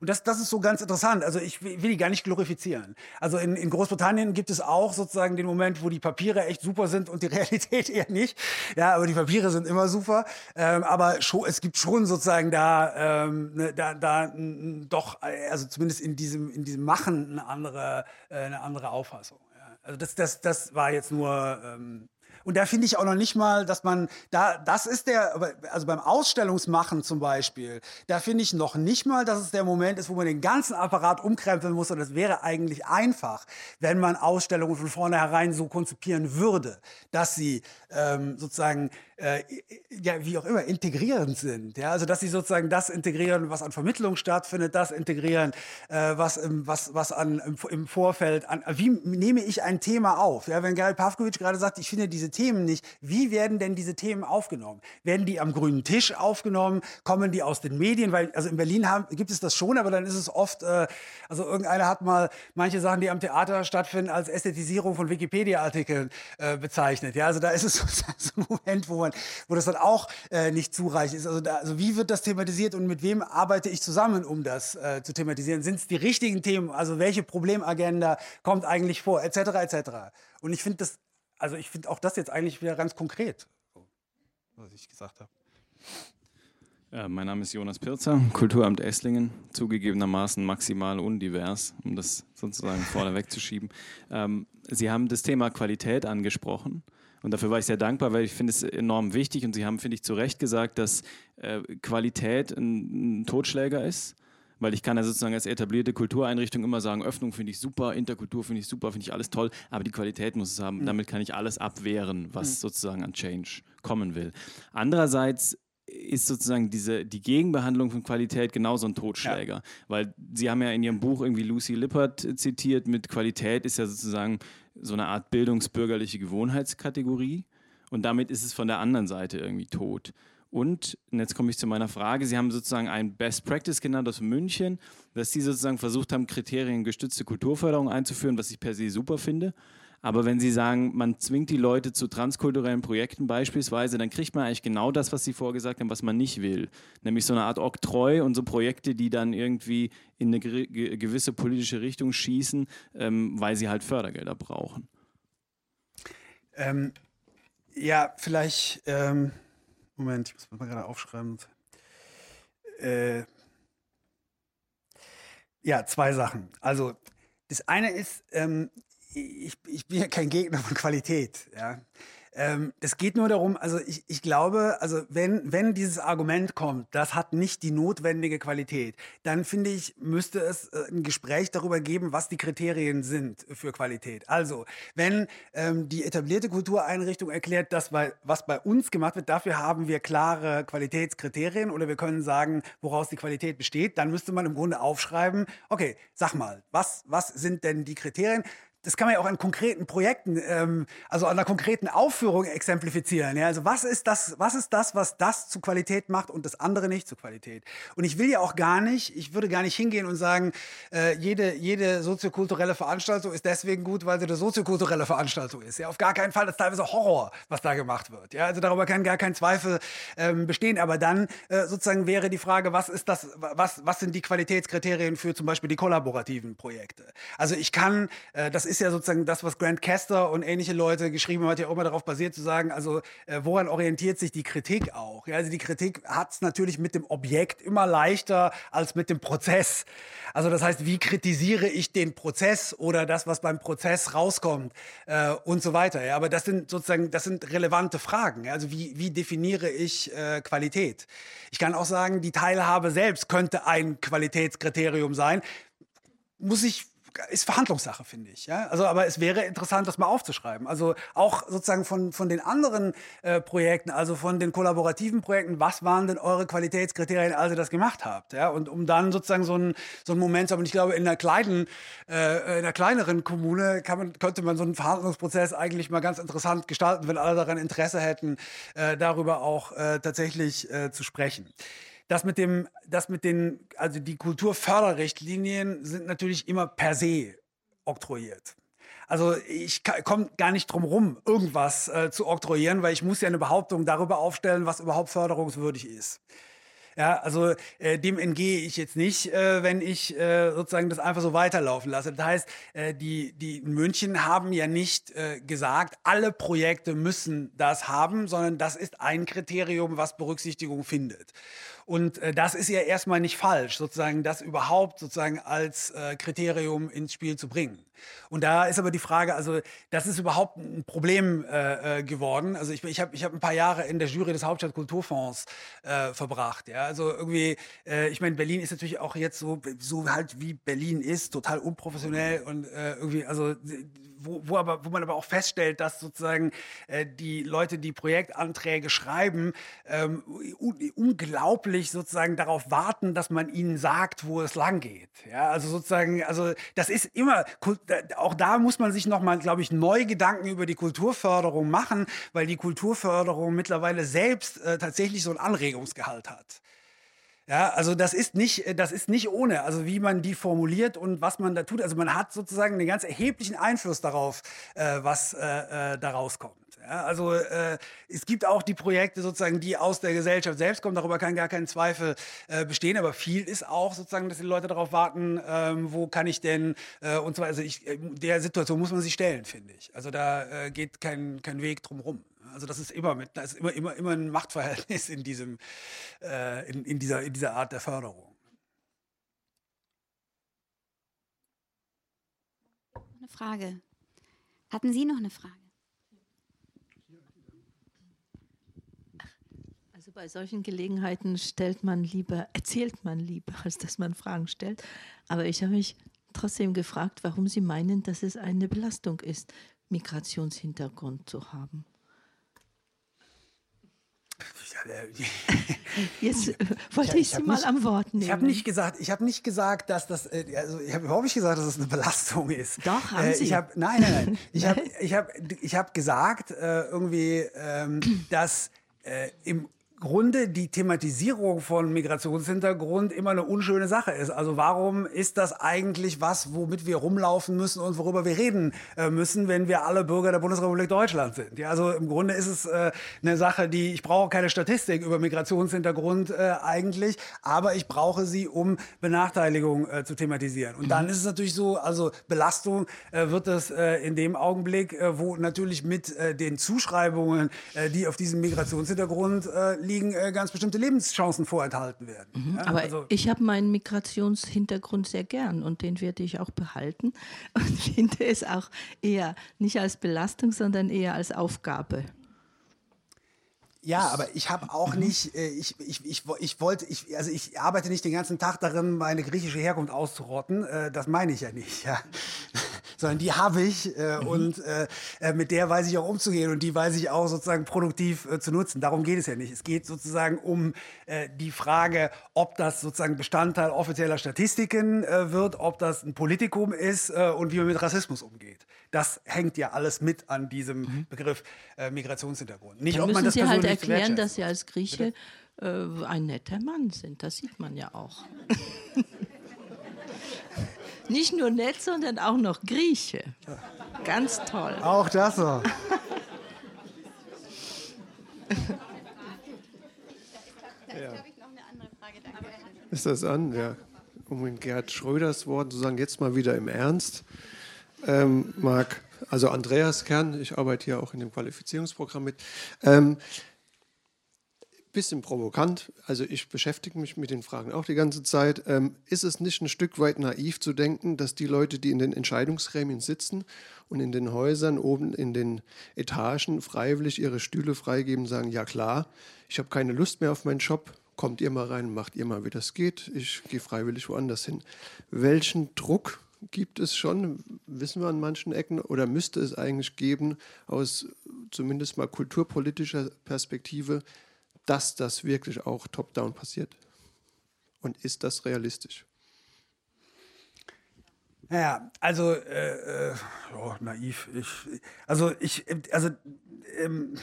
Und das, das ist so ganz interessant. Also ich will, die gar nicht glorifizieren. Also in, in Großbritannien gibt es auch sozusagen den Moment, wo die Papiere echt super sind und die Realität eher nicht. Ja, aber die Papiere sind immer super. Ähm, aber schon, es gibt schon sozusagen da, ähm, ne, da, da doch, also zumindest in diesem, in diesem Machen eine andere, äh, eine andere Auffassung. Ja. Also das, das, das war jetzt nur ähm, und da finde ich auch noch nicht mal, dass man da, das ist der, also beim Ausstellungsmachen zum Beispiel, da finde ich noch nicht mal, dass es der Moment ist, wo man den ganzen Apparat umkrempeln muss. Und das wäre eigentlich einfach, wenn man Ausstellungen von vornherein so konzipieren würde, dass sie ähm, sozusagen äh, ja, wie auch immer, integrierend sind. Ja? Also, dass sie sozusagen das integrieren, was an Vermittlung stattfindet, das integrieren, äh, was, im, was, was an, im, im Vorfeld, an, wie nehme ich ein Thema auf? Ja? Wenn Gary Pavkovic gerade sagt, ich finde diese Themen nicht, wie werden denn diese Themen aufgenommen? Werden die am grünen Tisch aufgenommen? Kommen die aus den Medien? Weil, also in Berlin haben, gibt es das schon, aber dann ist es oft, äh, also irgendeiner hat mal manche Sachen, die am Theater stattfinden, als Ästhetisierung von Wikipedia-Artikeln äh, bezeichnet. Ja, also da ist es sozusagen so ein Moment, wo man man, wo das dann auch äh, nicht zureichend ist. Also, da, also wie wird das thematisiert und mit wem arbeite ich zusammen, um das äh, zu thematisieren? Sind es die richtigen Themen? Also welche Problemagenda kommt eigentlich vor, etc. etc. Und ich finde das, also ich finde auch das jetzt eigentlich wieder ganz konkret, was ich gesagt habe.
Mein Name ist Jonas Pirzer, Kulturamt Esslingen, zugegebenermaßen maximal undivers, um das sozusagen vorneweg zu schieben. Ähm, Sie haben das Thema Qualität angesprochen. Und dafür war ich sehr dankbar, weil ich finde es enorm wichtig und Sie haben, finde ich, zu Recht gesagt, dass äh, Qualität ein, ein Totschläger ist weil ich kann ja sozusagen als etablierte Kultureinrichtung immer sagen, Öffnung finde ich super, Interkultur finde ich super, finde ich alles toll, aber die Qualität muss es haben. Mhm. Damit kann ich alles abwehren, was mhm. sozusagen an Change kommen will. Andererseits ist sozusagen diese, die Gegenbehandlung von Qualität genauso ein Totschläger. Ja. Weil Sie haben ja in Ihrem Buch irgendwie Lucy Lippert zitiert, mit Qualität ist ja sozusagen so eine Art bildungsbürgerliche Gewohnheitskategorie und damit ist es von der anderen Seite irgendwie tot. Und, und jetzt komme ich zu meiner Frage, Sie haben sozusagen ein Best Practice genannt aus München, dass Sie sozusagen versucht haben, kriteriengestützte Kulturförderung einzuführen, was ich per se super finde. Aber wenn Sie sagen, man zwingt die Leute zu transkulturellen Projekten beispielsweise, dann kriegt man eigentlich genau das, was Sie vorgesagt haben, was man nicht will. Nämlich so eine Art Oktroi und so Projekte, die dann irgendwie in eine gewisse politische Richtung schießen, ähm, weil sie halt Fördergelder brauchen.
Ähm, ja, vielleicht. Ähm Moment, ich muss mal gerade aufschreiben. Äh, ja, zwei Sachen. Also das eine ist, ähm, ich, ich bin ja kein Gegner von Qualität. Ja. Ähm, es geht nur darum, also ich, ich glaube, also wenn, wenn dieses Argument kommt, das hat nicht die notwendige Qualität, dann finde ich, müsste es äh, ein Gespräch darüber geben, was die Kriterien sind für Qualität. Also, wenn ähm, die etablierte Kultureinrichtung erklärt, dass bei, was bei uns gemacht wird, dafür haben wir klare Qualitätskriterien oder wir können sagen, woraus die Qualität besteht, dann müsste man im Grunde aufschreiben, okay, sag mal, was, was sind denn die Kriterien? Das kann man ja auch an konkreten Projekten, ähm, also an einer konkreten Aufführung exemplifizieren. Ja? Also was ist das, was ist das, was das zu Qualität macht und das andere nicht zu Qualität? Und ich will ja auch gar nicht, ich würde gar nicht hingehen und sagen, äh, jede, jede soziokulturelle Veranstaltung ist deswegen gut, weil sie eine soziokulturelle Veranstaltung ist. Ja, auf gar keinen Fall, das ist teilweise Horror, was da gemacht wird. Ja, also darüber kann gar kein Zweifel ähm, bestehen. Aber dann äh, sozusagen wäre die Frage, was ist das, was, was sind die Qualitätskriterien für zum Beispiel die kollaborativen Projekte? Also ich kann, äh, das ist ja sozusagen das, was Grant Kester und ähnliche Leute geschrieben haben, hat ja auch immer darauf basiert zu sagen, also äh, woran orientiert sich die Kritik auch? Ja, also die Kritik hat es natürlich mit dem Objekt immer leichter als mit dem Prozess. Also das heißt, wie kritisiere ich den Prozess oder das, was beim Prozess rauskommt äh, und so weiter. Ja, aber das sind sozusagen, das sind relevante Fragen. Ja? Also wie, wie definiere ich äh, Qualität? Ich kann auch sagen, die Teilhabe selbst könnte ein Qualitätskriterium sein. Muss ich ist Verhandlungssache, finde ich. Ja? Also, aber es wäre interessant, das mal aufzuschreiben. Also auch sozusagen von, von den anderen äh, Projekten, also von den kollaborativen Projekten, was waren denn eure Qualitätskriterien, als ihr das gemacht habt? Ja? Und um dann sozusagen so ein, so Moment zu haben. Und ich glaube, in einer kleinen, äh, in einer kleineren Kommune man, könnte man so einen Verhandlungsprozess eigentlich mal ganz interessant gestalten, wenn alle daran Interesse hätten, äh, darüber auch äh, tatsächlich äh, zu sprechen das mit dem, das mit den, also die Kulturförderrichtlinien sind natürlich immer per se oktroyiert. Also ich komme gar nicht drum rum, irgendwas äh, zu oktroyieren, weil ich muss ja eine Behauptung darüber aufstellen, was überhaupt förderungswürdig ist. Ja, also äh, dem entgehe ich jetzt nicht, äh, wenn ich äh, sozusagen das einfach so weiterlaufen lasse. Das heißt, äh, die, die in München haben ja nicht äh, gesagt, alle Projekte müssen das haben, sondern das ist ein Kriterium, was Berücksichtigung findet. Und äh, das ist ja erstmal nicht falsch, sozusagen das überhaupt sozusagen als äh, Kriterium ins Spiel zu bringen. Und da ist aber die Frage, also das ist überhaupt ein Problem äh, äh geworden. Also ich, ich habe ich hab ein paar Jahre in der Jury des Hauptstadtkulturfonds äh, verbracht. Ja? Also irgendwie, äh, ich meine, Berlin ist natürlich auch jetzt so, so halt wie Berlin ist, total unprofessionell und irgendwie, also wo, wo, aber, wo man aber auch feststellt, dass sozusagen äh, die Leute, die Projektanträge schreiben, ähm, unglaublich sozusagen darauf warten, dass man ihnen sagt, wo es lang geht. Ja, also sozusagen, also das ist immer, auch da muss man sich nochmal, glaube ich, neu Gedanken über die Kulturförderung machen, weil die Kulturförderung mittlerweile selbst äh, tatsächlich so einen Anregungsgehalt hat. Ja, also das ist nicht, äh, das ist nicht ohne, also wie man die formuliert und was man da tut. Also man hat sozusagen einen ganz erheblichen Einfluss darauf, äh, was äh, äh, da rauskommt. Ja, also äh, es gibt auch die Projekte sozusagen, die aus der Gesellschaft selbst kommen, darüber kann gar kein Zweifel äh, bestehen, aber viel ist auch sozusagen, dass die Leute darauf warten, ähm, wo kann ich denn äh, und weiter. Also ich, der Situation muss man sich stellen, finde ich. Also da äh, geht kein, kein Weg drum rum. Also das ist immer mit, das ist immer, immer, immer ein Machtverhältnis in diesem, äh, in, in, dieser, in dieser Art der Förderung.
Eine Frage. Hatten Sie noch eine Frage?
Also bei solchen Gelegenheiten stellt man lieber, erzählt man lieber, als dass man Fragen stellt. Aber ich habe mich trotzdem gefragt, warum Sie meinen, dass es eine Belastung ist, Migrationshintergrund zu haben. Jetzt äh, wollte ich, ich Sie mal nicht, am Wort nehmen.
Ich habe nicht gesagt, ich habe nicht gesagt, dass das, äh, also ich habe überhaupt nicht gesagt, dass das eine Belastung ist.
Doch haben äh, Sie.
Ich habe, nein, nein, nein. Ich habe, ich habe, ich habe gesagt äh, irgendwie, ähm, dass äh, im Grunde die Thematisierung von Migrationshintergrund immer eine unschöne Sache ist. Also warum ist das eigentlich was, womit wir rumlaufen müssen und worüber wir reden äh, müssen, wenn wir alle Bürger der Bundesrepublik Deutschland sind? Ja, also im Grunde ist es äh, eine Sache, die ich brauche keine Statistik über Migrationshintergrund äh, eigentlich, aber ich brauche sie, um Benachteiligung äh, zu thematisieren. Und dann mhm. ist es natürlich so, also Belastung wird es in dem Augenblick, wo natürlich mit den Zuschreibungen, die auf diesem Migrationshintergrund liegen, liegen, äh, ganz bestimmte Lebenschancen vorenthalten werden.
Mhm,
ja,
aber
also,
ich habe meinen Migrationshintergrund sehr gern und den werde ich auch behalten und finde es auch eher nicht als Belastung, sondern eher als Aufgabe.
Ja, aber ich habe auch
Mhm.
nicht, äh, ich, ich, ich, ich wollte, ich, also ich arbeite nicht den ganzen Tag darin, meine griechische Herkunft auszurotten. Äh, das meine ich ja nicht, ja. Sondern die habe ich äh,
Mhm.
und mit der weiß ich auch umzugehen und die weiß ich auch sozusagen produktiv zu nutzen. Darum geht es ja nicht. Es geht sozusagen um die Frage, ob das sozusagen Bestandteil offizieller Statistiken wird, ob das ein Politikum ist und wie man mit Rassismus umgeht. Das hängt ja alles mit an diesem Begriff äh, Migrationshintergrund. Nicht,
Mhm. Dann
ob
müssen
man das
Sie halt erklären, dass Sie als Grieche äh, ein netter Mann sind. Das sieht man ja auch. Nicht nur nett, sondern auch noch Grieche. Ganz toll.
Auch das so.
Ist das an? Ja. Um in Gerhard Schröders Worten zu sagen, jetzt mal wieder im Ernst. Ähm, Marc, also Andreas Kern, ich arbeite hier auch in dem Qualifizierungsprogramm mit. Ähm, bisschen provokant, also ich beschäftige mich mit den Fragen auch die ganze Zeit. Ähm, ist es nicht ein Stück weit naiv zu denken, dass die Leute, die in den Entscheidungsgremien sitzen und in den Häusern oben in den Etagen freiwillig ihre Stühle freigeben, sagen, ja klar, ich habe keine Lust mehr auf meinen Job, kommt ihr mal rein, macht ihr mal, wie das geht, ich gehe freiwillig woanders hin. Welchen Druck gibt es schon, wissen wir an manchen Ecken, oder müsste es eigentlich geben, aus zumindest mal kulturpolitischer Perspektive, dass das wirklich auch top-down passiert? Und ist das realistisch?
Ja, also äh, äh, oh, naiv. Ich, also ich, also ähm,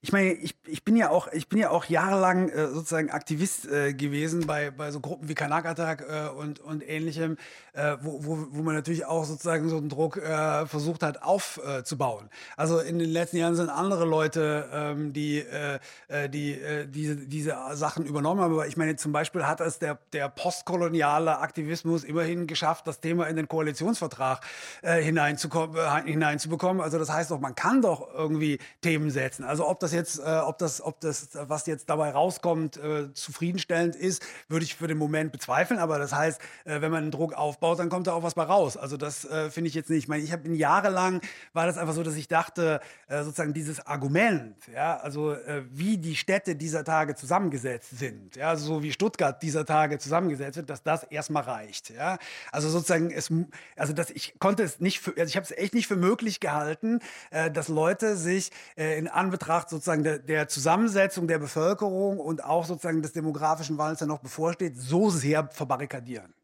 ich meine, ich, ich bin ja auch, ich bin ja auch jahrelang äh, sozusagen Aktivist äh, gewesen bei, bei so Gruppen wie Kanakatak äh, und, und ähnlichem, äh, wo, wo, wo man natürlich auch sozusagen so einen Druck äh, versucht hat aufzubauen. Also in den letzten Jahren sind andere Leute, ähm, die, äh, die diese, diese Sachen übernommen haben. Aber ich meine, zum Beispiel hat es der, der postkoloniale Aktivismus immerhin geschafft, das Thema in den Koalitionsvertrag hineinzukommen, hineinzubekommen. Also das heißt doch, man kann doch irgendwie Themen setzen. Also ob das jetzt, äh, ob das, ob das, was jetzt dabei rauskommt, äh, zufriedenstellend ist, würde ich für den Moment bezweifeln. Aber das heißt, äh, wenn man einen Druck aufbaut, dann kommt da auch was bei raus. Also das äh, finde ich jetzt nicht. Ich meine, ich habe jahrelang war das einfach so, dass ich dachte, äh, sozusagen dieses Argument, ja, also äh, wie die Städte dieser Tage zusammengesetzt sind, ja, so wie Stuttgart dieser Tage zusammengesetzt wird, dass das erstmal reicht, ja. Also sozusagen es, also dass ich konnte es nicht, für, also ich habe es echt nicht für möglich gehalten, dass Leute sich in Anbetracht sozusagen der, der Zusammensetzung der Bevölkerung und auch sozusagen des demografischen Wandels, der noch bevorsteht, so sehr verbarrikadieren.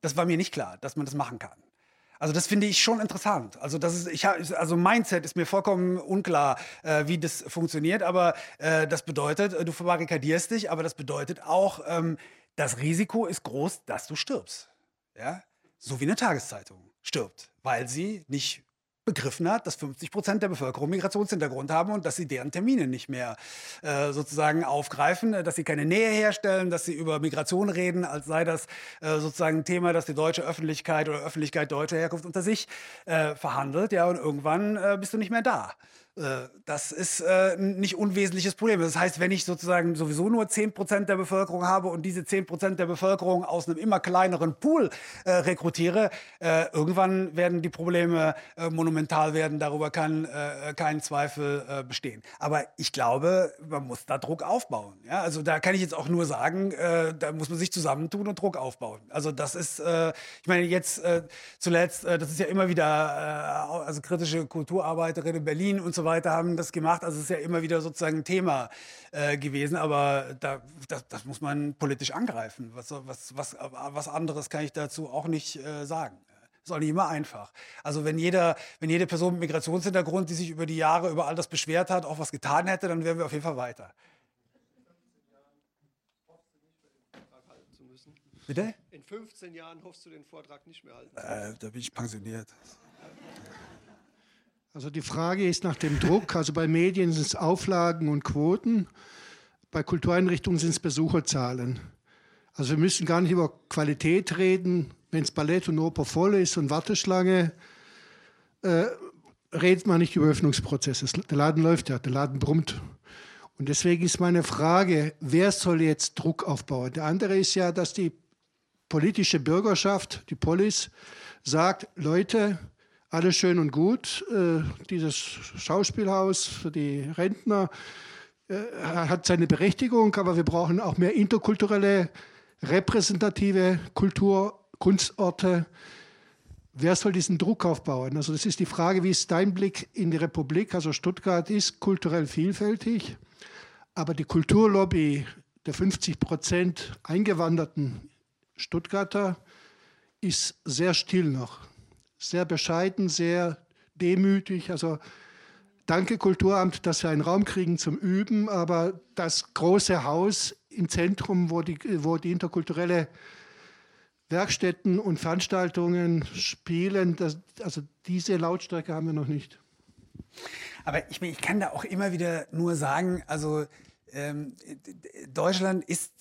Das war mir nicht klar, dass man das machen kann. Also das finde ich schon interessant. Also das ist, ich also Mindset ist mir vollkommen unklar, äh, wie das funktioniert. Aber äh, das bedeutet, äh, du verbarrikadierst dich, aber das bedeutet auch, ähm, das Risiko ist groß, dass du stirbst. Ja, so wie eine Tageszeitung stirbt, weil sie nicht begriffen hat, dass 50 Prozent der Bevölkerung Migrationshintergrund haben und dass sie deren Termine nicht mehr äh, sozusagen aufgreifen, äh, dass sie keine Nähe herstellen, dass sie über Migration reden, als sei das äh, sozusagen ein Thema, das die deutsche Öffentlichkeit oder Öffentlichkeit deutscher Herkunft unter sich äh, verhandelt. Ja, und irgendwann äh, bist du nicht mehr da. Äh, Das ist äh, ein nicht unwesentliches Problem. Das heißt, wenn ich sozusagen sowieso nur 10% der Bevölkerung habe und diese 10% der Bevölkerung aus einem immer kleineren Pool äh, rekrutiere, äh, irgendwann werden die Probleme äh, monumental werden. Darüber kann äh, kein Zweifel äh, bestehen. Aber ich glaube, man muss da Druck aufbauen. Also da kann ich jetzt auch nur sagen, äh, da muss man sich zusammentun und Druck aufbauen. Also das ist, äh, ich meine jetzt äh, zuletzt, äh, das ist ja immer wieder, äh, also kritische Kulturarbeiterinnen in Berlin und so weiter haben das gemacht. Also es ist ja immer wieder sozusagen ein Thema äh, gewesen, aber da, das, das muss man politisch angreifen. Was, was, was, was anderes kann ich dazu auch nicht äh, sagen. Ist auch nicht immer einfach. Also wenn jeder, wenn jede Person mit Migrationshintergrund, die sich über die Jahre über all das beschwert hat, auch was getan hätte, dann wären wir auf jeden Fall weiter. Bitte?
In 15 Jahren hoffst du den Vortrag nicht mehr halten.
Äh, da bin ich pensioniert.
Also die Frage ist nach dem Druck. Also bei Medien sind es Auflagen und Quoten. Bei Kultureinrichtungen sind es Besucherzahlen. Also wir müssen gar nicht über Qualität reden. Wenn es Ballett und Oper voll ist und Warteschlange, äh, redet man nicht über Öffnungsprozesse. Der Laden läuft ja, der Laden brummt. Und deswegen ist meine Frage, wer soll jetzt Druck aufbauen? Der andere ist ja, dass die politische Bürgerschaft, die Polis, sagt, Leute, alles schön und gut, äh, dieses Schauspielhaus für die Rentner äh, hat seine Berechtigung, aber wir brauchen auch mehr interkulturelle, repräsentative Kultur, Kunstorte. Wer soll diesen Druck aufbauen? Also das ist die Frage, wie ist dein Blick in die Republik? Also Stuttgart ist kulturell vielfältig, aber die Kulturlobby der 50 Prozent eingewanderten Stuttgarter ist sehr still noch, sehr bescheiden, sehr demütig. Also danke Kulturamt, dass wir einen Raum kriegen zum Üben, aber das große Haus im Zentrum, wo die, wo die interkulturelle Werkstätten und Veranstaltungen spielen, das, also diese Lautstärke haben wir noch nicht.
Aber ich, ich kann da auch immer wieder nur sagen, also ähm, Deutschland ist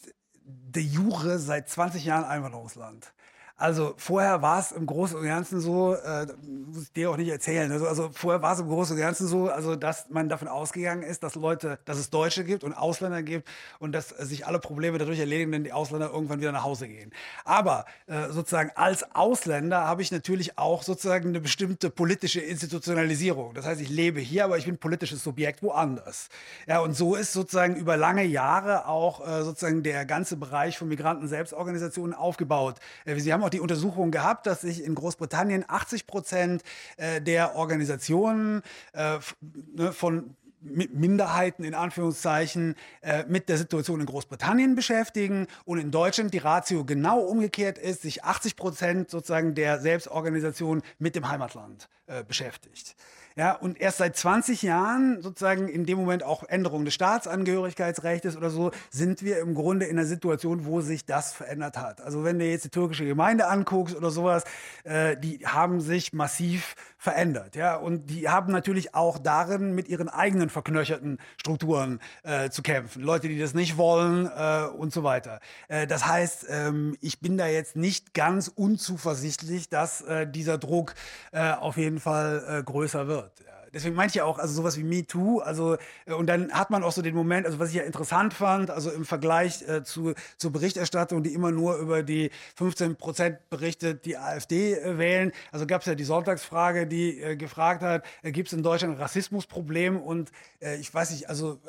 de jure seit 20 Jahren Einwanderungsland. Also vorher war es im Großen und Ganzen so, äh, muss ich dir auch nicht erzählen, also, also vorher war es im Großen und Ganzen so, also dass man davon ausgegangen ist, dass Leute, dass es Deutsche gibt und Ausländer gibt und dass sich alle Probleme dadurch erledigen, wenn die Ausländer irgendwann wieder nach Hause gehen. Aber äh, sozusagen als Ausländer habe ich natürlich auch sozusagen eine bestimmte politische Institutionalisierung. Das heißt, ich lebe hier, aber ich bin politisches Subjekt woanders. Ja, und so ist sozusagen über lange Jahre auch äh, sozusagen der ganze Bereich von Migranten-Selbstorganisationen aufgebaut. Äh, Sie haben haben auch die Untersuchung gehabt, dass sich in Großbritannien 80 Prozent äh, der Organisationen äh, ne, von Minderheiten in Anführungszeichen äh, mit der Situation in Großbritannien beschäftigen und in Deutschland die Ratio genau umgekehrt ist, sich 80 Prozent sozusagen der Selbstorganisation mit dem Heimatland äh, beschäftigt. Ja, und erst seit 20 Jahren, sozusagen in dem Moment auch Änderung des Staatsangehörigkeitsrechts oder so, sind wir im Grunde in einer Situation, wo sich das verändert hat. Also wenn du jetzt die türkische Gemeinde anguckst oder sowas, äh, die haben sich massiv verändert. Ja, und die haben natürlich auch darin mit ihren eigenen verknöcherten Strukturen äh, zu kämpfen. Leute, die das nicht wollen äh, und so weiter. Äh, das heißt, ähm, ich bin da jetzt nicht ganz unzuversichtlich, dass äh, dieser Druck äh, auf jeden Fall größer wird. Deswegen meinte ich auch, also sowas wie Me Too, also äh, und dann hat man auch so den Moment, also was ich ja interessant fand, also im Vergleich äh, zu, zur Berichterstattung, die immer nur über die 15 Prozent berichtet, die AfD äh, wählen. Also gab es ja die Sonntagsfrage, die äh, gefragt hat, äh, gibt es in Deutschland ein Rassismusproblem? Und äh, ich weiß nicht, also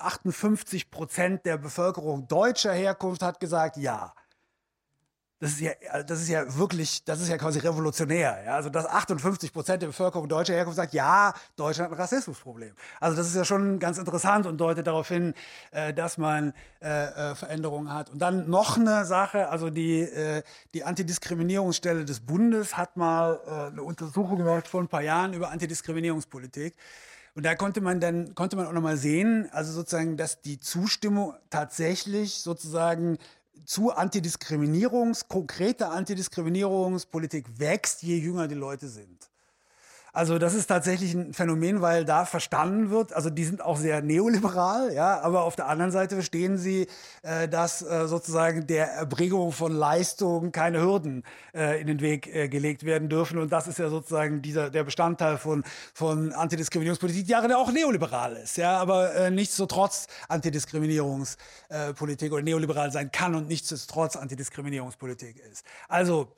58 Prozent der Bevölkerung deutscher Herkunft hat gesagt, ja. Das ist ja, äh, das ist ja wirklich, das ist ja quasi revolutionär. Ja? Also, dass 58 Prozent der Bevölkerung deutscher Herkunft sagt, ja, Deutschland hat ein Rassismusproblem. Also, das ist ja schon ganz interessant und deutet darauf hin, äh, dass man äh, äh, Veränderungen hat. Und dann noch eine Sache, also die, äh, die Antidiskriminierungsstelle des Bundes hat mal äh, eine Untersuchung gemacht vor ein paar Jahren über Antidiskriminierungspolitik. Und da konnte man dann, konnte man auch nochmal sehen, also sozusagen, dass die Zustimmung tatsächlich sozusagen zu Antidiskriminierungs, konkreter Antidiskriminierungspolitik wächst, je jünger die Leute sind. Also das ist tatsächlich ein Phänomen, weil da verstanden wird, also die sind auch sehr neoliberal, ja, aber auf der anderen Seite verstehen sie, äh, dass äh, sozusagen der Erbringung von Leistungen keine Hürden äh, in den Weg äh, gelegt werden dürfen. Und das ist ja sozusagen dieser, der Bestandteil von, von Antidiskriminierungspolitik, die ja auch neoliberal ist, ja, aber äh, nichtsdestotrotz Antidiskriminierungspolitik oder neoliberal sein kann und nichtsdestotrotz Antidiskriminierungspolitik ist. Also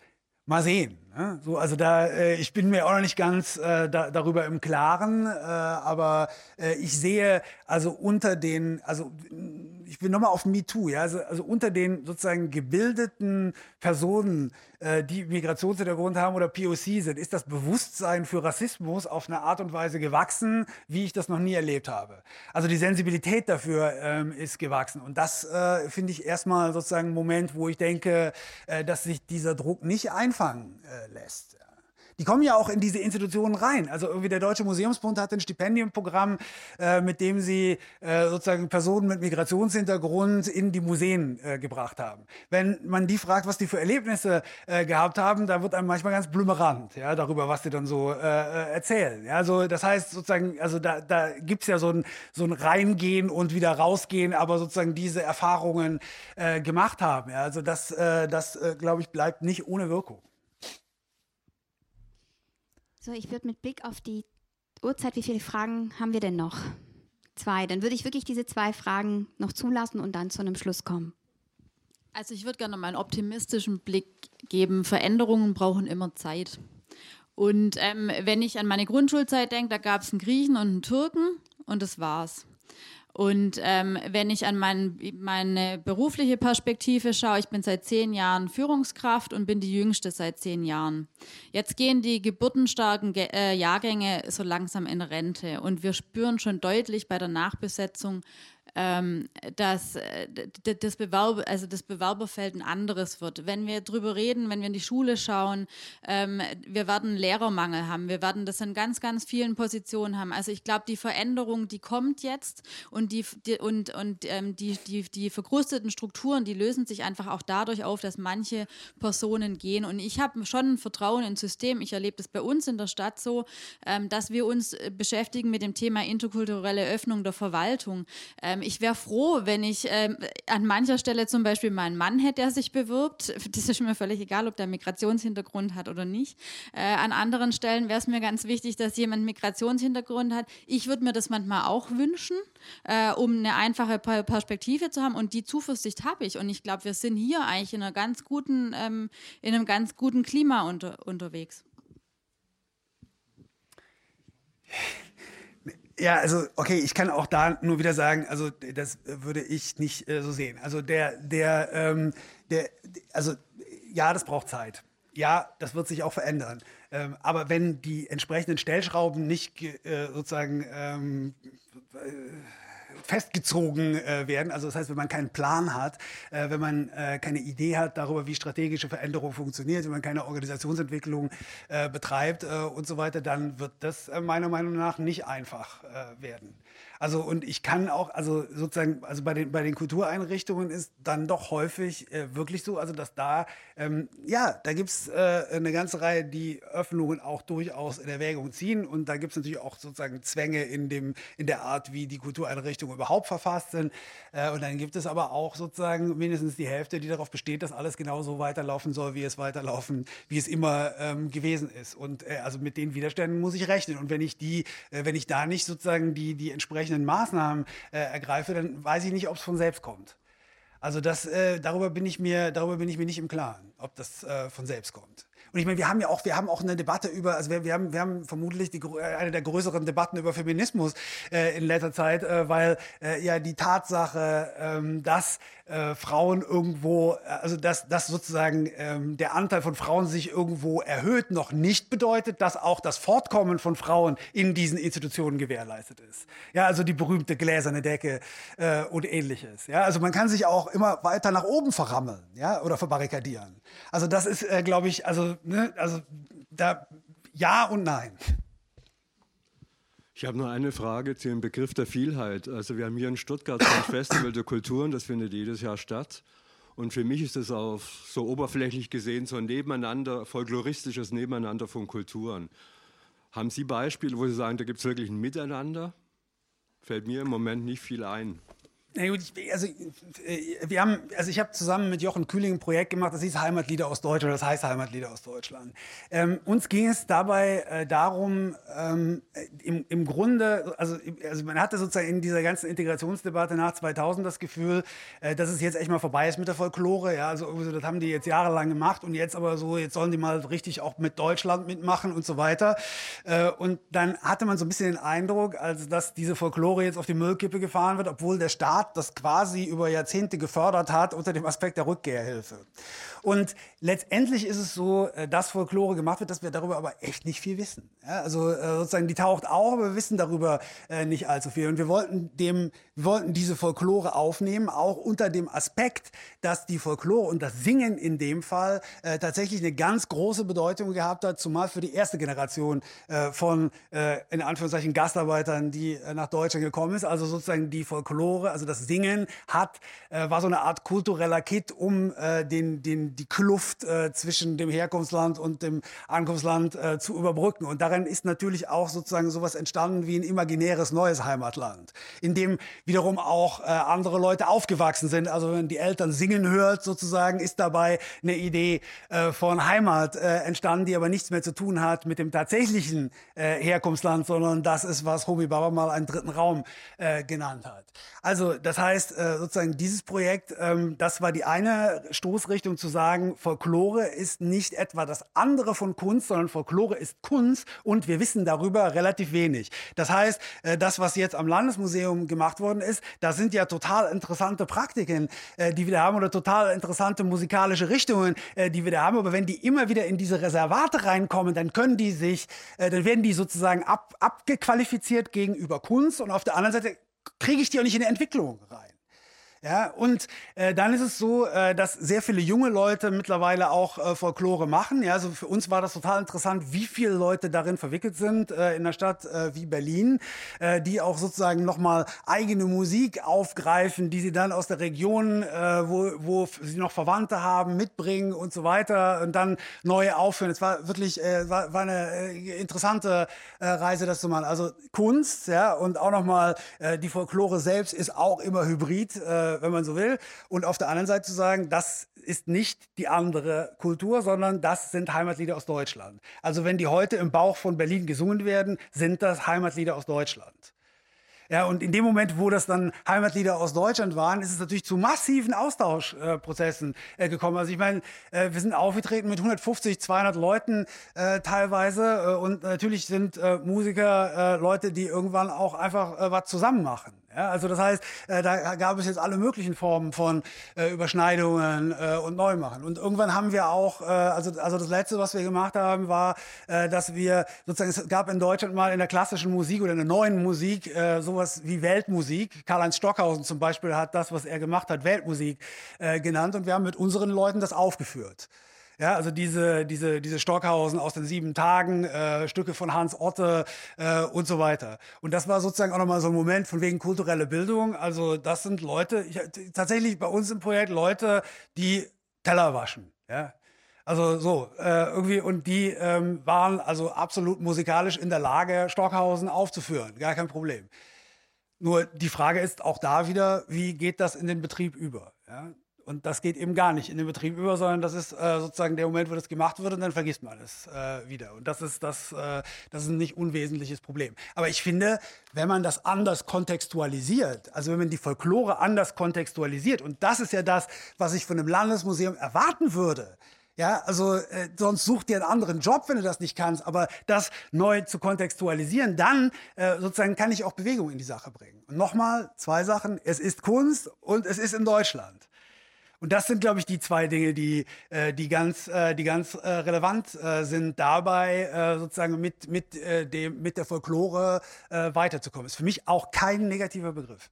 Mal sehen. Ne? So, also da, äh, ich bin mir auch noch nicht ganz äh, da, darüber im Klaren, äh, aber ich sehe also unter den, also ich bin nochmal auf MeToo, ja, also, also unter den sozusagen gebildeten Personen, die Migrationshintergrund haben oder POC sind, ist das Bewusstsein für Rassismus auf eine Art und Weise gewachsen, wie ich das noch nie erlebt habe. Also die Sensibilität dafür ähm, ist gewachsen und das äh, finde ich erstmal sozusagen ein Moment, wo ich denke, äh, dass sich dieser Druck nicht einfangen äh, lässt die kommen ja auch in diese Institutionen rein. Also irgendwie der Deutsche Museumsbund hat ein Stipendienprogramm, äh, mit dem sie äh, sozusagen Personen mit Migrationshintergrund in die Museen äh, gebracht haben. Wenn man die fragt, was die für Erlebnisse äh, gehabt haben, da wird einem manchmal ganz blümerant, ja, darüber, was die dann so äh, äh, erzählen. Ja, also das heißt sozusagen, also da, da gibt es ja so ein, so ein Reingehen und wieder rausgehen, aber sozusagen diese Erfahrungen gemacht haben. Ja, also das, das glaube ich, bleibt nicht ohne Wirkung.
So, ich würde mit Blick auf die Uhrzeit, wie viele Fragen haben wir denn noch? zwei. Dann würde ich wirklich diese zwei Fragen noch zulassen und dann zu einem Schluss kommen.
Also ich würde gerne mal einen optimistischen Blick geben. Veränderungen brauchen immer Zeit. Und ähm, wenn ich an meine Grundschulzeit denke, da gab es einen Griechen und einen Türken und das war's. Und ähm, wenn ich an mein, meine berufliche Perspektive schaue, ich bin seit zehn Jahren Führungskraft und bin die jüngste seit zehn Jahren. Jetzt gehen die geburtenstarken Ge äh, Jahrgänge so langsam in Rente und wir spüren schon deutlich bei der Nachbesetzung, ähm, dass äh, das, Bewerber, also das Bewerberfeld ein anderes wird. Wenn wir drüber reden, wenn wir in die Schule schauen, ähm, wir werden Lehrermangel haben, wir werden das in ganz, ganz vielen Positionen haben. Also ich glaube, die Veränderung, die kommt jetzt und die, die und, und ähm, die, die, die verkrusteten Strukturen, die lösen sich einfach auch dadurch auf, dass manche Personen gehen. Und ich habe schon ein Vertrauen ins System. Ich erlebe das bei uns in der Stadt so, ähm, dass wir uns äh, beschäftigen mit dem Thema interkulturelle Öffnung der Verwaltung. Ähm, ähm, ich wäre froh, wenn ich ähm, an mancher Stelle zum Beispiel meinen Mann hätte, der sich bewirbt. Das ist mir völlig egal, ob der Migrationshintergrund hat oder nicht. Äh, an anderen Stellen wäre es mir ganz wichtig, dass jemand Migrationshintergrund hat. Ich würde mir das manchmal auch wünschen, äh, um eine einfache Perspektive zu haben. Und die Zuversicht habe ich. Und ich glaube, wir sind hier eigentlich in einer ganz guten, ähm, in einem ganz guten Klima unter, unterwegs.
Ja, also okay, ich kann auch da nur wieder sagen, also das würde ich nicht äh, so sehen. Also der, der, ähm, der, also ja, das braucht Zeit. Ja, das wird sich auch verändern. Ähm, aber wenn die entsprechenden Stellschrauben nicht äh, sozusagen ähm, äh, festgezogen äh, werden. Also das heißt, wenn man keinen Plan hat, äh, wenn man äh, keine Idee hat darüber, wie strategische Veränderung funktioniert, wenn man keine Organisationsentwicklung äh, betreibt äh, und so weiter, dann wird das äh, meiner Meinung nach nicht einfach werden. Also und ich kann auch, also sozusagen, also bei den, bei den Kultureinrichtungen ist dann doch häufig äh, wirklich so, also dass da, ähm, ja, da gibt es äh, eine ganze Reihe, die Öffnungen auch durchaus in Erwägung ziehen und da gibt es natürlich auch sozusagen Zwänge in, dem, in der Art, wie die Kultureinrichtungen überhaupt verfasst sind. Äh, und dann gibt es aber auch sozusagen mindestens die Hälfte, die darauf besteht, dass alles genauso weiterlaufen soll, wie es weiterlaufen, wie es immer ähm, gewesen ist. Und äh, also mit den Widerständen muss ich rechnen. Und wenn ich die, äh, wenn ich da nicht sozusagen die, die entsprechenden entsprechenden Maßnahmen äh, ergreife, dann weiß ich nicht, ob es von selbst kommt. Also das, äh, darüber, bin ich mir, darüber bin ich mir nicht im Klaren, ob das äh, von selbst kommt. Und ich meine, wir haben ja auch, wir haben auch eine Debatte über, also wir, wir, haben, wir haben vermutlich die, eine der größeren Debatten über Feminismus äh, in letzter Zeit, äh, weil äh, ja die Tatsache, ähm, dass äh, Frauen irgendwo, also dass, dass sozusagen ähm, der Anteil von Frauen sich irgendwo erhöht, noch nicht bedeutet, dass auch das Fortkommen von Frauen in diesen Institutionen gewährleistet ist. Ja, also die berühmte gläserne Decke äh, und ähnliches. Ja, also man kann sich auch immer weiter nach oben verrammeln, ja, oder verbarrikadieren. Also das ist, äh, glaube ich, also ne, also da ja und nein.
Ich habe nur eine Frage zu dem Begriff der Vielheit. Also wir haben hier in Stuttgart ein Festival der Kulturen, das findet jedes Jahr statt. Und für mich ist das auch so oberflächlich gesehen so ein Nebeneinander, folkloristisches Nebeneinander von Kulturen. Haben Sie Beispiele, wo Sie sagen, da gibt es wirklich ein Miteinander? Fällt mir im Moment nicht viel ein.
Na gut, also äh, wir haben, also ich habe zusammen mit Jochen Kühling ein Projekt gemacht, das hieß Heimatlieder aus Deutschland, das heißt Heimatlieder aus Deutschland. Ähm, uns ging es dabei äh, darum, ähm, im, im Grunde, also, also man hatte sozusagen in dieser ganzen Integrationsdebatte nach 2000 das Gefühl, äh, dass es jetzt echt mal vorbei ist mit der Folklore. Ja, also das haben die jetzt jahrelang gemacht und jetzt aber so, jetzt sollen die mal richtig auch mit Deutschland mitmachen und so weiter. Äh, und dann hatte man so ein bisschen den Eindruck, also dass diese Folklore jetzt auf die Müllkippe gefahren wird, obwohl der Staat Staat das quasi über Jahrzehnte gefördert hat unter dem Aspekt der Rückkehrhilfe. Und letztendlich ist es so, äh, dass Folklore gemacht wird, dass wir darüber aber echt nicht viel wissen. Ja, also äh, sozusagen, die taucht auch, aber wir wissen darüber äh, nicht allzu viel. Und wir wollten, dem, wir wollten diese Folklore aufnehmen, auch unter dem Aspekt, dass die Folklore und das Singen in dem Fall äh, tatsächlich eine ganz große Bedeutung gehabt hat, zumal für die erste Generation äh, von, äh, in Anführungszeichen, Gastarbeitern, die nach Deutschland gekommen ist. Also sozusagen die Folklore, also das Singen hat, war so eine Art kultureller Kit, um äh, den, die Kluft äh, zwischen dem Herkunftsland und dem Ankunftsland äh, zu überbrücken. Und darin ist natürlich auch sozusagen sowas entstanden wie ein imaginäres neues Heimatland, in dem wiederum auch äh, andere Leute aufgewachsen sind. Also wenn die Eltern singen hört, sozusagen, ist dabei eine Idee äh, von Heimat äh, entstanden, die aber nichts mehr zu tun hat mit dem tatsächlichen äh, Herkunftsland, sondern das ist, was Homi Baba mal einen dritten Raum äh, genannt hat. Also das heißt, äh, sozusagen dieses Projekt, ähm, das war die eine Stoßrichtung zu sagen, Folklore ist nicht etwa das andere von Kunst, sondern Folklore ist Kunst und wir wissen darüber relativ wenig. Das heißt, äh, das, was jetzt am Landesmuseum gemacht worden ist, da sind ja total interessante Praktiken, äh, die wir da haben oder total interessante musikalische Richtungen, äh, die wir da haben. Aber wenn die immer wieder in diese Reservate reinkommen, dann können die sich, dann werden die sozusagen ab, abgequalifiziert gegenüber Kunst und auf der anderen Seite kriege ich die auch nicht in die Entwicklung rein. Ja, und äh, dann ist es so, äh, dass sehr viele junge Leute mittlerweile auch äh, Folklore machen. Ja, also für uns war das total interessant, wie viele Leute darin verwickelt sind äh, in einer Stadt äh, wie Berlin, äh, die auch sozusagen nochmal eigene Musik aufgreifen, die sie dann aus der Region, äh, wo, wo sie noch Verwandte haben, mitbringen und so weiter und dann neue aufführen. Es war wirklich äh, war, war eine äh, interessante äh, Reise, das zu machen. Also Kunst, ja, und auch nochmal äh, die Folklore selbst ist auch immer hybrid. Äh, wenn man so will. Und auf der anderen Seite zu sagen, das ist nicht die andere Kultur, sondern das sind Heimatlieder aus Deutschland. Also wenn die heute im Bauch von Berlin gesungen werden, sind das Heimatlieder aus Deutschland. Ja, und in dem Moment, wo das dann Heimatlieder aus Deutschland waren, ist es natürlich zu massiven Austauschprozessen äh, gekommen. Also ich meine, äh, wir sind aufgetreten mit 150, 200 Leuten äh, teilweise äh, und natürlich sind äh, Musiker äh, Leute, die irgendwann auch einfach was zusammen machen. Ja, also das heißt, äh, da gab es jetzt alle möglichen Formen von äh, Überschneidungen äh, und Neumachen. Und irgendwann haben wir auch, äh, also, also das Letzte, was wir gemacht haben, war, äh, dass wir sozusagen, es gab in Deutschland mal in der klassischen Musik oder in der neuen Musik äh, sowas wie Weltmusik. Karl-Heinz Stockhausen zum Beispiel hat das, was er gemacht hat, Weltmusik äh, genannt. Und wir haben mit unseren Leuten das aufgeführt. Ja, also diese, diese, diese Stockhausen aus den sieben Tagen, äh, Stücke von Hans Otte äh, und so weiter. Und das war sozusagen auch nochmal so ein Moment von wegen kulturelle Bildung. Also das sind Leute, ich, tatsächlich bei uns im Projekt Leute, die Teller waschen. Ja, also so, äh, irgendwie, und die ähm, waren also absolut musikalisch in der Lage, Stockhausen aufzuführen. Gar kein Problem. Nur die Frage ist auch da wieder, wie geht das in den Betrieb über? Ja? Und das geht eben gar nicht in den Betrieb über, sondern das ist äh, sozusagen der Moment, wo das gemacht wird und dann vergisst man es äh, wieder. Und das ist, das, äh, das ist ein nicht unwesentliches Problem. Aber ich finde, wenn man das anders kontextualisiert, also wenn man die Folklore anders kontextualisiert, und das ist ja das, was ich von einem Landesmuseum erwarten würde, ja, also äh, sonst such dir einen anderen Job, wenn du das nicht kannst. Aber das neu zu kontextualisieren, dann äh, sozusagen kann ich auch Bewegung in die Sache bringen. Und nochmal zwei Sachen: Es ist Kunst und es ist in Deutschland. Und das sind, glaube ich, die zwei Dinge, die, äh, die ganz, äh, die ganz äh, relevant äh, sind, dabei äh, sozusagen mit, mit, äh, dem, mit der Folklore weiterzukommen. Ist für mich auch kein negativer Begriff.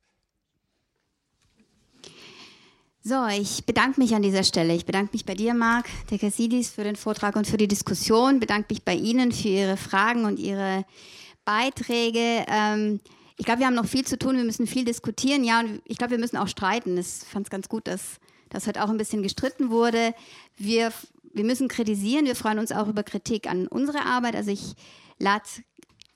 So, ich bedanke mich an dieser Stelle. Ich bedanke mich bei dir, Marc Tekasidis, für den Vortrag und für die Diskussion. Bedanke mich bei Ihnen für Ihre Fragen und Ihre Beiträge. Ähm, ich glaube, wir haben noch viel zu tun. Wir müssen viel diskutieren. Ja, und ich glaube, wir müssen auch streiten. Ich fand es ganz gut, dass dass heute auch ein bisschen gestritten wurde. Wir, wir müssen kritisieren, wir freuen uns auch über Kritik an unsere Arbeit. Also ich lade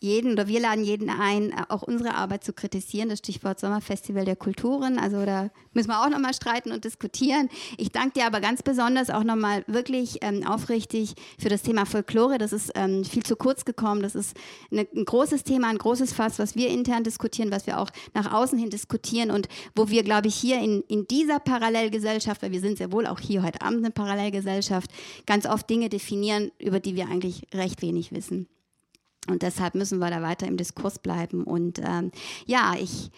jeden oder wir laden jeden ein, auch unsere Arbeit zu kritisieren. Das Stichwort Sommerfestival der Kulturen. Also da müssen wir auch nochmal streiten und diskutieren. Ich danke dir aber ganz besonders auch nochmal wirklich ähm, aufrichtig für das Thema Folklore. Das ist ähm, viel zu kurz gekommen. Das ist eine, ein großes Thema, ein großes Fass, was wir intern diskutieren, was wir auch nach außen hin diskutieren und wo wir, glaube ich, hier in, in dieser Parallelgesellschaft, weil wir sind sehr wohl auch hier heute Abend eine Parallelgesellschaft, ganz oft Dinge definieren, über die wir eigentlich recht wenig wissen. Und deshalb müssen wir da weiter im Diskurs bleiben. Und ähm, ja, ich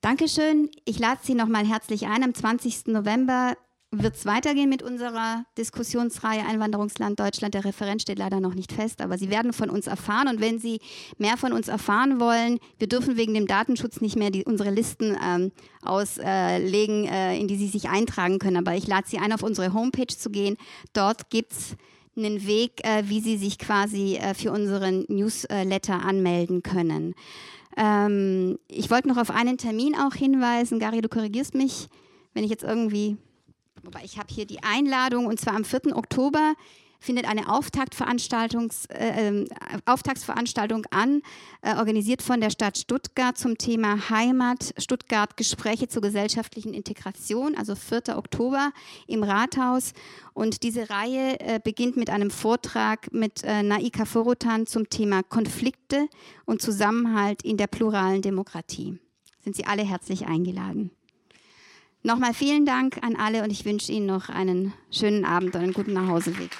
danke schön. Ich lade Sie nochmal herzlich ein. Am 20. November wird es weitergehen mit unserer Diskussionsreihe Einwanderungsland Deutschland. Der Referent steht leider noch nicht fest, aber Sie werden von uns erfahren. Und wenn Sie mehr von uns erfahren wollen, wir dürfen wegen dem Datenschutz nicht mehr die, unsere Listen ähm, auslegen, äh, in die Sie sich eintragen können. Aber ich lade Sie ein, auf unsere Homepage zu gehen. Dort gibt es einen Weg, äh, wie Sie sich quasi äh, für unseren Newsletter anmelden können. Ähm, ich wollte noch auf einen Termin auch hinweisen. Gary, du korrigierst mich, wenn ich jetzt irgendwie, wobei ich habe hier die Einladung und zwar am 4. Oktober findet eine Auftaktveranstaltung, äh, ähm, Auftaktsveranstaltung an, äh, organisiert von der Stadt Stuttgart zum Thema Heimat, Stuttgart Gespräche zur gesellschaftlichen Integration, also 4. Oktober im Rathaus. Und diese Reihe äh, beginnt mit einem Vortrag mit äh, Naika Forotan zum Thema Konflikte und Zusammenhalt in der pluralen Demokratie. Sind Sie alle herzlich eingeladen. Nochmal vielen Dank an alle und ich wünsche Ihnen noch einen schönen Abend und einen guten Nachhauseweg.